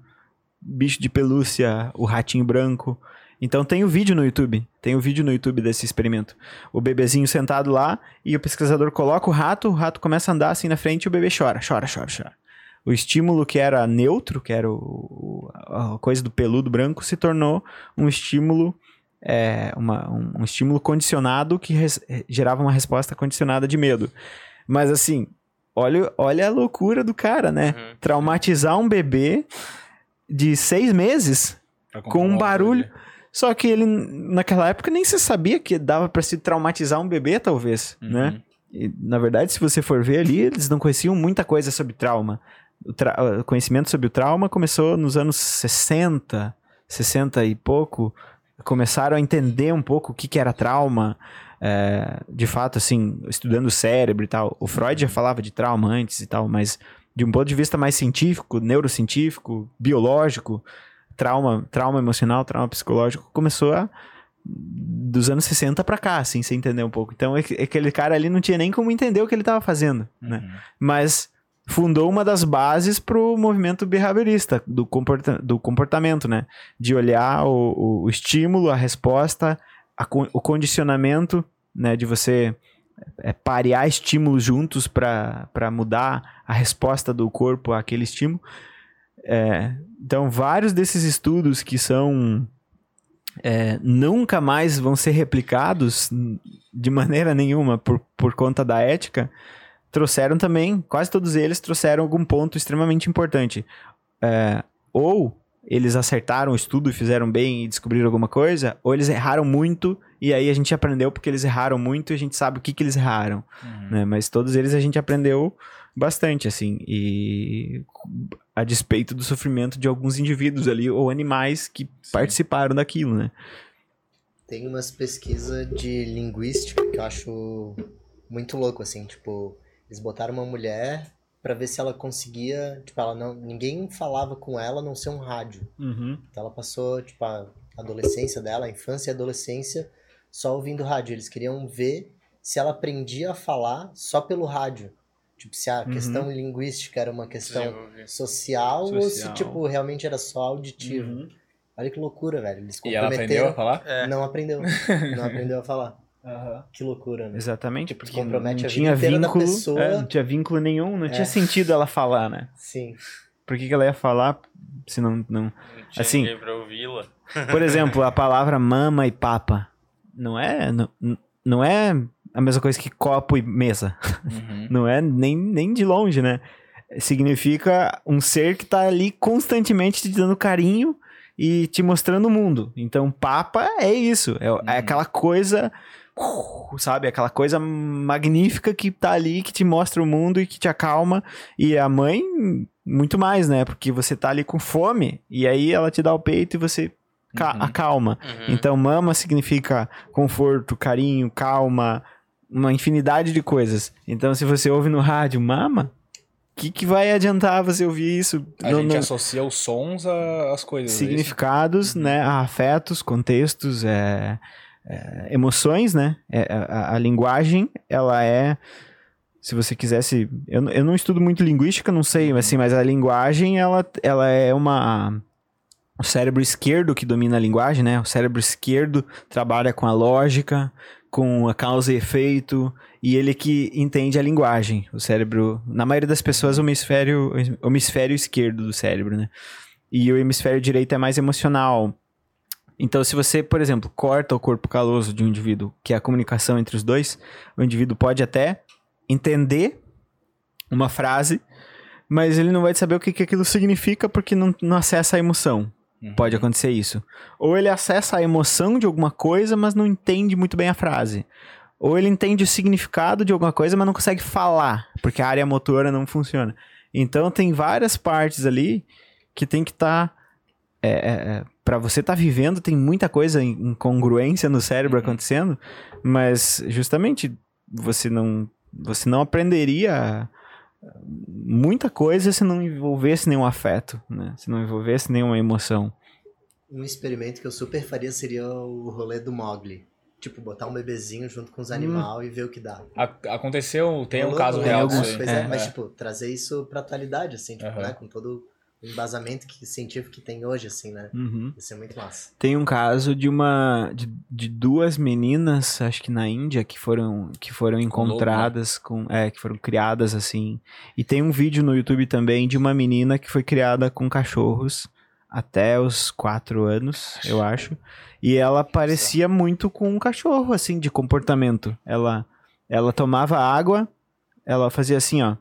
bicho de pelúcia, o ratinho branco. Então tem o vídeo no YouTube. Tem o vídeo no YouTube desse experimento. O bebezinho sentado lá e o pesquisador coloca o rato, o rato começa a andar assim na frente e o bebê chora, chora, chora, chora. O estímulo que era neutro, que era o, a coisa do peludo branco, se tornou um estímulo é, uma- um, um estímulo condicionado que res- gerava uma resposta condicionada de medo. Mas assim, olha, olha a loucura do cara, né? Uhum. Traumatizar um bebê de seis meses com um barulho. óculos Só que ele, naquela época, nem se sabia que dava pra se traumatizar um bebê, talvez, ali. né? Uhum. E, na verdade, se você for ver ali, eles não conheciam muita coisa sobre trauma. O, tra- o conhecimento sobre o trauma começou nos anos 60, 60 e pouco. Começaram a entender um pouco o que, que era trauma. é, de fato, assim, estudando o cérebro e tal. O Freud já falava de trauma antes e tal, mas de um ponto de vista mais científico, neurocientífico, biológico, trauma, trauma emocional, trauma psicológico, começou a dos anos 60 pra cá, assim, você entender um pouco. Então, aqu- aquele cara ali não tinha nem como entender o que ele tava fazendo, né? Uhum. Mas fundou uma das bases pro movimento behaviorista, do, comporta do comportamento, né? De olhar o, o- o estímulo, a resposta, a con- o condicionamento, né? De você é, parear estímulos juntos para mudar a resposta do corpo àquele estímulo. É, então, vários desses estudos que são. é, nunca mais vão ser replicados de maneira nenhuma por, por conta da ética, trouxeram também, quase todos eles trouxeram algum ponto extremamente importante. É, ou eles acertaram o estudo e fizeram bem e descobriram alguma coisa, ou eles erraram muito e aí a gente aprendeu porque eles erraram muito e a gente sabe o que, que eles erraram Uhum. né? Mas todos eles a gente aprendeu bastante, assim, e a despeito do sofrimento de alguns indivíduos ali ou animais que participaram daquilo, né? Tem umas pesquisas de linguística que eu acho muito louco, assim, tipo, eles botaram uma mulher pra ver se ela conseguia, tipo, ela não, ninguém falava com ela a não ser um rádio. Uhum. Então ela passou, tipo, a adolescência dela, a infância e a adolescência, só ouvindo rádio. Eles queriam ver se ela aprendia a falar só pelo rádio. Tipo, se a Uhum. questão linguística era uma questão Desenvolver. social, ou se, Social. tipo, realmente era só auditivo. Uhum. Olha que loucura, velho. Eles E ela aprendeu a falar? É. Não aprendeu. Não [LAUGHS] aprendeu a falar. Que loucura, né? Exatamente, Tipo, porque compromete não a vida tinha inteira da vínculo, pessoa. é, não tinha vínculo nenhum, não É. tinha sentido ela falar, né? Sim. Por que, que ela ia falar se não, não... Não tinha Assim- ninguém pra ouvi-la. Por exemplo, a palavra mama e papa não é, não, não é a mesma coisa que copo e mesa. Uhum. [LAUGHS] Não é nem, nem de longe, né? Significa um ser que tá ali constantemente te dando carinho e te mostrando o mundo. Então, papa é isso. É, é aquela coisa, sabe? Aquela coisa magnífica que tá ali, que te mostra o mundo e que te acalma. E a mãe, muito mais, né? Porque você tá ali com fome e aí ela te dá o peito e você ca- Uhum. acalma. Uhum. Então, mama significa conforto, carinho, calma, uma infinidade de coisas. Então, se você ouve no rádio mama, o que, que vai adiantar você ouvir isso? A No- gente no- associa os sons às coisas. é significados, né? a Afetos, contextos, é, é, emoções, né? É, a, a linguagem, ela é. Se você quisesse. Eu, não- eu não estudo muito linguística, não sei, mas, assim, mas a linguagem, ela, ela é uma. O cérebro esquerdo que domina a linguagem, né? O cérebro esquerdo trabalha com a lógica, com a causa e efeito, e ele que entende a linguagem. O cérebro, na maioria das pessoas, o hemisfério, o hemisfério esquerdo do cérebro, né? E o hemisfério direito é mais emocional. Então, se você, por exemplo, corta o corpo caloso de um indivíduo, que é a comunicação entre os dois, o indivíduo pode até entender uma frase, mas ele não vai saber o que, que aquilo significa porque não, não acessa a emoção. Uhum. Pode acontecer isso. Ou ele acessa a emoção de alguma coisa, mas não entende muito bem a frase. Ou ele entende o significado de alguma coisa, mas não consegue falar, porque a área motora não funciona. Então tem várias partes ali que tem que estar. para você estar vivendo, tem muita coisa em incongruência no cérebro Uhum. acontecendo, mas justamente você não, você não aprenderia muita coisa se não envolvesse nenhum afeto, né? Se não envolvesse nenhuma emoção. Um experimento que eu super faria seria o rolê do Mogli. Tipo, botar um bebezinho junto com os animais e ver o que dá. A- aconteceu, tem um Rolou, caso real né? Pois é, É, mas é. tipo, trazer isso pra atualidade, assim, tipo, Aham. né? Com todo embasamento que, científico que tem hoje, assim, né? Uhum. Isso é muito massa. Tem um caso de uma de, de duas meninas, acho que na Índia, que foram que foram encontradas com, é, que foram criadas assim. E tem um vídeo no YouTube também de uma menina que foi criada com cachorros até os quatro anos, eu acho. E ela parecia muito com um cachorro, assim, de comportamento. Ela ela tomava água, ela fazia assim, ó,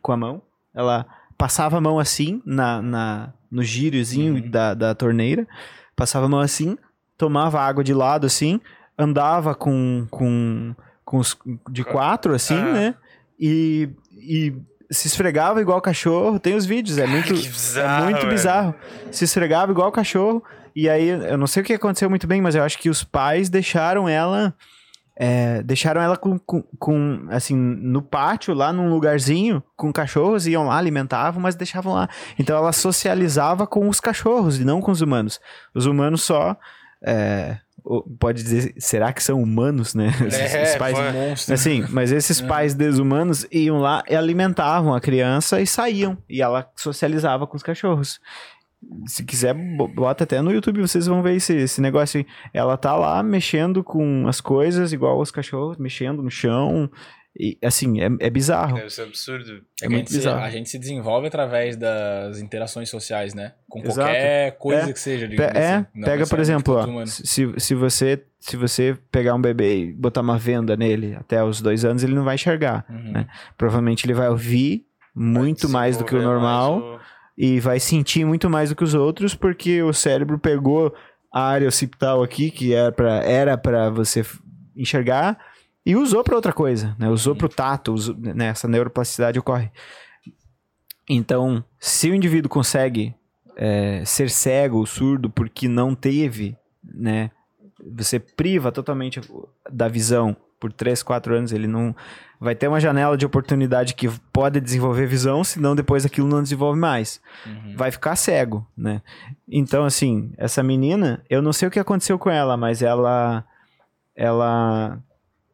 com a mão. Ela passava a mão assim na, na no gírozinho Uhum. da, da torneira, passava a mão assim, tomava água de lado assim, andava com, com, com os de quatro assim, Ah. né? E, e se esfregava igual cachorro. Tem os vídeos, é muito, que bizarro, é muito velho. bizarro. Se esfregava igual cachorro. E aí, eu não sei o que aconteceu muito bem, mas eu acho que os pais deixaram ela. É, deixaram ela com, com, com, assim, no pátio, lá num lugarzinho, com cachorros, iam lá, alimentavam, mas deixavam lá. Então ela socializava com os cachorros e não com os humanos. Os humanos só. é, pode dizer, será que são humanos, né? [LAUGHS] É, Os pais. Monstro. Assim, mas esses pais desumanos iam lá e alimentavam a criança e saíam. E ela socializava com os cachorros. Se quiser, bo- bota até no YouTube, vocês vão ver esse, esse negócio aí. Ela tá lá mexendo com as coisas, igual os cachorros, mexendo no chão. E, assim, é, é bizarro. Deve ser absurdo. É É que a muito gente se- bizarro. a gente se desenvolve através das interações sociais, né? Com Exato. qualquer coisa É. que seja. Pe- digamos é, assim. Não pega, por exemplo, ó, se, se, você, se você pegar um bebê e botar uma venda nele até os dois anos, ele não vai enxergar. Uhum. né? Provavelmente ele vai ouvir muito mais do que o normal. E vai sentir muito mais do que os outros, porque o cérebro pegou a área occipital aqui, que era pra, era para você enxergar, e usou para outra coisa, né? Usou para o tato, usou, né? essa neuroplasticidade ocorre. Então, se o indivíduo consegue é, ser cego ou surdo porque não teve, né? Você priva totalmente da visão por 3, 4 anos, ele não vai ter uma janela de oportunidade que pode desenvolver visão, senão depois aquilo não desenvolve mais. Uhum. Vai ficar cego, né? Então, assim, essa menina, eu não sei o que aconteceu com ela, mas ela. Ela.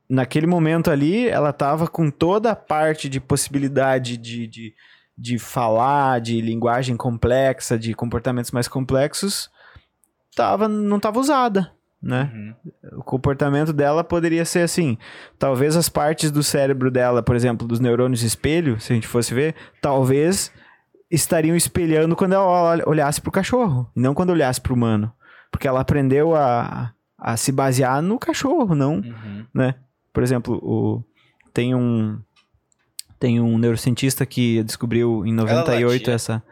Naquele momento ali, ela tava com toda a parte de possibilidade de, de, de falar, de linguagem complexa, de comportamentos mais complexos, tava, não tava usada, né? Uhum. o comportamento dela poderia ser assim. Talvez as partes do cérebro dela, por exemplo, dos neurônios espelho, se a gente fosse ver, talvez estariam espelhando quando ela ol- olhasse para o cachorro, e não quando olhasse para o humano. Porque ela aprendeu a, a se basear no cachorro, não Uhum. né? Por exemplo, o, tem um tem um neurocientista que descobriu em 98 latia? essa.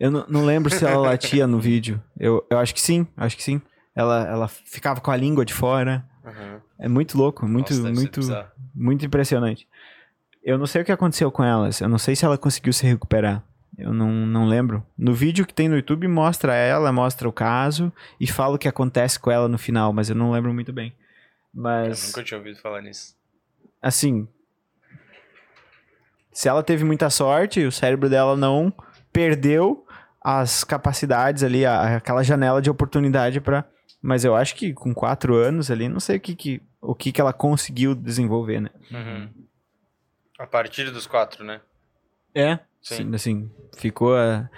Eu não, não lembro se ela latia no vídeo. Eu, eu acho que sim, acho que sim. Ela, ela ficava com a língua de fora. Uhum. É muito louco, muito, Nossa, muito, muito impressionante. Eu não sei o que aconteceu com elas. Eu não sei se ela conseguiu se recuperar. Eu não, não lembro. No vídeo que tem no YouTube mostra ela, mostra o caso e fala o que acontece com ela no final, mas eu não lembro muito bem. Eu Mas nunca tinha ouvido falar nisso. assim, se ela teve muita sorte, o cérebro dela não perdeu as capacidades ali, a- aquela janela de oportunidade para. Mas eu acho que com quatro anos ali, não sei o que, que, o que, que ela conseguiu desenvolver, né? Uhum. A partir dos quatro, né? É, Sim. sim. Assim, ficou. a-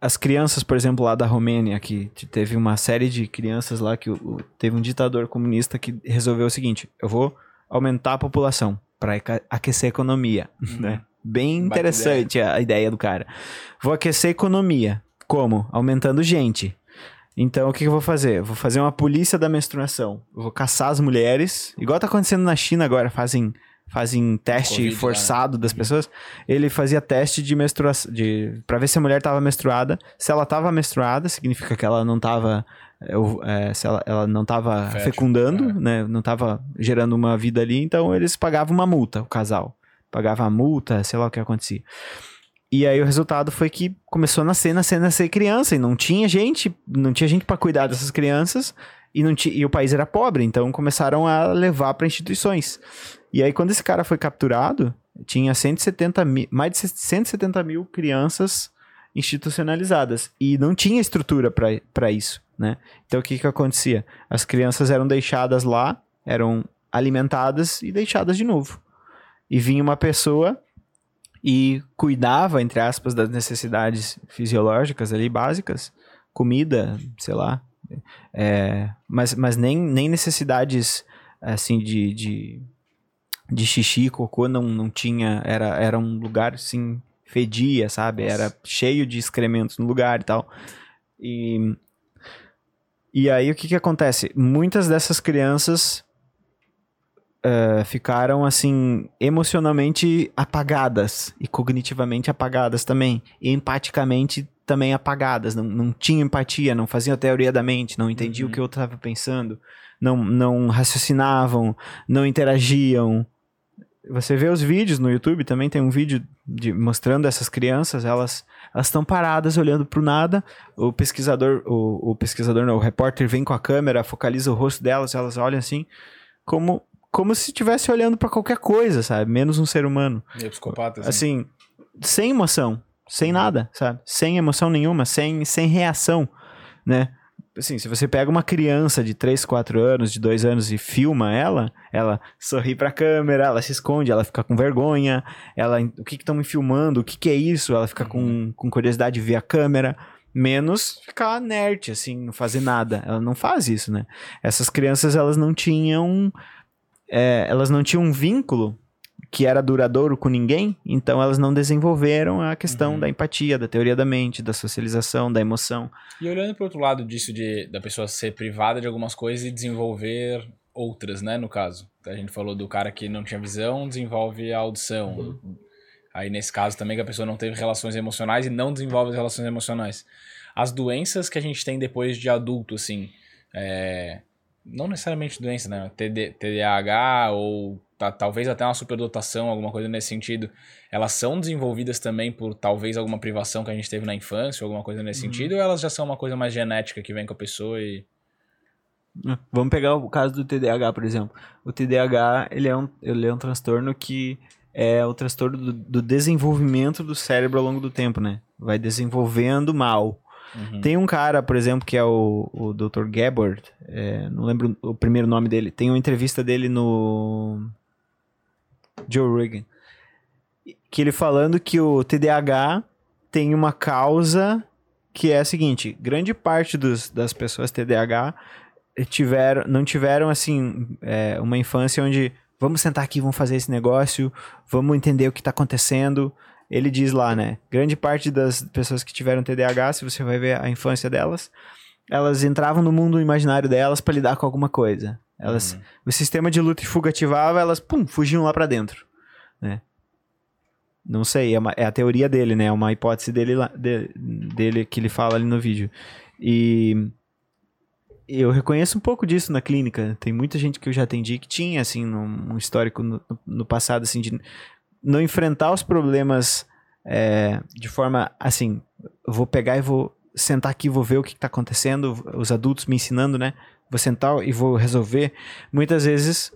As crianças, por exemplo, lá da Romênia, que teve uma série de crianças lá que o- teve um ditador comunista que resolveu o seguinte: eu vou aumentar a população para aquecer a economia, né? Bem interessante a, a ideia do cara. Vou aquecer a economia. Como? Aumentando gente. Então, o que, que eu vou fazer? Eu vou fazer uma polícia da menstruação. Eu vou caçar as mulheres, igual tá acontecendo na China agora, fazem, fazem teste Covid né? forçado das pessoas. Ele fazia teste de menstruação, de, pra ver se a mulher tava menstruada. Se ela tava menstruada, significa que ela não tava, é, é, se ela, ela não tava Fértil, fecundando, é. né? Não tava gerando uma vida ali, então eles pagavam uma multa, o casal. Pagava a multa, sei lá o que acontecia. E aí o resultado foi que começou a nascer, nascer, nascer criança e não tinha gente, não tinha gente para cuidar dessas crianças e não ti, e o país era pobre, então começaram a levar para instituições. E aí quando esse cara foi capturado, tinha 170 mil, mais de 170 mil crianças institucionalizadas e não tinha estrutura para isso, né? Então o que que acontecia? As crianças eram deixadas lá, eram alimentadas e deixadas de novo. E vinha uma pessoa e cuidava, entre aspas, das necessidades fisiológicas ali básicas, comida, sei lá, é, mas, mas nem, nem necessidades assim de, de, de xixi, cocô não, não tinha, era, era um lugar assim, fedia, sabe? Era cheio de excrementos no lugar e tal. E, e aí o que que acontece? Muitas dessas crianças eh, ficaram assim emocionalmente apagadas e cognitivamente apagadas também, e empaticamente também apagadas, não, não tinham empatia, não faziam a teoria da mente, não entendiam Uhum. o que eu estava pensando, não, não raciocinavam, não interagiam. Você vê os vídeos no YouTube, também tem um vídeo de, mostrando essas crianças, elas elas estão paradas olhando para o nada. O pesquisador, o, o pesquisador, não, o repórter vem com a câmera, focaliza o rosto delas, elas olham assim, como como se estivesse olhando para qualquer coisa, sabe? Menos um ser humano. Meio psicopata, assim. Assim, sem emoção, sem nada, sabe? Sem emoção nenhuma, sem, sem reação, né? Assim, se você pega uma criança de 3, 4 anos, de 2 anos e filma ela, ela sorri pra câmera, ela se esconde, ela fica com vergonha, ela, o que que estão me filmando, o que que é isso? Ela fica com, com curiosidade de ver a câmera, menos ficar nerd, assim, não fazer nada. Ela não faz isso, né? Essas crianças, elas não tinham, é, elas não tinham um vínculo que era duradouro com ninguém, então elas não desenvolveram a questão Uhum. da empatia, da teoria da mente, da socialização, da emoção. E olhando pro outro lado disso de da pessoa ser privada de algumas coisas e desenvolver outras, né, no caso. A gente falou do cara que não tinha visão, desenvolve a audição. Aí nesse caso também que a pessoa não teve relações emocionais e não desenvolve as relações emocionais. As doenças que a gente tem depois de adulto, assim, é, não necessariamente doença, né, TD, TDAH ou ta- talvez até uma superdotação, alguma coisa nesse sentido, elas são desenvolvidas também por talvez alguma privação que a gente teve na infância, alguma coisa nesse sentido, ou elas já são uma coisa mais genética que vem com a pessoa e Vamos pegar o caso do TDAH, por exemplo. O TDAH, ele é um, ele é um transtorno que é o transtorno do, do desenvolvimento do cérebro ao longo do tempo, né? Vai desenvolvendo mal. Uhum. Tem um cara, por exemplo, que é o, o Dr. Gabbard, é, não lembro o primeiro nome dele, tem uma entrevista dele no Joe Rogan, que ele falando que o TDAH tem uma causa que é a seguinte, grande parte dos, das pessoas TDAH tiveram, não tiveram, assim, é, uma infância onde vamos sentar aqui, vamos fazer esse negócio, vamos entender o que está acontecendo, ele diz lá, né? Grande parte das pessoas que tiveram TDAH, se você vai ver a infância delas, elas entravam no mundo imaginário delas para lidar com alguma coisa. Elas, Uhum. o sistema de luta e fuga ativava, elas, pum, fugiam lá para dentro, né? Não sei, é, uma- é a teoria dele, né? É uma hipótese dele, lá- de- dele que ele fala ali no vídeo. E eu reconheço um pouco disso na clínica. Tem muita gente que eu já atendi que tinha, assim, um, histórico no, no passado, assim, de não enfrentar os problemas é, de forma, assim, vou pegar e vou sentar aqui, vou ver o que está acontecendo, os adultos me ensinando, né? Vou sentar e vou resolver. Muitas vezes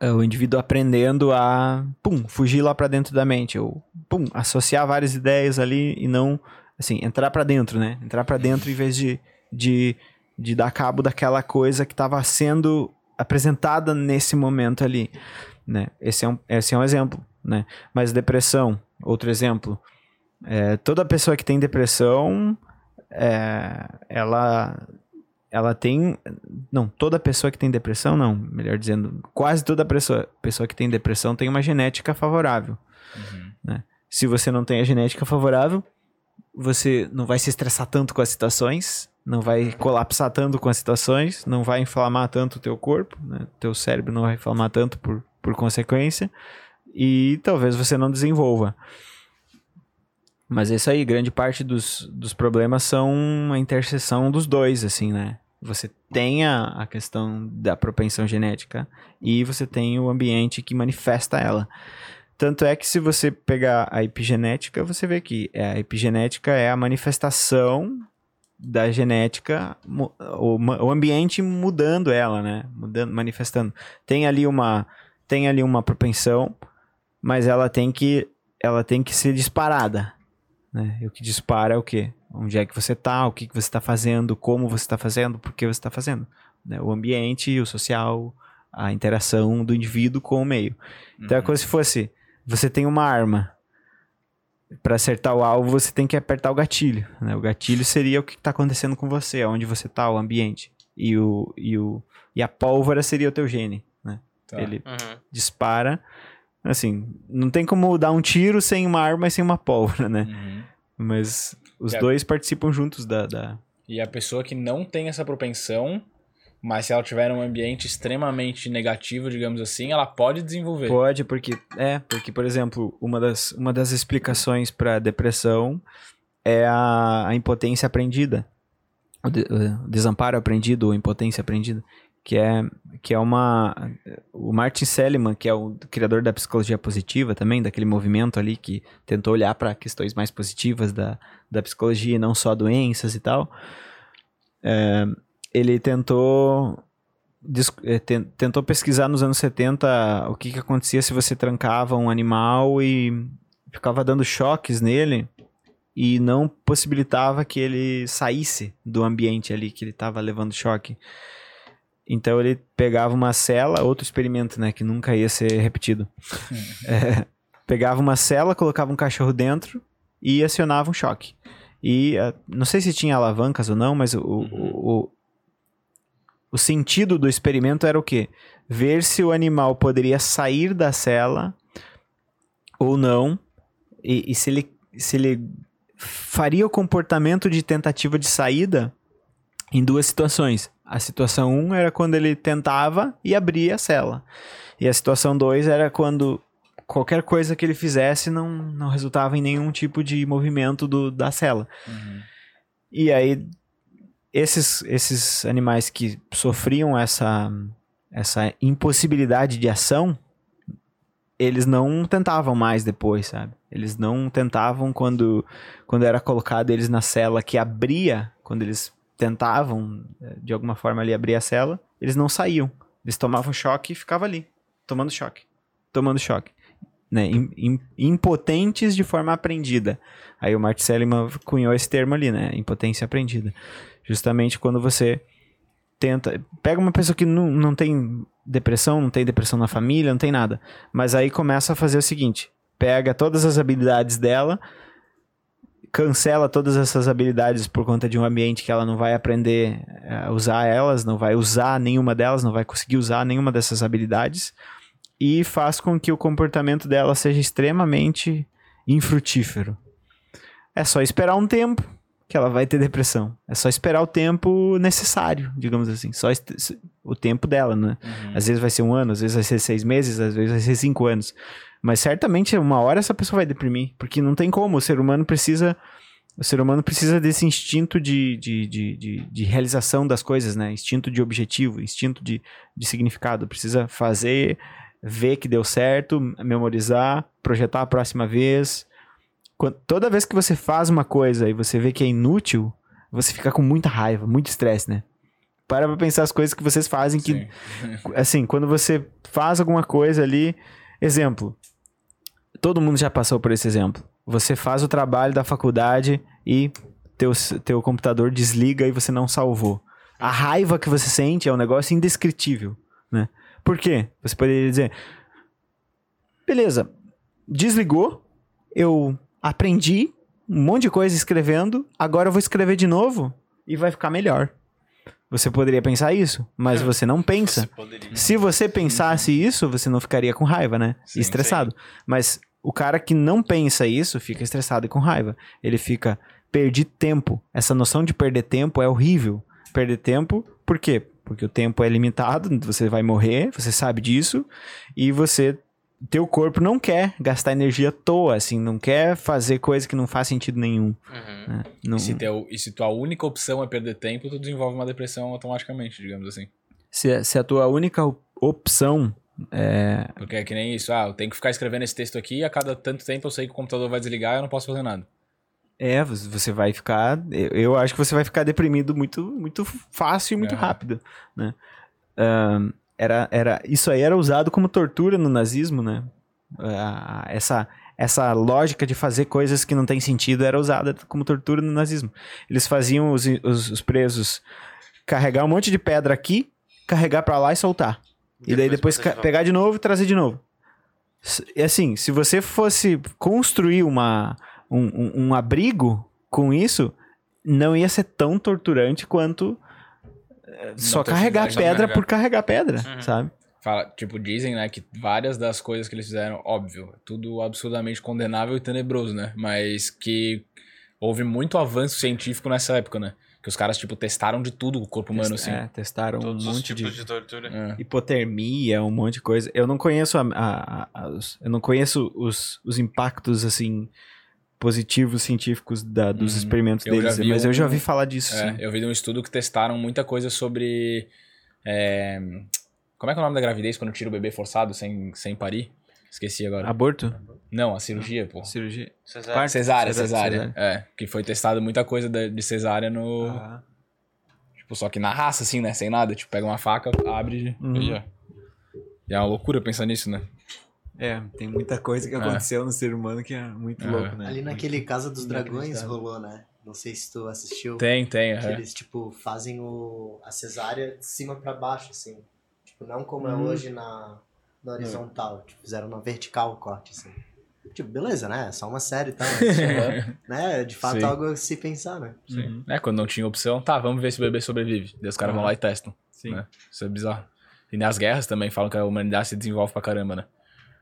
é, o indivíduo aprendendo a, pum, fugir lá para dentro da mente, ou, pum, associar várias ideias ali e não, assim, entrar para dentro, né? Entrar para dentro em vez de, de, de dar cabo daquela coisa que estava sendo apresentada nesse momento ali, né? Esse é um, esse é um exemplo, né? Mas depressão, outro exemplo. É, toda pessoa que tem depressão, é, ela, ela tem, não, toda pessoa que tem depressão, não, melhor dizendo, quase toda pessoa, pessoa que tem depressão tem uma genética favorável. Uhum. Se você não tem a genética favorável, você não vai se estressar tanto com as situações, não vai colapsar tanto com as situações, não vai inflamar tanto o teu corpo, né? teu cérebro não vai inflamar tanto por, por consequência, e talvez você não desenvolva. Mas é isso aí, grande parte dos, dos problemas são a interseção dos dois, assim, né? Você tem a, a questão da propensão genética e você tem o ambiente que manifesta ela. Tanto é que se você pegar a epigenética, você vê que a epigenética é a manifestação da genética, o, o ambiente mudando ela, né? Mudando, manifestando. Tem ali uma, tem ali uma propensão, mas ela tem que, ela tem que ser disparada, né? E o que dispara é o quê? Onde é que você tá, o que, que você está fazendo, como você está fazendo, por que você está fazendo. né? O ambiente, o social, a interação do indivíduo com o meio. Então é Uhum. como se fosse, você tem uma arma. Para acertar o alvo, você tem que apertar o gatilho. né? O gatilho seria o que está acontecendo com você, onde você está, o ambiente. E, o, e, o, e a pólvora seria o teu gene. Tá. Ele Uhum. dispara. Assim, não tem como dar um tiro sem uma arma e sem uma pólvora, né? Uhum. Mas os É. dois participam juntos da, da... E a pessoa que não tem essa propensão, mas se ela tiver um ambiente extremamente negativo, digamos assim, ela pode desenvolver. Pode, porque é, porque por exemplo, uma das, uma das explicações para depressão é a, a impotência aprendida, o, de- o desamparo aprendido ou impotência aprendida, que é que é uma o Martin Seligman, que é o criador da psicologia positiva também, daquele movimento ali que tentou olhar para questões mais positivas da, da psicologia e não só doenças e tal. É, ele tentou ten- tentou pesquisar nos anos 70 o que, que acontecia se você trancava um animal e ficava dando choques nele e não possibilitava que ele saísse do ambiente ali que ele estava levando choque. Então ele pegava uma cela, outro experimento, né, que nunca ia ser repetido. É, pegava uma cela, colocava um cachorro dentro e acionava um choque. E ah, não sei se tinha alavancas ou não, mas o, o, o, O sentido do experimento era o quê? Ver se o animal poderia sair da cela ou não, e, e se, ele, se ele faria o comportamento de tentativa de saída em duas situações. A situação 1 um era quando ele tentava e abria a cela. E a situação 2 era quando qualquer coisa que ele fizesse não, não resultava em nenhum tipo de movimento do, da cela. Uhum. E aí, esses, esses animais que sofriam essa, essa impossibilidade de ação, eles não tentavam mais depois, sabe? Eles não tentavam quando, quando era colocado eles na cela que abria, quando eles tentavam, eh, de alguma forma ali abrir a cela, eles não saíam. Eles tomavam choque e ficavam ali, tomando choque, tomando choque. Né? Im- im- impotentes de forma aprendida. Aí o Martin Seligman cunhou esse termo ali, né? Impotência aprendida. Justamente quando você tenta. Pega uma pessoa que não, não tem depressão, não tem depressão na família, não tem nada. Mas aí começa a fazer o seguinte: pega todas as habilidades dela, cancela todas essas habilidades por conta de um ambiente que ela não vai aprender a usar elas, não vai usar nenhuma delas, não vai conseguir usar nenhuma dessas habilidades. E faz com que o comportamento dela seja extremamente infrutífero. É só esperar um tempo que ela vai ter depressão. É só esperar o tempo necessário, digamos assim. Só o tempo dela, né? Uhum. Às vezes vai ser um ano, às vezes vai ser seis meses, às vezes vai ser cinco anos. Mas certamente uma hora essa pessoa vai deprimir, porque não tem como. O ser humano precisa. O ser humano precisa desse instinto de, de, de, de, de realização das coisas, né? Instinto de objetivo, instinto de, de significado. Precisa fazer, ver que deu certo, memorizar, projetar a próxima vez. Quan- Toda vez que você faz uma coisa e você vê que é inútil, você fica com muita raiva, muito estresse, né? Para pra pensar as coisas que vocês fazem que Sim. [LAUGHS] assim, quando você faz alguma coisa ali, exemplo, todo mundo já passou por esse exemplo. Você faz o trabalho da faculdade e teu, teu computador desliga e você não salvou. A raiva que você sente é um negócio indescritível, né? Por quê? Você poderia dizer, beleza, desligou, eu aprendi um monte de coisa escrevendo, agora eu vou escrever de novo e vai ficar melhor. Você poderia pensar isso, mas você não pensa. Você poderia. Se você pensasse isso, você não ficaria com raiva, né? Sim, estressado. Mas o cara que não pensa isso fica estressado e com raiva. Ele fica, perdi tempo. Essa noção de perder tempo é horrível. Perder tempo, por quê? Porque o tempo é limitado, você vai morrer, você sabe disso, e você. Teu corpo não quer gastar energia à toa, assim, não quer fazer coisa que não faz sentido nenhum. Uhum. né? Não- E se, teu, e se tua única opção é perder tempo, tu desenvolve uma depressão automaticamente, digamos assim. se, se a tua única op- opção é, Porque é que nem isso, ah, eu tenho que ficar escrevendo esse texto aqui e a cada tanto tempo eu sei que o computador vai desligar e eu não posso fazer nada. É, você vai ficar. Eu, acho que você vai ficar deprimido muito, muito fácil e muito É. rápido, né? Ahn, era, era, isso aí era usado como tortura no nazismo, né? Ah, essa, essa lógica de fazer coisas que não tem sentido era usada como tortura no nazismo. Eles faziam os, os, os presos carregar um monte de pedra aqui, carregar pra lá e soltar. E daí depois de pegar de novo e trazer de novo. E assim, se você fosse construir uma, um, um, um abrigo com isso, não ia ser tão torturante quanto eh, só carregar pedra carregar. por carregar pedra, Uhum. sabe? Fala, tipo, dizem, né, que várias das coisas que eles fizeram, óbvio, tudo absurdamente condenável e tenebroso, né? Mas que houve muito avanço científico nessa época, né? Que os caras, tipo, testaram de tudo o corpo humano, assim. É, testaram Todos um os monte tipos de... de, tortura. É. hipotermia, um monte de coisa. Eu não conheço a, a- a- os, eu não conheço os, os impactos assim positivos científicos da- dos Uhum. experimentos Eu deles, mas eu já um- ouvi falar disso. É, sim. eu vi de um estudo que testaram muita coisa sobre. é, Como é que é o nome da gravidez quando tira o bebê forçado sem, sem parir? Esqueci agora. Aborto? Não, a cirurgia, pô. Cirurgia? Cesárea. Cesárea, Cesárea, cesárea. É, que foi testado muita coisa de cesárea no. Ah. Tipo, só que na raça, assim, né? Sem nada. Tipo, pega uma faca, abre Uhum. e já. E é uma loucura pensar nisso, né? É, tem muita coisa que É. aconteceu no ser humano que é muito É. louco, né? Ali naquele Casa dos Dragões rolou, né? Não sei se tu assistiu. Tem, tem. Que eles, tipo, fazem o, a cesárea de cima pra baixo, assim. Tipo, não como é Uhum. hoje na, na horizontal. Tipo, fizeram na vertical o corte, assim. Tipo, beleza, né? É só uma série e tal. mas, tipo, [LAUGHS] né? De fato, Sim. algo a se pensar, né? Uhum. É, quando não tinha opção, tá, vamos ver se o bebê sobrevive. Daí os caras vão Aham. lá e testam. Sim. né? Isso é bizarro. E nas guerras também falam que a humanidade se desenvolve pra caramba, né?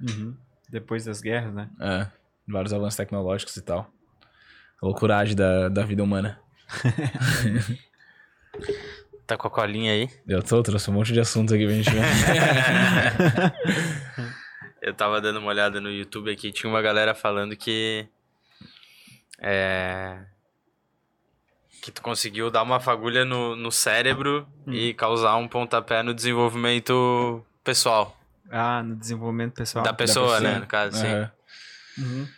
Uhum. Depois das guerras, né? É, vários avanços tecnológicos e tal. A loucuragem da, da vida humana. [LAUGHS] Tá com a colinha aí? Eu tô, trouxe um monte de assuntos aqui pra gente ver. [LAUGHS] Eu tava dando uma olhada no YouTube aqui, tinha uma galera falando que. É. Que tu conseguiu dar uma fagulha no, no cérebro e causar um pontapé no desenvolvimento pessoal. Ah, no desenvolvimento pessoal. da pessoa, pessoa. né? No caso, sim. Aham. Uhum.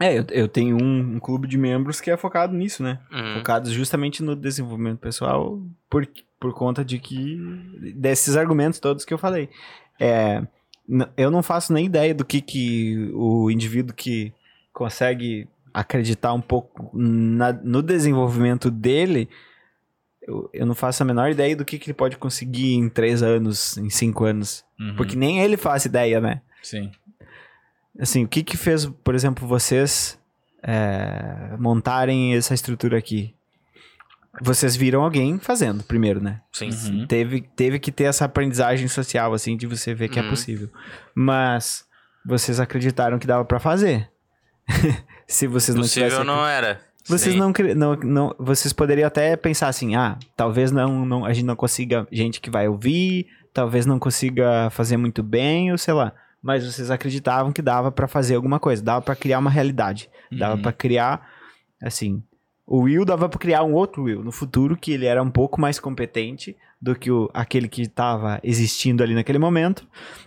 É, eu, eu tenho um, um clube de membros que é focado nisso, né? Uhum. Focados justamente no desenvolvimento pessoal por, por conta de que... Desses argumentos todos que eu falei. É, eu não faço nem ideia do que, que o indivíduo que consegue acreditar um pouco na- no desenvolvimento dele... Eu, eu não faço a menor ideia do que, que ele pode conseguir em três anos, em cinco anos. Uhum. Porque nem ele faz ideia, né? Sim. Assim, o que que fez, por exemplo, vocês é, montarem essa estrutura aqui? Vocês viram alguém fazendo primeiro, né? Sim. Uhum. Teve, teve que ter essa aprendizagem social, assim, de você ver que é Uhum. possível. Mas vocês acreditaram que dava pra fazer. [LAUGHS] Se vocês não Possível tivessem... não era. Vocês Sim. não, não, não, vocês poderiam até pensar assim, ah, talvez não, não, a gente não consiga gente que vai ouvir, talvez não consiga fazer muito bem, ou sei lá. Mas vocês acreditavam que dava pra fazer alguma coisa, dava pra criar uma realidade, dava Uhum. pra criar, assim, o Will dava pra criar um outro Will no futuro que ele era um pouco mais competente do que o, aquele que estava existindo ali naquele momento,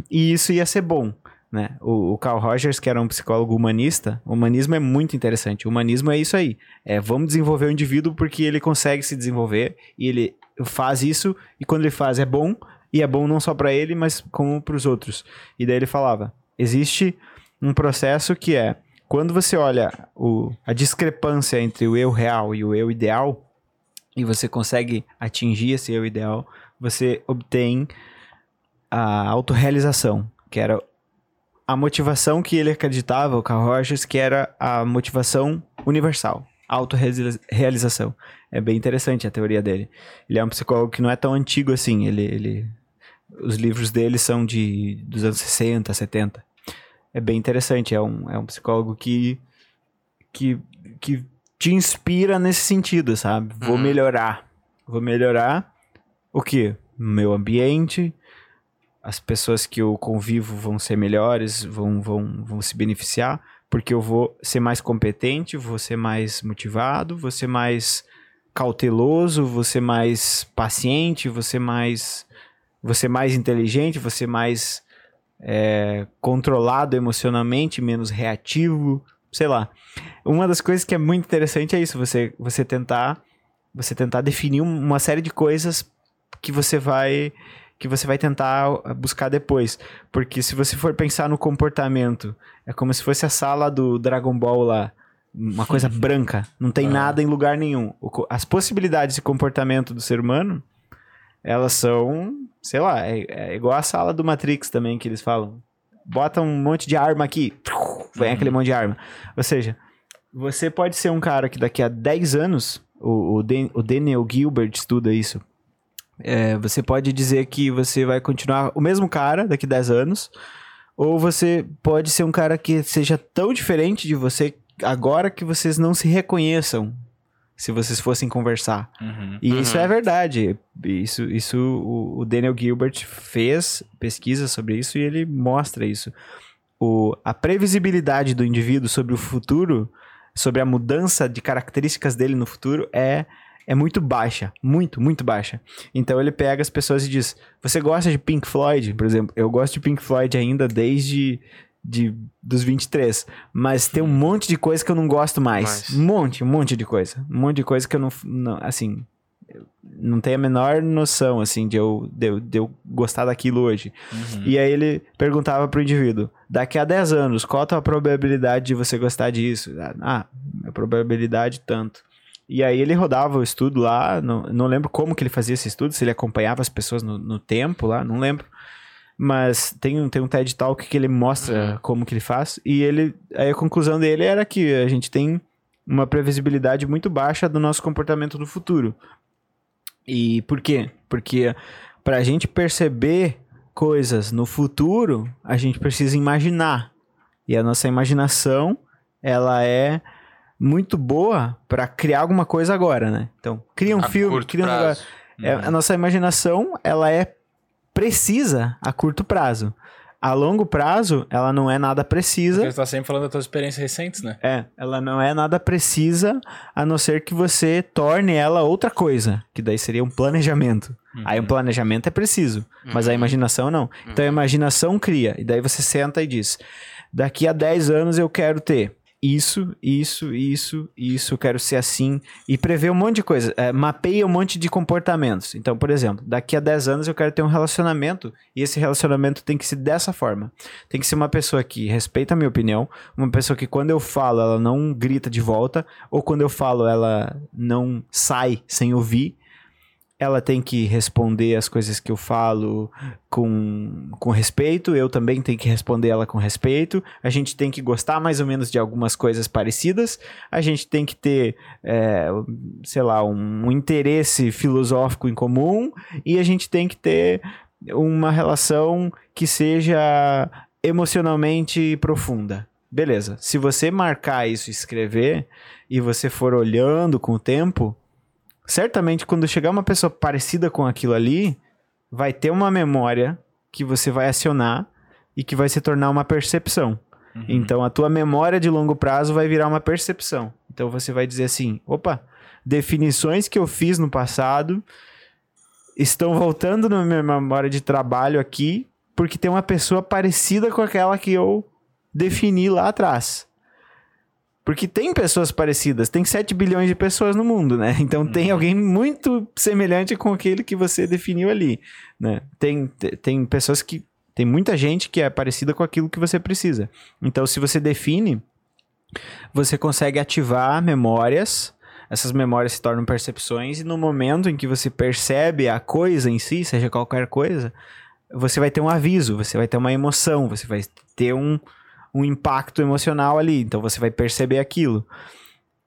e isso ia ser bom. Né? O, o Carl Rogers, que era um psicólogo humanista, o humanismo é muito interessante. O humanismo é isso aí. É, vamos desenvolver o indivíduo porque ele consegue se desenvolver e ele faz isso e quando ele faz é bom e é bom não só para ele, mas como para os outros. E daí ele falava: existe um processo que é quando você olha o, a discrepância entre o eu real e o eu ideal e você consegue atingir esse eu ideal, você obtém a autorrealização, que era a motivação que ele acreditava, o Carl Rogers, que era a motivação universal, autorrealização. É bem interessante a teoria dele. Ele é um psicólogo que não é tão antigo assim, ele, ele os livros dele são de dos anos 60, 70. É bem interessante, é um, é um psicólogo que, que, que te inspira nesse sentido, sabe? Vou Uhum. melhorar. Vou melhorar o quê? Meu ambiente, as pessoas que eu convivo vão ser melhores, vão, vão, vão se beneficiar, porque eu vou ser mais competente, vou ser mais motivado, vou ser mais cauteloso, vou ser mais paciente, vou ser mais, vou ser mais inteligente, vou ser mais é, controlado emocionalmente, menos reativo, sei lá. Uma das coisas que é muito interessante é isso, você, você tentar você tentar definir um- uma série de coisas que você vai que você vai tentar uh, buscar depois. Porque se você for pensar no comportamento, é como se fosse a sala do Dragon Ball lá. Uma coisa [LAUGHS] branca, não tem Ah. nada em lugar nenhum. As possibilidades de comportamento do ser humano, elas são, sei lá, é, é igual a sala do Matrix também que eles falam. Bota um monte de arma aqui, vem Uhum. aquele monte de arma. Ou seja, você pode ser um cara que daqui a 10 anos, o, o, Dan- o Daniel Gilbert estuda isso. É, você pode dizer que você vai continuar o mesmo cara daqui a 10 anos, ou você pode ser um cara que seja tão diferente de você agora que vocês não se reconheçam se vocês fossem conversar. Uhum. E Uhum. isso é verdade. Isso, isso o, o Daniel Gilbert fez pesquisa sobre isso e ele mostra isso. O, a previsibilidade do indivíduo sobre o futuro, sobre a mudança de características dele no futuro é, é muito baixa. Muito, muito baixa. Então ele pega as pessoas e diz: Você gosta de Pink Floyd? Por exemplo, eu gosto de Pink Floyd ainda desde. De, dos 23. Mas tem um monte de coisa que eu não gosto mais. Um monte, um monte de coisa. Um monte de coisa que eu não. não assim. Não tenho a menor noção, assim, de eu, de, eu, de eu gostar daquilo hoje. Uhum. E aí ele perguntava pro indivíduo: daqui a 10 anos, qual a tua probabilidade de você gostar disso? Ah, a probabilidade tanto. E aí ele rodava o estudo lá, não, não lembro como que ele fazia esse estudo, se ele acompanhava as pessoas no, no tempo lá, não lembro. Mas tem um, tem um TED Talk que ele mostra como que ele faz. E ele. Aí a conclusão dele era que a gente tem uma previsibilidade muito baixa do nosso comportamento no futuro. E por quê? Porque pra gente perceber coisas no futuro, a gente precisa imaginar. E a nossa imaginação, ela é muito boa pra criar alguma coisa agora, né? Então, cria um A filme, cria um negócio. É, a nossa imaginação, ela é precisa a curto prazo. A longo prazo, ela não é nada precisa. Porque você tá sempre falando das tuas experiências recentes, né? É, ela não é nada precisa, a não ser que você torne ela outra coisa, que daí seria um planejamento. Aí um planejamento é preciso, mas a imaginação não. Então a imaginação cria, e daí você senta e diz: daqui a 10 anos eu quero ter isso, isso, isso, isso, quero ser assim, e prevê um monte de coisa, é, mapeia um monte de comportamentos. Então, por exemplo, daqui a 10 anos eu quero ter um relacionamento, e esse relacionamento tem que ser dessa forma. Tem que ser uma pessoa que respeita a minha opinião, uma pessoa que quando eu falo ela não grita de volta, ou quando eu falo ela não sai sem ouvir. Ela tem que responder as coisas que eu falo com, com respeito, eu também tenho que responder ela com respeito. A gente tem que gostar mais ou menos de algumas coisas parecidas. A gente tem que ter, é, sei lá, um, interesse filosófico em comum. E a gente tem que ter uma relação que seja emocionalmente profunda. Beleza. Se você marcar isso e escrever, e você for olhando com o tempo, certamente quando chegar uma pessoa parecida com aquilo ali, vai ter uma memória que você vai acionar e que vai se tornar uma percepção. Então a tua memória de longo prazo vai virar uma percepção. Então você vai dizer assim: opa, definições que eu fiz no passado estão voltando na minha memória de trabalho aqui, porque tem uma pessoa parecida com aquela que eu defini lá atrás. Porque tem pessoas parecidas, tem 7 bilhões de pessoas no mundo, né? [LAUGHS] Então tem alguém muito semelhante com aquele que você definiu ali, né? Tem, te- tem pessoas que. Tem muita gente que é parecida com aquilo que você precisa. Então, se você define, você consegue ativar memórias. Essas memórias se tornam percepções, e no momento em que você percebe a coisa em si, seja qualquer coisa, você vai ter um aviso, você vai ter uma emoção, você vai ter um, um impacto emocional ali, então você vai perceber aquilo.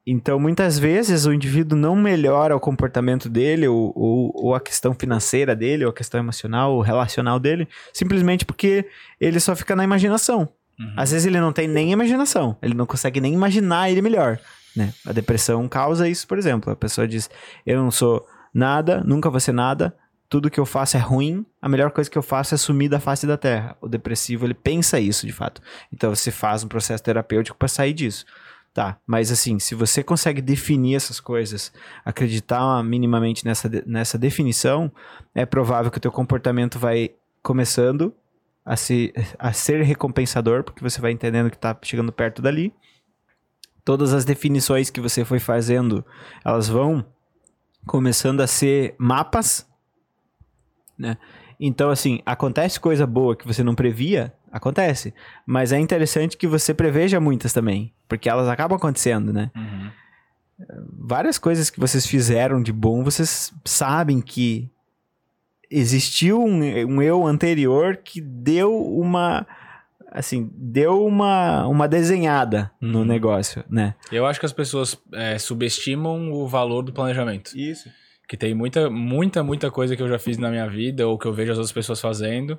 Então, muitas vezes, o indivíduo não melhora o comportamento dele, ou, ou, ou a questão financeira dele, ou a questão emocional, ou relacional dele, simplesmente porque ele só fica na imaginação. Às vezes ele não tem nem imaginação, ele não consegue nem imaginar ele melhor. Né? A depressão causa isso, por exemplo. A pessoa diz: Eu não sou nada, nunca vou ser nada, tudo que eu faço é ruim, a melhor coisa que eu faço é sumir da face da terra. O depressivo, ele pensa isso de fato. Então você faz um processo terapêutico para sair disso. Tá, mas assim, se você consegue definir essas coisas, acreditar minimamente nessa, nessa definição, é provável que o teu comportamento vai começando a, se, a ser recompensador, porque você vai entendendo que tá chegando perto dali. Todas as definições que você foi fazendo, elas vão começando a ser mapas, né? Então, assim, acontece coisa boa que você não previa, acontece. Mas é interessante que você preveja muitas também, porque elas acabam acontecendo, né? Uhum. Várias coisas que vocês fizeram de bom, vocês sabem que existiu um, um eu anterior que deu uma assim, deu uma, uma desenhada no Uhum. negócio, né? Eu acho que as pessoas é, subestimam o valor do planejamento. Isso. Que tem muita, muita, muita coisa que eu já fiz na minha vida ou que eu vejo as outras pessoas fazendo.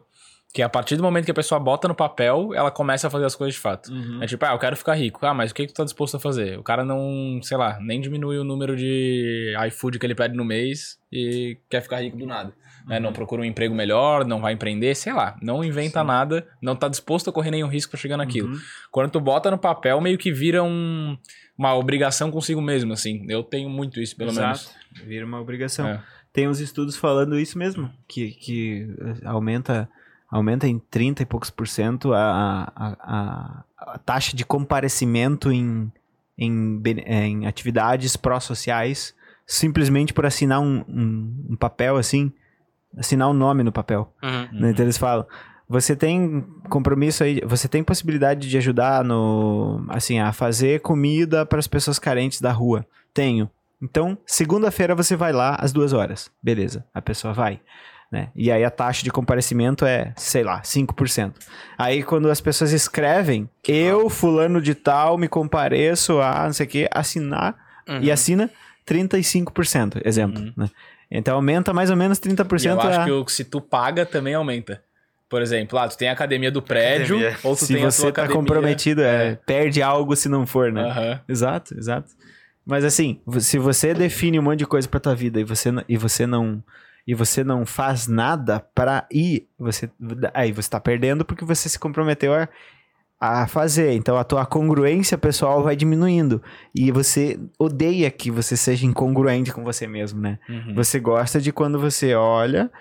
Que a partir do momento que a pessoa bota no papel, ela começa a fazer as coisas de fato. É tipo, ah, eu quero ficar rico. Ah, mas o que, que tu tá disposto a fazer? O cara não, sei lá, nem diminui o número de iFood que ele pede no mês e quer ficar rico do nada. Né? Não procura um emprego melhor, não vai empreender, sei lá. Não inventa nada, não tá disposto a correr nenhum risco pra chegar naquilo. Uhum. Quando tu bota no papel, meio que vira um, uma obrigação consigo mesmo, assim. Eu tenho muito isso, pelo Exato. Vira uma obrigação. É. Tem uns estudos falando isso mesmo, que, que eh, aumenta, aumenta em 30 e poucos por cento a, a, a, a taxa de comparecimento em, em, em atividades pró-sociais simplesmente por assinar um, um, um papel assim, assinar um nome no papel. Uhum. Né? Então eles falam, você tem compromisso aí, você tem possibilidade de ajudar no, assim, a fazer comida para as pessoas carentes da rua? Tenho. Então, segunda-feira você vai lá às duas horas. Beleza, a pessoa vai. Né? E aí a taxa de comparecimento é, sei lá, 5%. Aí quando as pessoas escrevem, eu, fulano de tal, me compareço a não sei o que, assinar, Uhum. e assina 35%, exemplo. Uhum. Né? Então aumenta mais ou menos 30% E eu acho a... que o- se tu paga, também aumenta. Por exemplo, ah, tu tem a academia do prédio, Academia. ou tu se tem a você tua tá academia... comprometido, é, perde algo se não for, né? Aham. Exato, exato. Mas assim, se você define um monte de coisa pra tua vida e você, e você não e você não faz nada pra ir, você aí você tá perdendo porque você se comprometeu a, a fazer. Então a tua congruência pessoal vai diminuindo e você odeia que você seja incongruente com você mesmo, né? Uhum. Você gosta de quando você olha,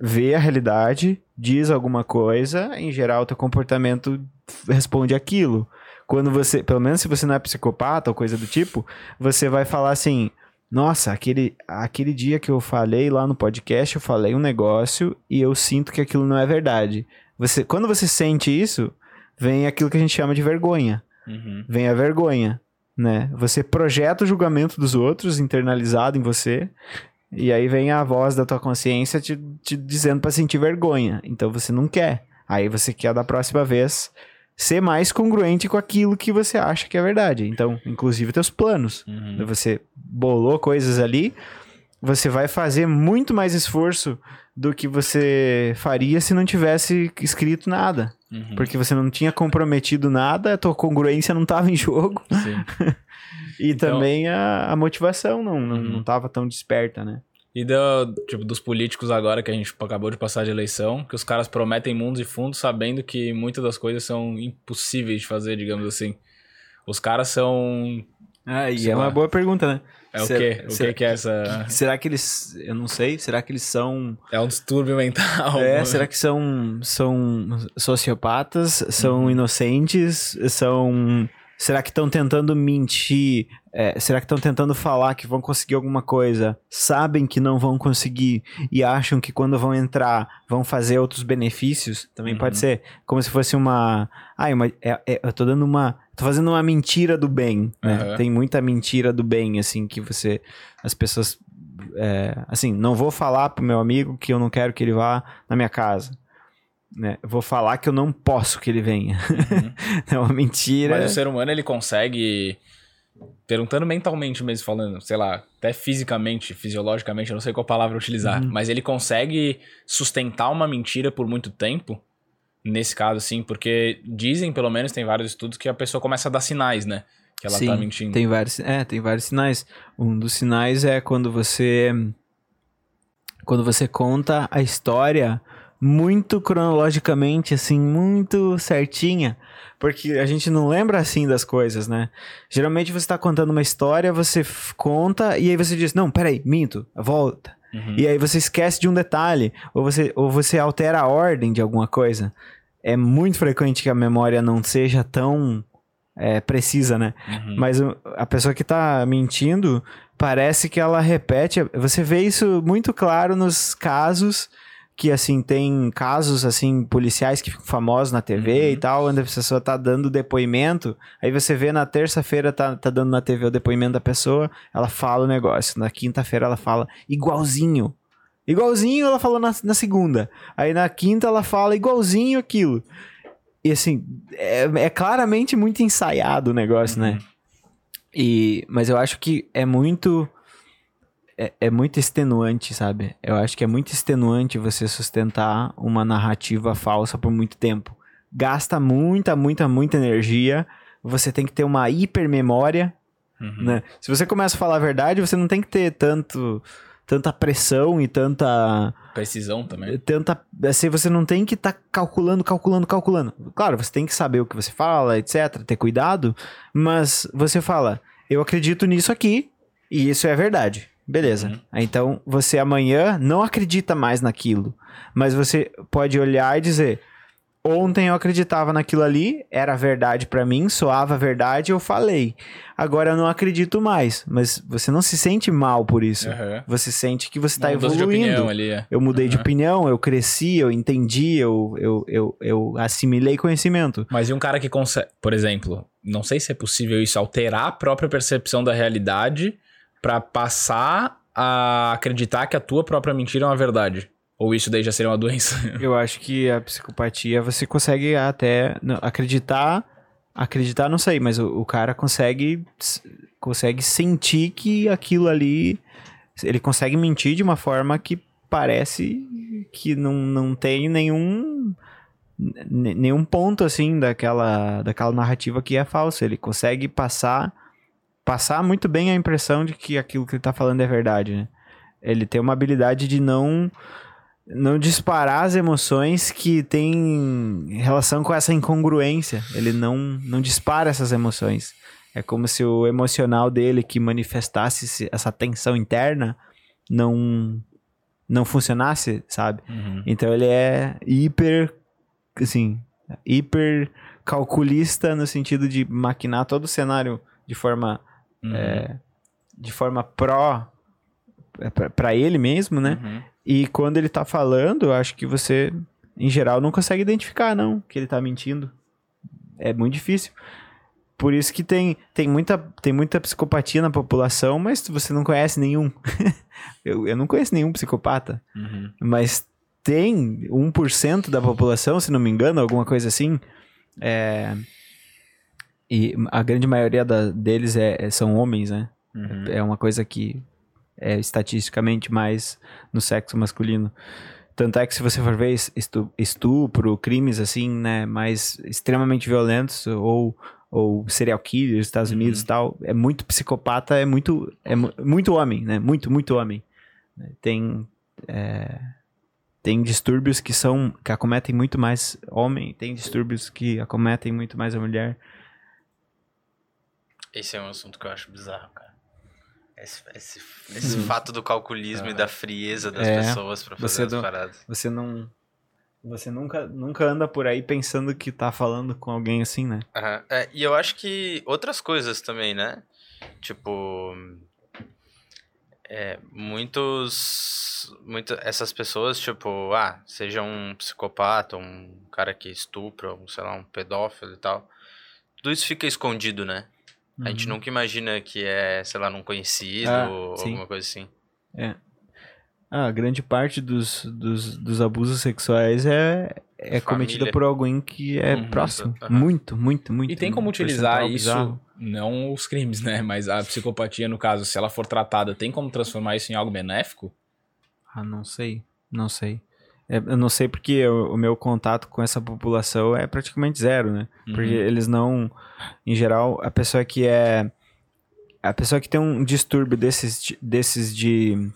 vê a realidade, diz alguma coisa, em geral teu comportamento responde aquilo. Quando você, pelo menos se você não é psicopata ou coisa do tipo, você vai falar assim: "Nossa, aquele aquele dia que eu falei lá no podcast, eu falei um negócio e eu sinto que aquilo não é verdade". Você, quando você sente isso, vem aquilo que a gente chama de vergonha Uhum. vem a vergonha, né? Você projeta o julgamento dos outros internalizado em você, e aí vem a voz da tua consciência te, te dizendo pra sentir vergonha. Então você não quer. Aí você quer da próxima vez ser mais congruente com aquilo que você acha que é verdade. Então, inclusive teus planos. Uhum. Você bolou coisas ali, você vai fazer muito mais esforço do que você faria se não tivesse escrito nada. Uhum. Porque você não tinha comprometido nada, a tua congruência não estava em jogo. Sim. [LAUGHS] E Então- também a, a motivação não, não, Uhum. não tava tão desperta, né? E do, tipo, dos políticos agora que a gente acabou de passar de eleição, que os caras prometem mundos e fundos sabendo que muitas das coisas são impossíveis de fazer, digamos assim. Os caras são. Ah, e é uma boa pergunta, né? É o Será- quê? O será- que que é essa. Será que eles. Eu não sei. Será que eles são. É um distúrbio mental. É, será que são, são sociopatas? São Uhum. inocentes? São. Será que estão tentando mentir? É, será que estão tentando falar que vão conseguir alguma coisa? Sabem que não vão conseguir e acham que quando vão entrar vão fazer outros benefícios? Também pode Uhum. ser como se fosse uma. Ah, uma, é- é- eu tô dando uma. Tô fazendo uma mentira do bem. Né? Aham. Tem muita mentira do bem, assim, que você. As pessoas. é, assim, não vou falar pro meu amigo que eu não quero que ele vá na minha casa. Né? Vou falar que eu não posso que ele venha. Uhum. [LAUGHS] É uma mentira. Mas o ser humano, ele consegue. Perguntando mentalmente mesmo, falando, sei lá, até fisicamente, fisiologicamente, eu não sei qual palavra utilizar, Uhum. mas ele consegue sustentar uma mentira por muito tempo, nesse caso, assim, porque dizem, pelo menos, tem vários estudos que a pessoa começa a dar sinais, né? Que ela Sim, tá mentindo. Tem vários, é, tem vários sinais. Um dos sinais é quando você quando você conta a história muito cronologicamente, assim, muito certinha, porque a gente não lembra assim das coisas, né? Geralmente você tá contando uma história, você conta e aí você diz: "Não, peraí, minto, volta". Uhum. E aí você esquece de um detalhe, ou você, ou você altera a ordem de alguma coisa. É muito frequente que a memória não seja tão é, precisa, né? Uhum. Mas a pessoa que tá mentindo, parece que ela repete. Você vê isso muito claro nos casos que, assim, tem casos, assim, policiais que ficam famosos na TV Uhum. e tal, onde a pessoa tá dando depoimento. Aí você vê na terça-feira, tá, tá dando na TV o depoimento da pessoa, ela fala o negócio. Na quinta-feira ela fala igualzinho. Igualzinho ela falou na, na segunda. Aí na quinta ela fala igualzinho aquilo. E assim, é, é claramente muito ensaiado o negócio, né? Uhum. E, mas eu acho que é muito. É, é muito extenuante, sabe? Eu acho que é muito extenuante você sustentar uma narrativa falsa por muito tempo. Gasta muita, muita, muita energia. Você tem que ter uma hipermemória, Uhum. né? Se você começa a falar a verdade, você não tem que ter tanto, tanta pressão e tanta Precisão também. tenta assim, você não tem que estar calculando, calculando, calculando. Claro, você tem que saber o que você fala, etc, ter cuidado, mas você fala, eu acredito nisso aqui e isso é verdade. Beleza. Uhum. Então, você amanhã não acredita mais naquilo, mas você pode olhar e dizer: Ontem eu acreditava naquilo ali, era verdade pra mim, soava verdade, eu falei. Agora eu não acredito mais, mas você não se sente mal por isso. Aham. Você sente que você tá de evoluindo. ali, é. Eu mudei de Aham. opinião, eu cresci, eu entendi, eu, eu, eu, eu assimilei conhecimento. Mas e um cara que consegue, por exemplo, não sei se é possível isso, alterar a própria percepção da realidade pra passar a acreditar que a tua própria mentira é uma verdade. Ou isso daí já seria uma doença? [LAUGHS] Eu acho que a psicopatia você consegue até acreditar. Acreditar, não sei, mas o, o cara consegue, consegue sentir que aquilo ali. Ele consegue mentir de uma forma que parece que não, não tem nenhum. nenhum ponto assim daquela, daquela narrativa que é falsa. Ele consegue passar passar muito bem a impressão de que aquilo que ele tá falando é verdade, né? Ele tem uma habilidade de não não disparar as emoções que têm relação com essa incongruência. Ele não não dispara essas emoções. É como se o emocional dele que manifestasse essa tensão interna não não funcionasse, sabe? Uhum. Então ele é hiper, assim, hiper calculista no sentido de maquinar todo o cenário de forma, Uhum. é, de forma pró para ele mesmo, né? Uhum. E quando ele tá falando, eu acho que você, em geral, não consegue identificar, não, que ele tá mentindo. É muito difícil. Por isso que tem, tem, muita, tem muita psicopatia na população, mas você não conhece nenhum. [LAUGHS] eu, eu não conheço nenhum psicopata. Uhum. Mas tem 1% da população, se não me engano, alguma coisa assim. É... E a grande maioria da- deles é, é- são homens, né? Uhum. É uma coisa que é estatisticamente mais no sexo masculino. Tanto é que se você for ver es- estu- estupro, crimes assim, né, mais extremamente violentos ou, ou serial killers Estados Uhum. Unidos e tal, é muito psicopata, é muito é mu- muito homem, né? Muito, muito homem. Tem é, tem distúrbios que são que acometem muito mais homem, tem distúrbios que acometem muito mais a mulher. Esse é um assunto que eu acho bizarro, cara. Esse, esse, esse fato do calculismo e da frieza das É, pessoas pra fazer as não- paradas. Você não você nunca nunca anda por aí pensando que tá falando com alguém assim, né? Aham. É, e eu acho que outras coisas também, né? Tipo. É, muitos. Muito, essas pessoas, tipo, ah, seja um psicopata, um cara que estupra, um, sei lá, um pedófilo e tal. Tudo isso fica escondido, né? A gente Uhum. nunca imagina que é, sei lá, num conhecido Ah, ou sim. alguma coisa assim. Ah, grande parte dos, dos, dos abusos sexuais é, é cometida por alguém que é Uhum, próximo. aham. Muito, muito, muito. E tem como utilizar isso, bizarro. não os crimes, né? Mas a psicopatia, no caso, se ela for tratada, tem como transformar isso em algo benéfico? Ah, não sei. Não sei. É, eu não sei porque o, o meu contato com essa população é praticamente zero, né? Porque Uhum. eles não. Em geral, a pessoa que é. A pessoa que tem um distúrbio desses, de- desses de,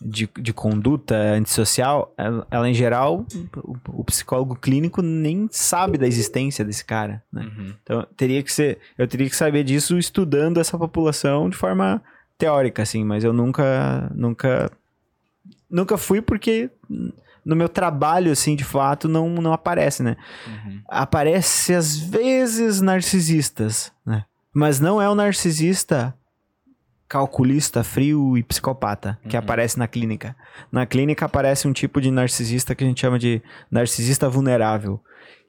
de, de conduta antissocial, ela, ela, em geral, o, o psicólogo clínico nem sabe da existência desse cara, né? Uhum. Então, teria que ser, eu teria que saber disso estudando essa população de forma teórica, assim, mas eu nunca, nunca, nunca fui porque no meu trabalho, assim, de fato, não, não aparece, né? Uhum. Aparece às vezes narcisistas, né? Mas não é o narcisista calculista, frio e psicopata que Uhum. aparece na clínica. Na clínica aparece um tipo de narcisista que a gente chama de narcisista vulnerável,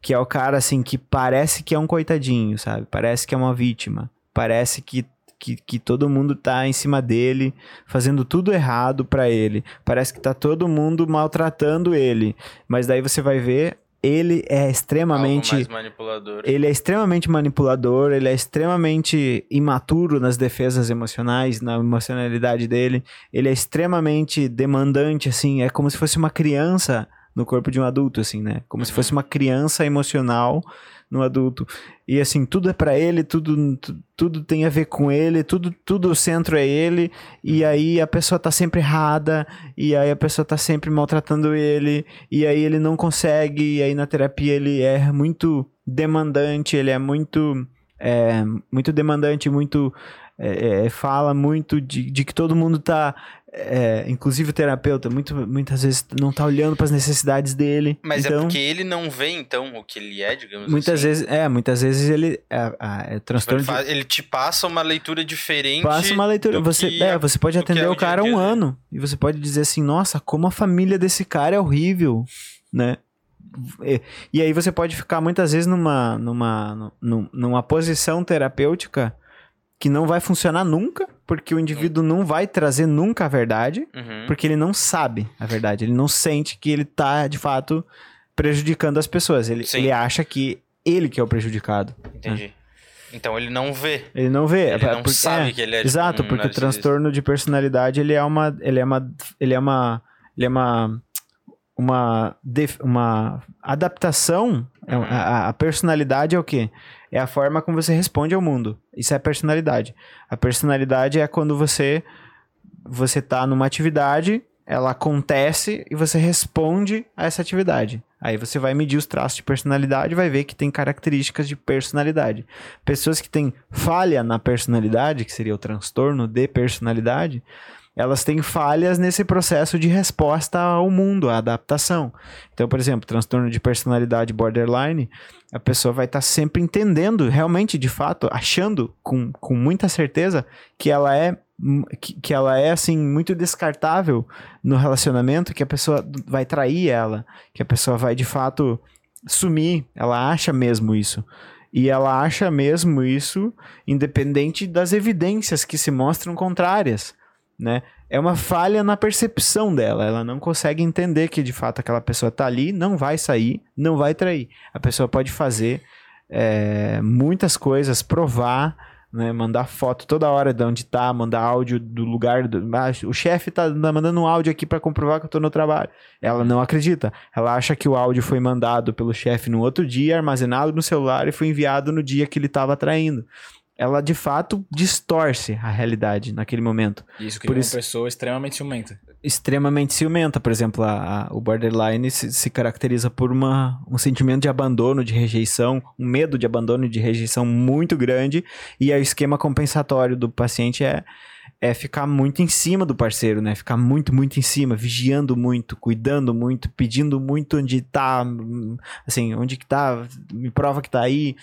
que é o cara assim que parece que é um coitadinho, sabe? Parece que é uma vítima, parece que que, que todo mundo tá em cima dele, fazendo tudo errado pra ele. Parece que tá todo mundo maltratando ele. Mas daí você vai ver, ele é extremamente manipulador. ele é extremamente manipulador, ele é extremamente imaturo nas defesas emocionais, na emocionalidade dele. Ele é extremamente demandante, assim, é como se fosse uma criança no corpo de um adulto, assim, né? Como se Uhum. fosse uma criança emocional no adulto. E assim, tudo é pra ele, tudo, tu- tudo tem a ver com ele, tudo, tudo o centro é ele, e aí a pessoa tá sempre errada, e aí a pessoa tá sempre maltratando ele, e aí ele não consegue, e aí na terapia ele é muito demandante, ele é muito é, muito demandante, muito é, é, fala muito de, de que todo mundo tá é, inclusive o terapeuta, muito, muitas vezes não tá olhando para as necessidades dele. Mas então, é porque ele não vê, então, o que ele é, digamos muitas assim. vezes, é, muitas vezes ele é, é, é transtorno ele, de faz- ele te passa uma leitura diferente. Passa uma leitura. Você, que é, você pode atender é o dia cara um dia dele. ano. E você pode dizer assim, nossa, como a família desse cara é horrível, né? E, e aí você pode ficar muitas vezes numa, numa, num- numa posição terapêutica que não vai funcionar nunca, porque o indivíduo não vai trazer nunca a verdade, Uhum. porque ele não sabe a verdade, ele não sente que ele tá, de fato, prejudicando as pessoas. Ele, ele acha que ele que é o prejudicado. Entendi. Então ele não vê. Ele não vê. Ele é não porque- sabe é, que ele é Exato, um porque o transtorno de personalidade, ele é uma ele é uma ele é uma ele é uma uma, uma adaptação, é um- Uhum. a, a personalidade é o quê? É a forma como você responde ao mundo. Isso é a personalidade. A personalidade é quando você você tá numa atividade, ela acontece e você responde a essa atividade. Aí você vai medir os traços de personalidade e vai ver que tem características de personalidade. Pessoas que têm falha na personalidade, que seria o transtorno de personalidade, elas têm falhas nesse processo de resposta ao mundo, à adaptação. Então, por exemplo, transtorno de personalidade borderline, a pessoa vai estar sempre entendendo, realmente, de fato, achando com, com muita certeza que ela é que, que ela é assim muito descartável no relacionamento, que a pessoa vai trair ela, que a pessoa vai de fato sumir, ela acha mesmo isso. E ela acha mesmo isso independente das evidências que se mostram contrárias, né? É uma falha na percepção dela, ela não consegue entender que de fato aquela pessoa tá ali, não vai sair, não vai trair. A pessoa pode fazer é, muitas coisas, provar, né, mandar foto toda hora de onde tá, mandar áudio do lugar. Do, ah, o chefe tá mandando um áudio aqui para comprovar que eu tô no trabalho. Ela não acredita. Ela acha que o áudio foi mandado pelo chefe no outro dia, armazenado no celular e foi enviado no dia que ele estava traindo. Ela de fato distorce a realidade naquele momento. Isso que Por é isso- uma pessoa extremamente ciumenta. Extremamente ciumenta, por exemplo, a- a- o borderline se, se caracteriza por uma, um sentimento de abandono, de rejeição, um medo de abandono e de rejeição muito grande, e o esquema compensatório do paciente é, é ficar muito em cima do parceiro, né? Ficar muito, muito em cima, vigiando muito, cuidando muito, pedindo muito onde tá, hum, assim, onde que tá, me prova que tá aí.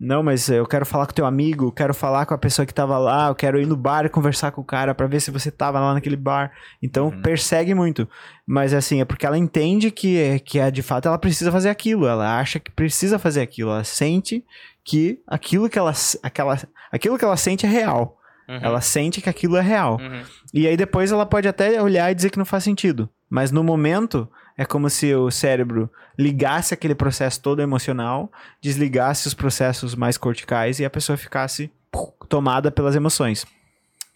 Não, mas eu quero falar com teu amigo, eu quero falar com a pessoa que tava lá, eu quero ir no bar e conversar com o cara pra ver se você tava lá naquele bar. Então Uhum. persegue muito. Mas assim, é porque ela entende que, que é, de fato ela precisa fazer aquilo. Ela acha que precisa fazer aquilo. Ela sente que aquilo que ela, aquela, aquilo que ela sente é real. Uhum. Ela sente que aquilo é real. Uhum. E aí depois ela pode até olhar e dizer que não faz sentido. Mas no momento, é como se o cérebro ligasse aquele processo todo emocional, desligasse os processos mais corticais e a pessoa ficasse tomada pelas emoções.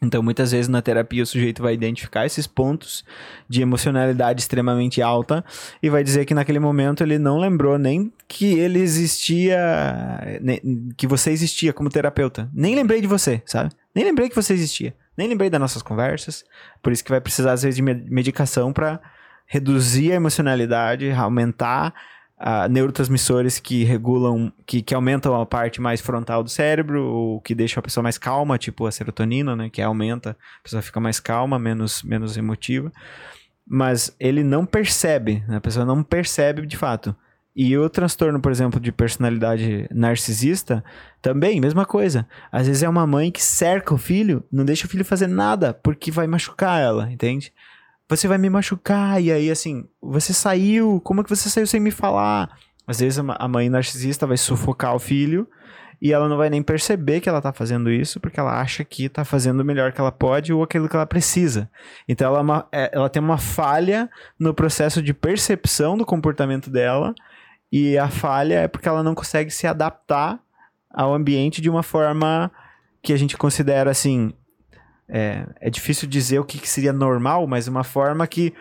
Então, muitas vezes na terapia o sujeito vai identificar esses pontos de emocionalidade extremamente alta e vai dizer que naquele momento ele não lembrou nem que ele existia, que você existia como terapeuta. Nem lembrei de você, sabe? Nem lembrei que você existia. Nem lembrei das nossas conversas. Por isso que vai precisar, às vezes, de me- medicação para reduzir a emocionalidade, aumentar ah, neurotransmissores que regulam, que, que aumentam a parte mais frontal do cérebro, ou que deixam a pessoa mais calma, tipo a serotonina, né? Que aumenta, a pessoa fica mais calma, menos, menos emotiva. Mas ele não percebe, né, a pessoa não percebe de fato. E o transtorno, por exemplo, de personalidade narcisista, também, mesma coisa. Às vezes é uma mãe que cerca o filho, não deixa o filho fazer nada, porque vai machucar ela, entende? Você vai me machucar, e aí assim, você saiu, como é que você saiu sem me falar? Às vezes a mãe narcisista vai sufocar o filho e ela não vai nem perceber que ela tá fazendo isso, porque ela acha que tá fazendo o melhor que ela pode ou aquilo que ela precisa. Então ela, é uma- é- ela tem uma falha no processo de percepção do comportamento dela, e a falha é porque ela não consegue se adaptar ao ambiente de uma forma que a gente considera assim. É, é difícil dizer o que, que seria normal, mas uma forma que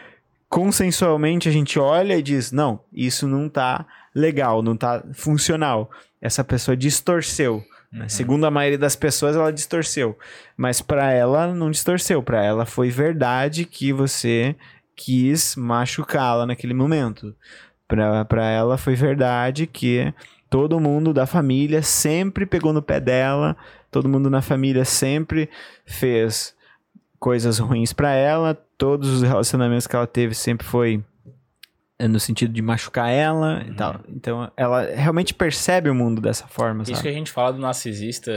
consensualmente a gente olha e diz: não, isso não tá legal, não tá funcional. Essa pessoa distorceu. né? Segundo a maioria das pessoas, ela distorceu. Mas para ela, não distorceu. Para ela, foi verdade que você quis machucá-la naquele momento. Para ela, foi verdade que todo mundo da família sempre pegou no pé dela, todo mundo na família sempre fez coisas ruins para ela, todos os relacionamentos que ela teve sempre foi eh, no sentido de machucar ela e tal. Então, ela realmente percebe o mundo dessa forma, Isso sabe? que a gente fala do narcisista,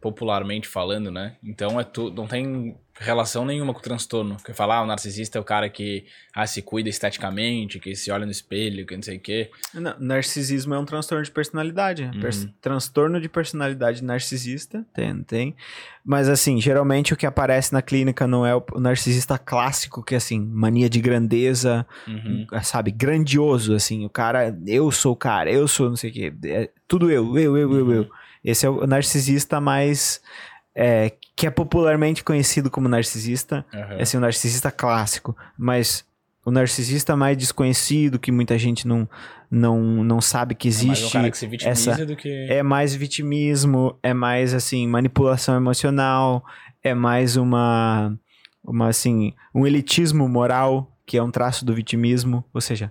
popularmente falando, né? Então é tu, não tem relação nenhuma com o transtorno. Porque falar, ah, o narcisista é o cara que ah, se cuida esteticamente, que se olha no espelho, que não sei o quê. Não, narcisismo é um transtorno de personalidade. Uhum. Pers- transtorno de personalidade narcisista, tem, tem. Mas assim, geralmente o que aparece na clínica não é o, narcisista clássico, que é assim, mania de grandeza, Uhum. sabe, grandioso, assim, o cara, eu sou o cara, eu sou não sei o quê, é tudo eu, eu, eu, eu, eu. Esse é o narcisista mais, é, que é popularmente conhecido como narcisista, Uhum. é assim, o narcisista clássico, mas o narcisista mais desconhecido, que muita gente não, não, não sabe que É mais existe, um que essa- do que. é mais vitimismo, é mais assim manipulação emocional, é mais uma uma assim, um elitismo moral, que é um traço do vitimismo, ou seja,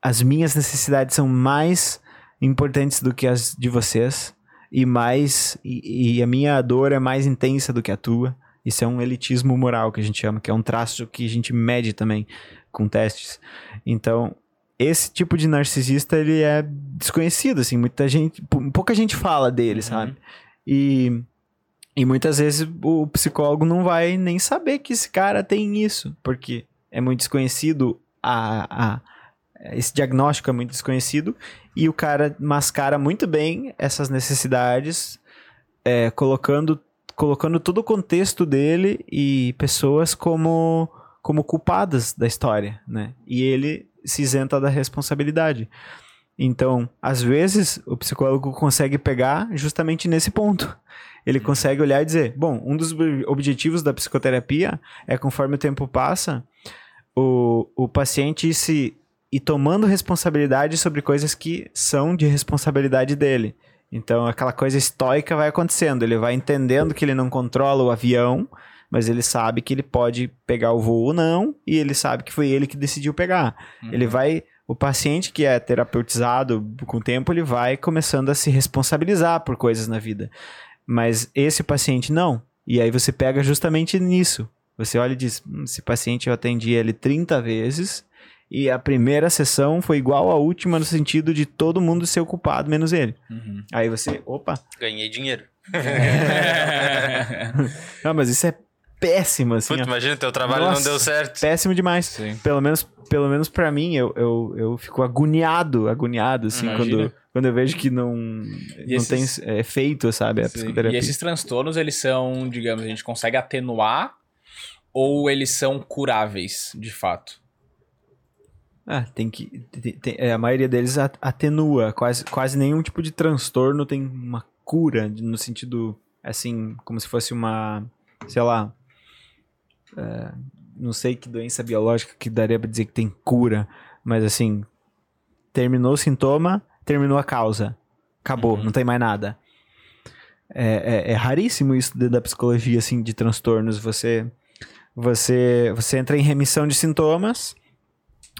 as minhas necessidades são mais importantes do que as de vocês e mais e, e a minha dor é mais intensa do que a tua. Isso é um elitismo moral que a gente chama, que é um traço que a gente mede também com testes. Então, esse tipo de narcisista, ele é desconhecido, assim, muita gente, pou- pouca gente fala dele, Uhum. sabe? E, e muitas vezes o psicólogo não vai nem saber que esse cara tem isso, porque é muito desconhecido, a, a- esse diagnóstico é muito desconhecido, e o cara mascara muito bem essas necessidades, é, colocando, colocando todo o contexto dele e pessoas como, como culpadas da história, né? E ele se isenta da responsabilidade. Então, às vezes, o psicólogo consegue pegar justamente nesse ponto. Ele consegue olhar e dizer: bom, um dos ob- objetivos da psicoterapia é, conforme o tempo passa, o, o paciente se ir tomando responsabilidade sobre coisas que são de responsabilidade dele. Então, aquela coisa estoica vai acontecendo. Ele vai entendendo que ele não controla o avião, mas ele sabe que ele pode pegar o voo ou não, e ele sabe que foi ele que decidiu pegar. Uhum. Ele vai. O paciente que é terapeutizado com o tempo, ele vai começando a se responsabilizar por coisas na vida. Mas esse paciente não. E aí você pega justamente nisso. Você olha e diz: "Hum, esse paciente eu atendi ele 30 vezes. E a primeira sessão foi igual à última no sentido de todo mundo ser ocupado, menos ele. Uhum. Aí você, opa, Ganhei dinheiro. [LAUGHS] não, mas isso é péssimo, assim, Puta, ó. imagina, teu trabalho Nossa. não deu certo. péssimo demais. Sim. Pelo menos, pelo menos para mim, eu, eu, eu fico agoniado, agoniado, assim, Imagina. quando, quando eu vejo que não, não esses- tem é, efeito, sabe, a Sim. psicoterapia. E esses transtornos, eles são, digamos, a gente consegue atenuar ou eles são curáveis, de fato? Ah, tem que. tem- tem- é, a maioria deles atenua. Quase, quase nenhum tipo de transtorno tem uma cura, no sentido, assim, como se fosse uma. Sei lá. é, não sei que doença biológica que daria pra dizer que tem cura, mas assim. Terminou o sintoma, terminou a causa. Acabou, Uhum. não tem mais nada. É, é- é raríssimo isso dentro da psicologia, assim, de transtornos. Você, você, você entra em remissão de sintomas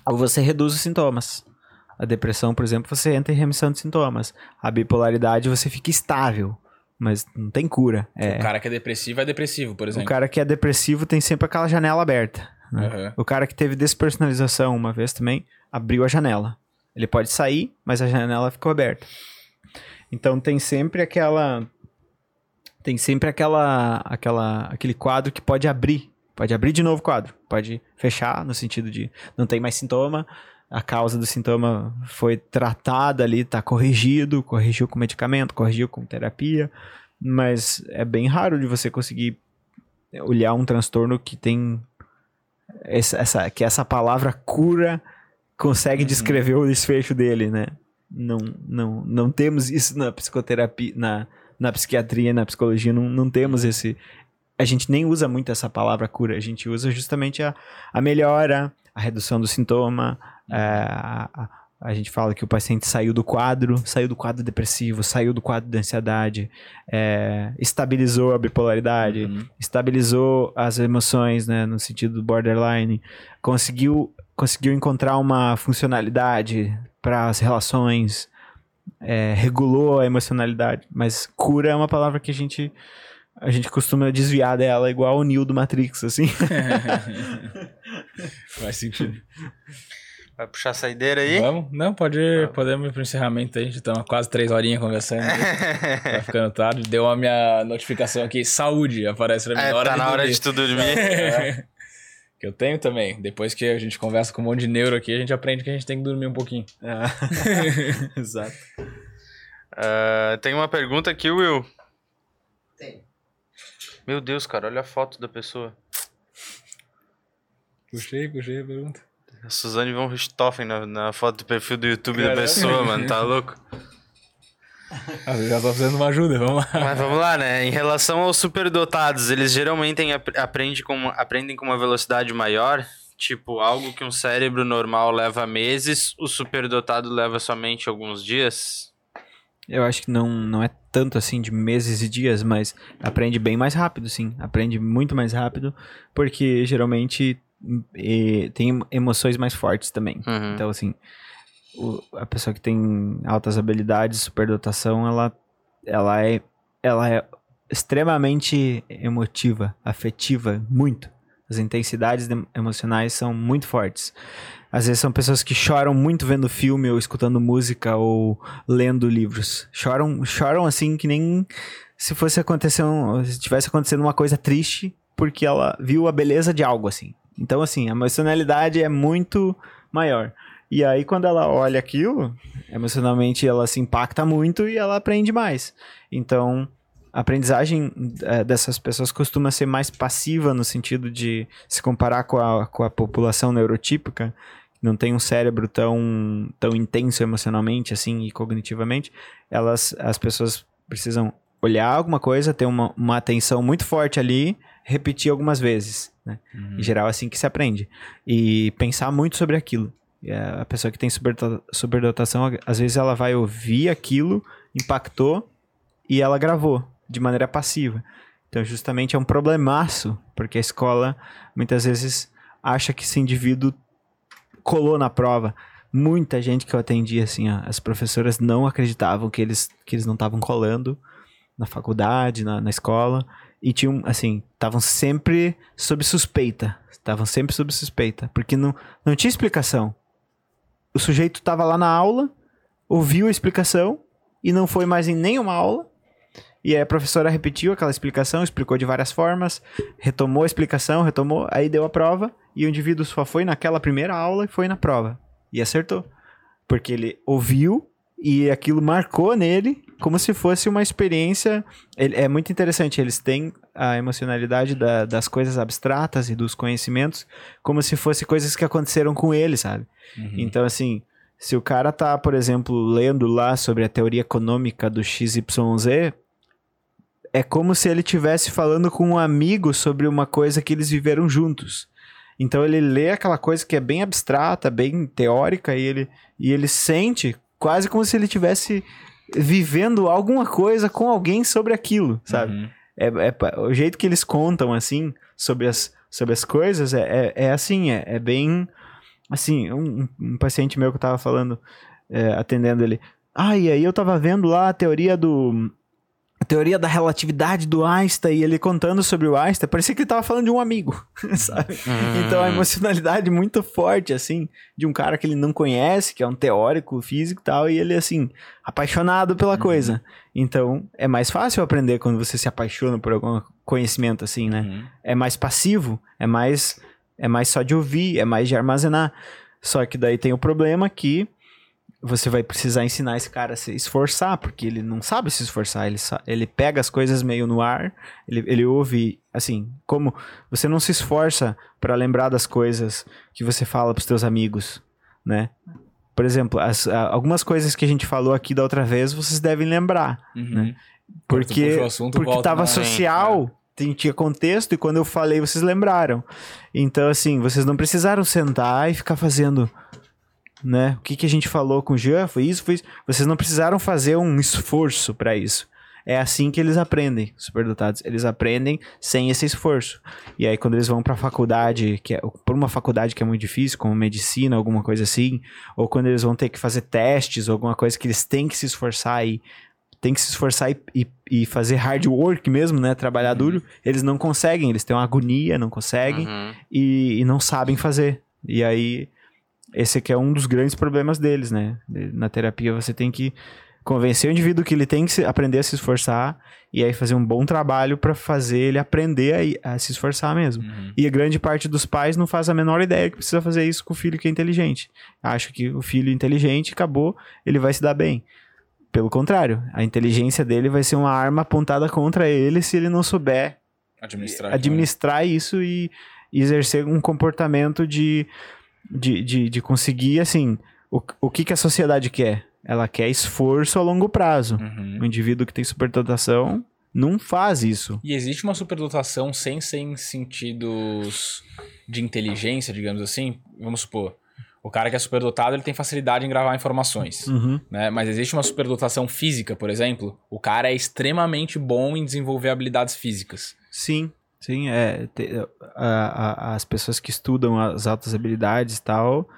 ou você reduz os sintomas. A depressão, por exemplo, você entra em remissão de sintomas. A bipolaridade, você fica estável, mas não tem cura. É, O cara que é depressivo é depressivo, por o exemplo. cara que é depressivo tem sempre aquela janela aberta. né? Aham. O cara que teve despersonalização uma vez também, abriu a janela. Ele pode sair, mas a janela ficou aberta. Então tem sempre aquela tem sempre aquela aquela aquele quadro que pode abrir, pode abrir de novo o quadro, pode fechar no sentido de não tem mais sintoma, a causa do sintoma foi tratada ali, tá corrigido, corrigiu com medicamento, corrigiu com terapia, mas é bem raro de você conseguir olhar um transtorno que tem essa, essa- que essa palavra cura consegue Uhum. descrever o desfecho dele, né? Não, não, não temos isso na psicoterapia, na, na psiquiatria, na psicologia, não, não temos esse. A gente nem usa muito essa palavra cura, a gente usa justamente a, a melhora, a redução do sintoma, Uhum. é, a, a, a gente fala que o paciente saiu do quadro, saiu do quadro depressivo, saiu do quadro de ansiedade, é, estabilizou a bipolaridade, Uhum. estabilizou as emoções, né, no sentido do borderline, conseguiu, conseguiu encontrar uma funcionalidade para as relações, é, regulou a emocionalidade, mas cura é uma palavra que a gente a gente costuma desviar dela igual o Neo do Matrix, assim. [LAUGHS] Faz sentido. Vai puxar a saideira aí? Vamos? Não, pode ir, podemos ir pro encerramento aí. Estamos quase três horinhas conversando. Vai [LAUGHS] ficando tarde. Deu a minha notificação aqui, saúde, aparece pra mim. É, na hora tá de na hora dormir. de tu dormir. [LAUGHS] É. Que eu tenho também. Depois que a gente conversa com um monte de neuro aqui, a gente aprende que a gente tem que dormir um pouquinho. Ah, Exato. Ah, tem uma pergunta aqui, Will. Meu Deus, cara, olha a foto da pessoa. Puxei, puxei a pergunta. A Suzane von Richthofen na, na foto do perfil do YouTube da pessoa, mano, tá louco? Às [LAUGHS] vezes já tô de uma ajuda, vamos lá. Mas vamos lá, né? Em relação aos superdotados, eles geralmente ap- aprende com aprendem com uma velocidade maior? Tipo, algo que um cérebro normal leva meses, o superdotado leva somente alguns dias? Eu acho que não, não é tanto assim de meses e dias, mas aprende bem mais rápido, sim. Aprende muito mais rápido, porque geralmente tem emoções mais fortes também. Uhum. Então, assim, o- a pessoa que tem altas habilidades, superdotação, ela, ela, é, ela é extremamente emotiva, afetiva, muito. As intensidades de- emocionais são muito fortes. Às vezes são pessoas que choram muito vendo filme ou escutando música ou lendo livros. Choram, choram assim que nem se fosse acontecer um, se tivesse acontecendo uma coisa triste porque ela viu a beleza de algo assim. Então assim, a emocionalidade é muito maior. E aí quando ela olha aquilo, emocionalmente ela se impacta muito e ela aprende mais. Então, a aprendizagem eh, dessas pessoas costuma ser mais passiva no sentido de se comparar com a, com a população neurotípica, não tem um cérebro tão, tão intenso emocionalmente assim e cognitivamente, elas as pessoas precisam olhar alguma coisa, ter uma, uma atenção muito forte ali, repetir algumas vezes, né? Em geral é assim que se aprende. E pensar muito sobre aquilo. A pessoa que tem superdota- superdotação, às vezes ela vai ouvir aquilo, impactou e ela gravou de maneira passiva. Então, justamente é um problemaço, porque a escola muitas vezes acha que esse indivíduo colou na prova. Muita gente que eu atendi, assim, ó, as professoras não acreditavam que eles, que eles não estavam colando na faculdade, na, na escola. E tinham, assim, estavam sempre sob suspeita. Estavam sempre sob suspeita. Porque não, não tinha explicação. O sujeito estava lá na aula, ouviu a explicação e não foi mais em nenhuma aula. E aí a professora repetiu aquela explicação, explicou de várias formas, retomou a explicação, retomou, aí deu a prova e o indivíduo só foi naquela primeira aula e foi na prova. E acertou. Porque ele ouviu e aquilo marcou nele como se fosse uma experiência. ele- é muito interessante, eles têm a emocionalidade da- das coisas abstratas e dos conhecimentos como se fosse coisas que aconteceram com ele, sabe? Uhum. Então, assim, se o cara tá, por exemplo, lendo lá sobre a teoria econômica do XYZ, é como se ele estivesse falando com um amigo sobre uma coisa que eles viveram juntos. Então ele lê aquela coisa que é bem abstrata, bem teórica, e ele, e ele sente quase como se ele estivesse vivendo alguma coisa com alguém sobre aquilo, sabe? Uhum. É, é o jeito que eles contam, assim, sobre as, sobre as coisas, é, é, é assim, é, é bem... Assim, um, um paciente meu que eu tava falando, é, atendendo ele... Ah, e aí eu tava vendo lá a teoria do... A teoria da relatividade do Einstein, e ele contando sobre o Einstein, parecia que ele tava falando de um amigo, [LAUGHS] sabe? Então a Hum. emocionalidade muito forte, assim, de um cara que ele não conhece, que é um teórico físico e tal, e ele, assim, apaixonado pela coisa. Então é mais fácil aprender quando você se apaixona por algum conhecimento, assim, né? Uhum. É mais passivo, é mais, é mais só de ouvir, é mais de armazenar. Só que daí tem o problema que você vai precisar ensinar esse cara a se esforçar, porque ele não sabe se esforçar, ele, ele pega as coisas meio no ar, ele, ele ouve, assim, como você não se esforça para lembrar das coisas que você fala pros teus amigos, né? Por exemplo, as- algumas coisas que a gente falou aqui da outra vez, vocês devem lembrar, Uhum. Né? Porque, assunto, porque tava social, tem- tinha contexto, e quando eu falei, vocês lembraram. Então, assim, vocês não precisaram sentar e ficar fazendo né? O que, que a gente falou com o Jean foi isso, foi isso. Vocês não precisaram fazer um esforço para isso. É assim que eles aprendem, superdotados. Eles aprendem sem esse esforço. E aí, quando eles vão para faculdade, que é por uma faculdade que é muito difícil, como medicina, alguma coisa assim, ou quando eles vão ter que fazer testes, ou alguma coisa que eles têm que se esforçar e tem que se esforçar e, e, e fazer hard work mesmo, né? Trabalhar duro, eles não conseguem, eles têm uma agonia, não conseguem Uhum. e, e não sabem fazer. E aí esse aqui é um dos grandes problemas deles, né? Na terapia você tem que convencer o indivíduo que ele tem que aprender a se esforçar e aí fazer um bom trabalho para fazer ele aprender a, a se esforçar mesmo. Uhum. E a grande parte dos pais não faz a menor ideia que precisa fazer isso com o filho que é inteligente. Acha que o filho inteligente acabou, ele vai se dar bem. Pelo contrário, a inteligência dele vai ser uma arma apontada contra ele se ele não souber Administrar. administrar isso e exercer um comportamento de, de, de, de conseguir, assim, o, o que, que a sociedade quer? Ela quer esforço a longo prazo. Uhum. O indivíduo que tem superdotação não faz isso. E existe uma superdotação sem ser em sentidos de inteligência, digamos assim? Vamos supor, o cara que é superdotado, ele tem facilidade em gravar informações, Uhum. né? Mas existe uma superdotação física, por exemplo? O cara é extremamente bom em desenvolver habilidades físicas. Sim, sim. É, te- a- a- as pessoas que estudam as altas habilidades e tal,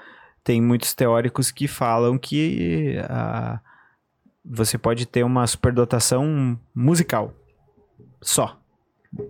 tem muitos teóricos que falam que ah, você pode ter uma superdotação musical só.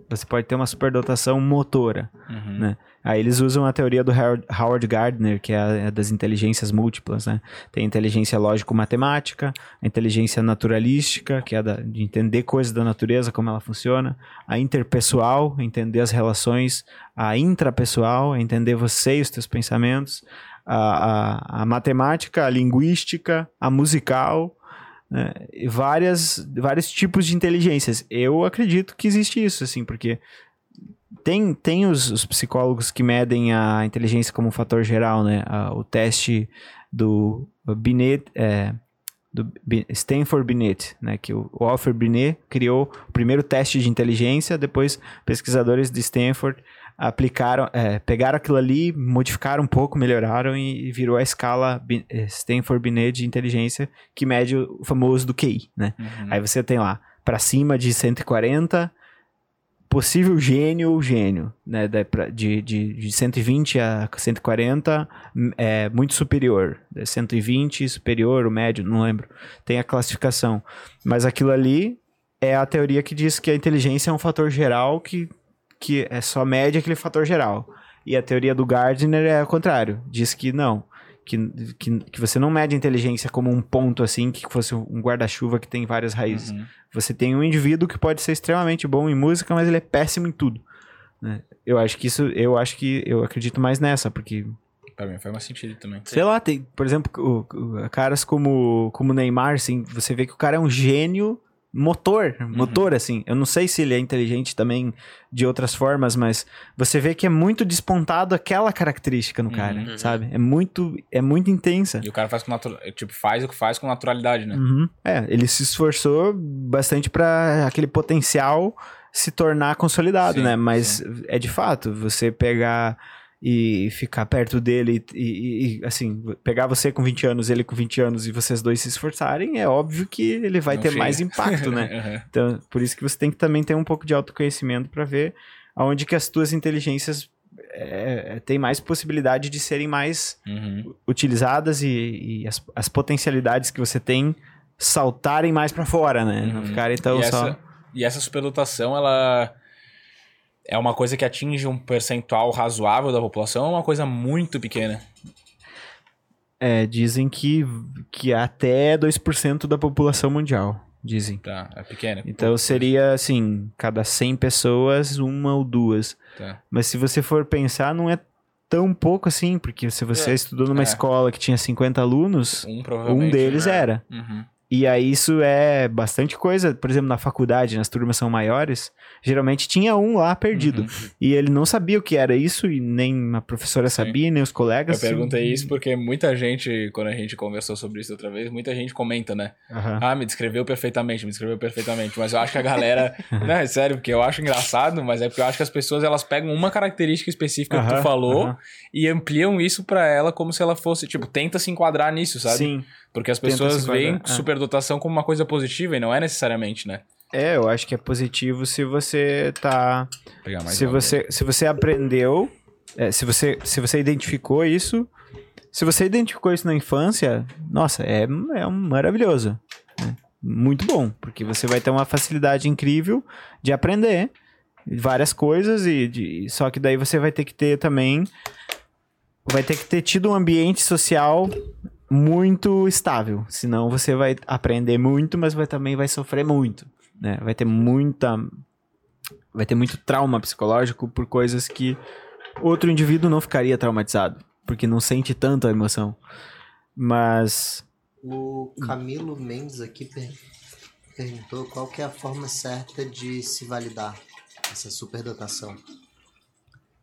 Você pode ter uma superdotação motora. Uhum. Né? Aí eles usam a teoria do Howard, Gardner, que é a, a das inteligências múltiplas, né? Tem a inteligência lógico-matemática, a inteligência naturalística, que é da, de entender coisas da natureza, como ela funciona, a interpessoal, entender as relações, a intrapessoal, entender você e os teus pensamentos, a, a, a matemática, a linguística, a musical, né? Várias, vários tipos de inteligências. Eu acredito que existe isso, assim, porque tem, tem os, os psicólogos que medem a inteligência como fator geral, né? A- o teste do Binet, é, do Stanford Binet, né? Que o Alfred Binet criou o primeiro teste de inteligência, depois pesquisadores de Stanford aplicaram, é, pegaram aquilo ali, modificaram um pouco, melhoraram e, e virou a escala eh, Stanford Binet de inteligência que mede o famoso do QI, né? Uhum. Aí você tem lá, pra cima de 140, possível gênio ou gênio, né? De, de, de 120 a 140, hum, é muito superior. De 120, superior, o médio, não lembro. Tem a classificação. Mas aquilo ali é a teoria que diz que a inteligência é um fator geral que, que é só mede aquele fator geral. E a teoria do Gardner é o contrário. Diz que não. Que, que, que você não mede a inteligência como um ponto assim, que fosse um guarda-chuva que tem várias raízes. Uhum. Você tem um indivíduo que pode ser extremamente bom em música, mas ele é péssimo em tudo. né? Eu acho que isso, eu acho que eu acredito mais nessa, porque, Pra mim faz mais sentido também. sei lá, tem, por exemplo, o- o- caras como como o Neymar, assim, você vê que o cara é um gênio motor, motor assim. Eu não sei se ele é inteligente também de outras formas, mas você vê que é muito despontado aquela característica no cara, Uhum. sabe? É muito é muito intensa. E o cara faz com natura... tipo, faz o que faz com naturalidade, né? Uhum. É, ele se esforçou bastante para aquele potencial se tornar consolidado, Sim, né? Mas é de fato, você pegar e ficar perto dele e, e- assim, pegar você com 20 anos, ele com 20 anos e vocês dois se esforçarem, é óbvio que ele vai Não ter chega. mais [LAUGHS] impacto, né? Uhum. Então, por isso que você tem que também ter um pouco de autoconhecimento para ver aonde que as tuas inteligências é, têm mais possibilidade de serem mais Uhum. utilizadas e, e as, as potencialidades que você tem saltarem mais pra fora, né? Não Uhum. ficarem tão e, só. essa, e essa superdotação, ela é uma coisa que atinge um percentual razoável da população ou é uma coisa muito pequena? É, dizem que, que até 2% da população mundial. Dizem. Tá, é pequena. Então seria assim, cada 100 pessoas, uma ou duas. Tá. Mas se você for pensar, não é tão pouco assim, porque se você É, estudou numa é. escola que tinha 50 alunos, Um um deles né? era. Uhum. E aí isso é bastante coisa. Por exemplo, na faculdade, nas turmas são maiores, geralmente tinha um lá perdido. Uhum. E ele não sabia o que era isso, e nem a professora Sim. sabia, nem os Eu colegas. perguntei isso porque muita gente, quando a gente conversou sobre isso outra vez, muita gente comenta, né? Aham. Ah, me descreveu perfeitamente, me descreveu perfeitamente. Mas eu acho que a galera. [LAUGHS] não, é sério, porque eu acho engraçado, mas é porque eu acho que as pessoas elas pegam uma característica específica que Aham, tu falou e ampliam isso pra ela como se ela fosse, tipo, tenta se enquadrar nisso, sabe? Sim. Porque as pessoas veem é. superdotação como uma coisa positiva e não é necessariamente, né? É, eu acho que é positivo se você tá. Vou pegar mais Se você, se você aprendeu, é, se, você, se você identificou isso. Se você identificou isso na infância, nossa, é, é um maravilhoso. né? Muito bom, porque você vai ter uma facilidade incrível de aprender várias coisas e de, só que daí você vai ter que ter também vai ter que ter tido um ambiente social muito estável. Senão você vai aprender muito, mas vai, também vai sofrer muito. Né? Vai ter muita. Vai ter muito trauma psicológico por coisas que outro indivíduo não ficaria traumatizado. Porque não sente tanto a emoção. Mas. O Camilo Mendes aqui per perguntou qual que é a forma certa de se validar essa superdotação.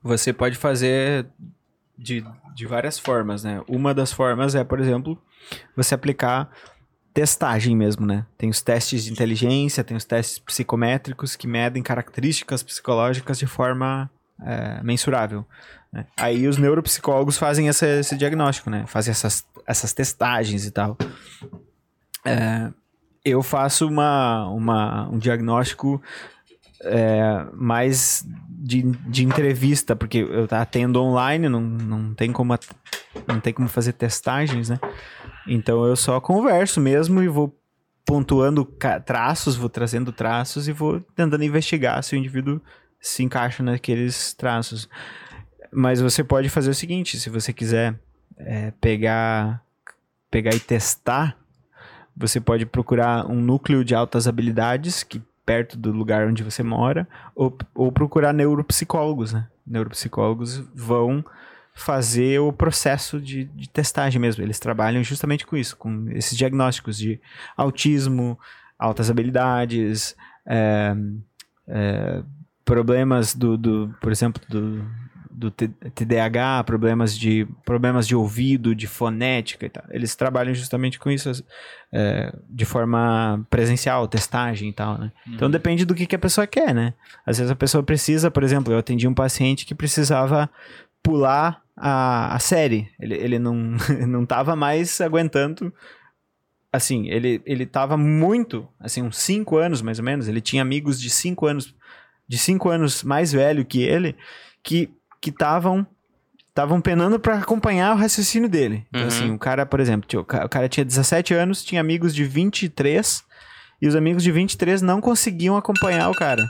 Você pode fazer de, de várias formas, né? Uma das formas é, por exemplo, você aplicar testagem mesmo, né? Tem os testes de inteligência, tem os testes psicométricos que medem características psicológicas de forma é, mensurável. Né? Aí os neuropsicólogos fazem essa, esse diagnóstico, né? Fazem essas, essas testagens e tal. É, eu faço uma, uma, um diagnóstico é, mais de, de entrevista, porque eu atendo online, não, não, tem como, não tem como fazer testagens, né? Então eu só converso mesmo e vou pontuando traços, vou trazendo traços e vou tentando investigar se o indivíduo se encaixa naqueles traços. Mas você pode fazer o seguinte, se você quiser é, pegar, pegar e testar, você pode procurar um núcleo de altas habilidades que perto do lugar onde você mora, ou, ou procurar neuropsicólogos, né? Neuropsicólogos vão fazer o processo de, de, testagem mesmo. Eles trabalham justamente com isso, com esses diagnósticos de autismo, altas habilidades, é, é, problemas do, do, por exemplo, do, do TDAH, problemas de, problemas de ouvido, de fonética e tal. Eles trabalham justamente com isso é, de forma presencial, testagem e tal, né? Então, uhum. Então depende do que, que a pessoa quer, né? Às vezes a pessoa precisa, por exemplo, eu atendi um paciente que precisava pular a, a série. Ele, ele não, [LAUGHS] não tava mais aguentando assim, ele, ele tava muito, assim, uns 5 anos mais ou menos, ele tinha amigos de 5 anos, de 5 anos mais velho que ele, que que estavam estavam penando para acompanhar o raciocínio dele. Então, uhum. assim, o cara, por exemplo, o cara tinha 17 anos, tinha amigos de 23, e os amigos de 23 não conseguiam acompanhar o cara.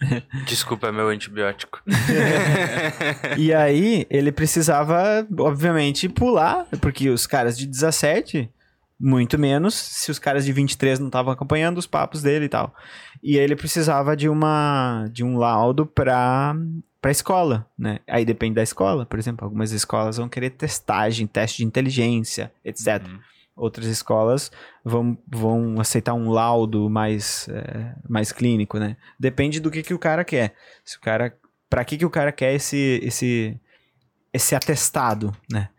[LAUGHS] Desculpa, é meu antibiótico. [LAUGHS] e aí, ele precisava, obviamente, pular, porque os caras de 17, muito menos, se os caras de 23 não estavam acompanhando os papos dele e tal. E ele precisava de uma de um laudo para para a escola, né? Aí depende da escola, por exemplo, algumas escolas vão querer testagem, teste de inteligência, etc. Uhum. Outras escolas vão, vão aceitar um laudo mais, é, mais clínico, né? Depende do que, que o cara quer. Se o cara, para que, que o cara quer esse, esse, esse atestado, né?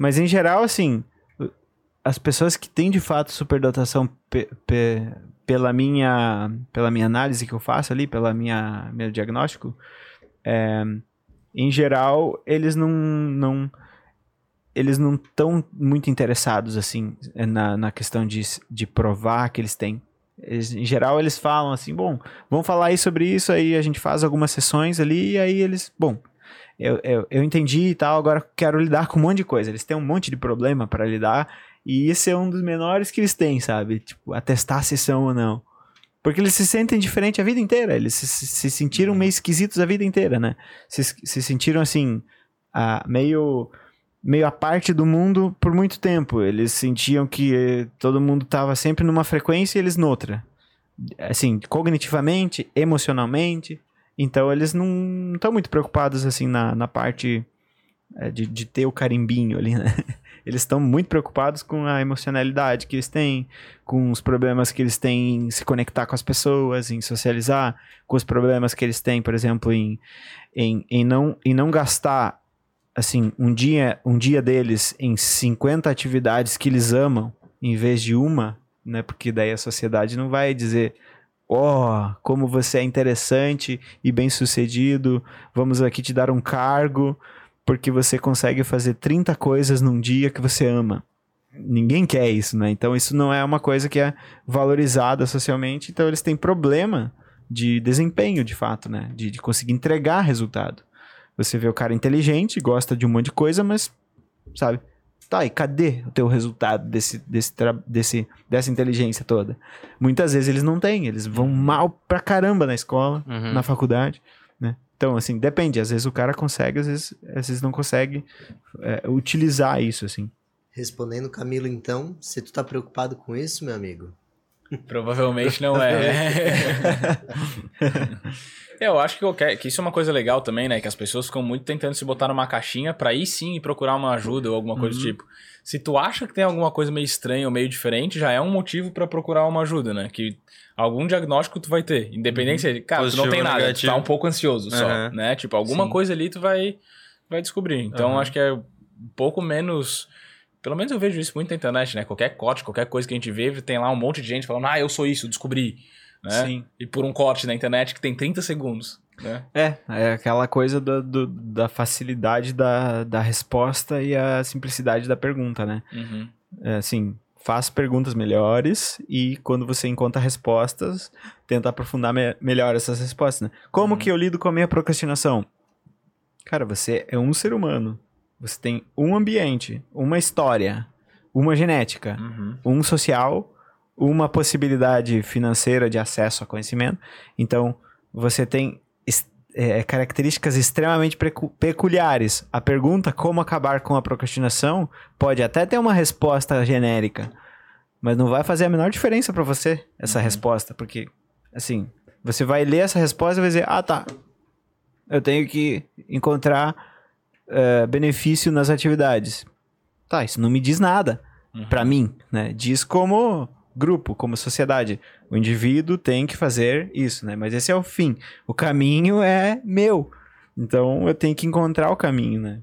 Mas em geral, assim, as pessoas que têm de fato superdotação pela minha pela minha análise que eu faço ali, pela minha meu diagnóstico, é, em geral, eles não, não eles não estão muito interessados assim na, na questão de, de provar que eles têm. Eles, em geral, eles falam assim, bom, vamos falar aí sobre isso, aí a gente faz algumas sessões ali, e aí eles, bom, eu, eu, eu entendi e tal, agora quero lidar com um monte de coisa. Eles têm um monte de problema para lidar, e esse é um dos menores que eles têm, sabe? Tipo, atestar a sessão ou não. Porque eles se sentem diferente a vida inteira. Eles se, se sentiram meio esquisitos a vida inteira, né? Se, se sentiram assim, a, meio meio à parte do mundo por muito tempo. Eles sentiam que todo mundo estava sempre numa frequência e eles noutra. Assim, cognitivamente, emocionalmente. Então eles não estão muito preocupados assim na, na parte é, de, de ter o carimbinho ali, né? [LAUGHS] eles estão muito preocupados com a emocionalidade que eles têm, com os problemas que eles têm em se conectar com as pessoas, em socializar, com os problemas que eles têm, por exemplo, em, em, em, não, em não gastar assim, um dia, um dia deles em 50 atividades que eles amam, em vez de uma, né? Porque daí a sociedade não vai dizer oh, como você é interessante e bem-sucedido, vamos aqui te dar um cargo, porque você consegue fazer 30 coisas num dia que você ama. Ninguém quer isso, né? Então isso não é uma coisa que é valorizada socialmente, então eles têm problema de desempenho, de fato, né? De, de conseguir entregar resultado. Você vê o cara inteligente, gosta de um monte de coisa, mas, sabe? Tá, e cadê o teu resultado desse, desse, desse, dessa inteligência toda? Muitas vezes eles não têm, eles vão mal pra caramba na escola, uhum. na faculdade? Então, assim, depende. Às vezes o cara consegue, às vezes, às vezes não consegue é, utilizar isso, assim. Respondendo Camilo, então, se tu tá preocupado com isso, meu amigo, Provavelmente não é. [LAUGHS] Eu acho que, qualquer, que isso é uma coisa legal também, né? Que as pessoas ficam muito tentando se botar numa caixinha pra ir sim procurar uma ajuda ou alguma coisa do tipo. Se tu acha que tem alguma coisa meio estranha ou meio diferente, já é um motivo pra procurar uma ajuda, né? Que algum diagnóstico tu vai ter. Independente se, cara, tu Positivo não tem nada, tu tá um pouco ansioso só, Aham. né? Tipo, alguma Sim. coisa ali tu vai, vai descobrir. Então, Aham. acho que é um pouco menos... Pelo menos eu vejo isso muito na internet, né? Qualquer corte, qualquer coisa que a gente vê, tem lá um monte de gente falando, ah, eu sou isso, descobri. Né? Sim. E por um corte na internet que tem 30 segundos, né? É, é aquela coisa do, do- da facilidade da, da resposta e a simplicidade da pergunta, né? Uhum. É, assim, faz perguntas melhores e quando você encontra respostas, tenta aprofundar me- melhor essas respostas, né? Como Uhum. que eu lido com a minha procrastinação? Cara, você é um ser humano. Você tem um ambiente, uma história, uma genética, Uhum. um social, uma possibilidade financeira de acesso a conhecimento. Então, você tem é, características extremamente peculiares. A pergunta como acabar com a procrastinação pode até ter uma resposta genérica, mas não vai fazer a menor diferença para você essa Uhum. resposta, porque assim, você vai ler essa resposta e vai dizer: "Ah, tá. Eu tenho que encontrar eh, benefício nas atividades". Tá, isso não me diz nada Uhum. Pra mim, né? Diz como grupo, como sociedade. O indivíduo tem que fazer isso, né? Mas esse é o fim. O caminho é meu. Então eu tenho que encontrar o caminho, né?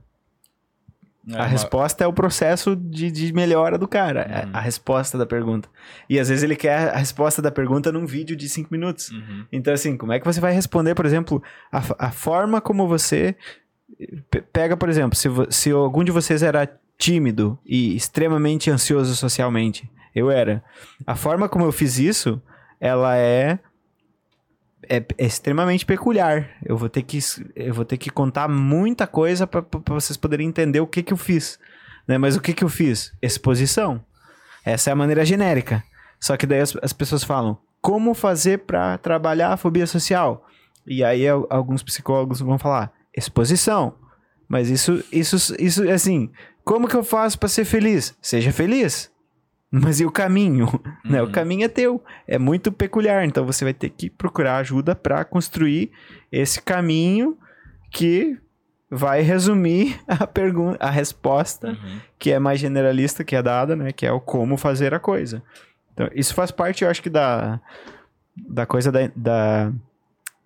É a uma- resposta é o processo de, de melhora do cara, a- Uhum. a, resposta da pergunta. E às vezes ele quer a resposta da pergunta num vídeo de cinco minutos. Uhum. Então, assim, como é que você vai responder, por exemplo, a, a forma como você. pe- Pega, por exemplo, se, se algum de vocês era tímido e extremamente ansioso socialmente. Eu era. A forma como eu fiz isso, ela é. É, é extremamente peculiar. Eu vou ter que, eu vou ter que contar muita coisa para vocês poderem entender o que, que eu fiz. Né? Mas o que, que eu fiz? Exposição. Essa é a maneira genérica. Só que daí as, as pessoas falam, como fazer para trabalhar a fobia social? E aí al- alguns psicólogos vão falar, exposição. Mas isso, isso, isso, assim, como que eu faço para ser feliz? Seja feliz. Mas e o caminho? [LAUGHS] Né? O Uhum. caminho é teu. É muito peculiar. Então você vai ter que procurar ajuda para construir esse caminho que vai resumir [LAUGHS] a pergunta, a resposta Uhum. que é mais generalista que é dada, né? Que é o como fazer a coisa. Então, isso faz parte, eu acho que da, da coisa da, da,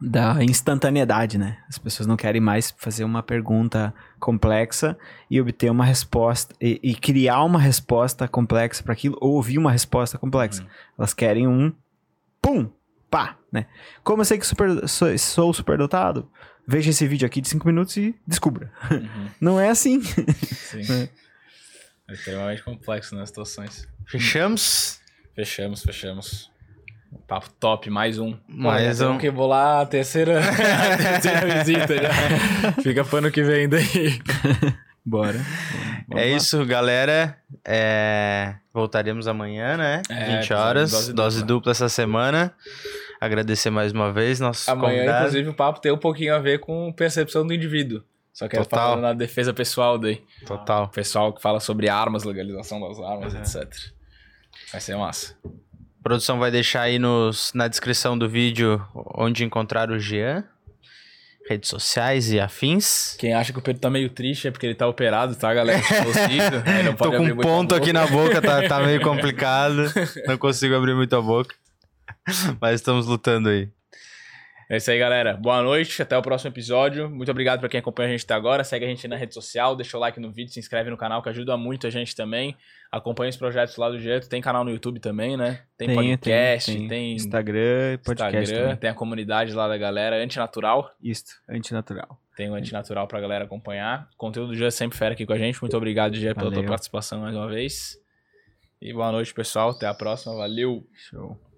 da instantaneidade, né? As pessoas não querem mais fazer uma pergunta complexa e obter uma resposta e, e criar uma resposta complexa para aquilo ou ouvir uma resposta complexa. Uhum. Elas querem um pum, pá, né? Como eu sei que super, sou, sou superdotado? Veja esse vídeo aqui de 5 minutos e descubra. Uhum. [LAUGHS] Não é assim. Sim. [LAUGHS] É extremamente complexo nas situações. Fechamos? Fechamos, fechamos. Papo top, mais um. Mais Pô, um. que bolar a terceira, [LAUGHS] a terceira visita já. Fica pro ano que vem daí. [LAUGHS] Bora. é isso, galera. É, Voltaremos amanhã, né? É, 20 horas. dose Dose, dupla. dupla. essa semana. Agradecer mais uma vez nossos Amanhã, convidados. inclusive, o papo tem um pouquinho a ver com percepção do indivíduo. Só que é Total. falando na defesa pessoal daí. Total. O pessoal que fala sobre armas, legalização das armas, etc. Vai ser massa. A produção vai deixar aí nos, na descrição do vídeo onde encontrar o Jean. Redes sociais e afins. Quem acha que o Pedro tá meio triste é porque ele tá operado, tá, galera? [LAUGHS] Aí não Tô com um ponto aqui na boca, tá, tá meio [LAUGHS] complicado. Não consigo abrir muito a boca. Mas estamos lutando aí. É isso aí, galera. Boa noite, até o próximo episódio. Muito obrigado pra quem acompanha a gente até agora. Segue a gente na rede social, deixa o like no vídeo, se inscreve no canal, que ajuda muito a gente também. Acompanha os projetos lá do Jeito. Tem canal no YouTube também, né? Tem, Tem, podcast, tem, tem, tem Instagram, podcast Instagram, também. tem a comunidade lá da galera, Antinatural. Isto, antinatural. Tem o Antinatural pra galera acompanhar. O conteúdo do Jean é sempre fera aqui com a gente. Muito obrigado, Jean, pela tua participação mais uma vez. E boa noite, pessoal. Até a próxima. Valeu! Show.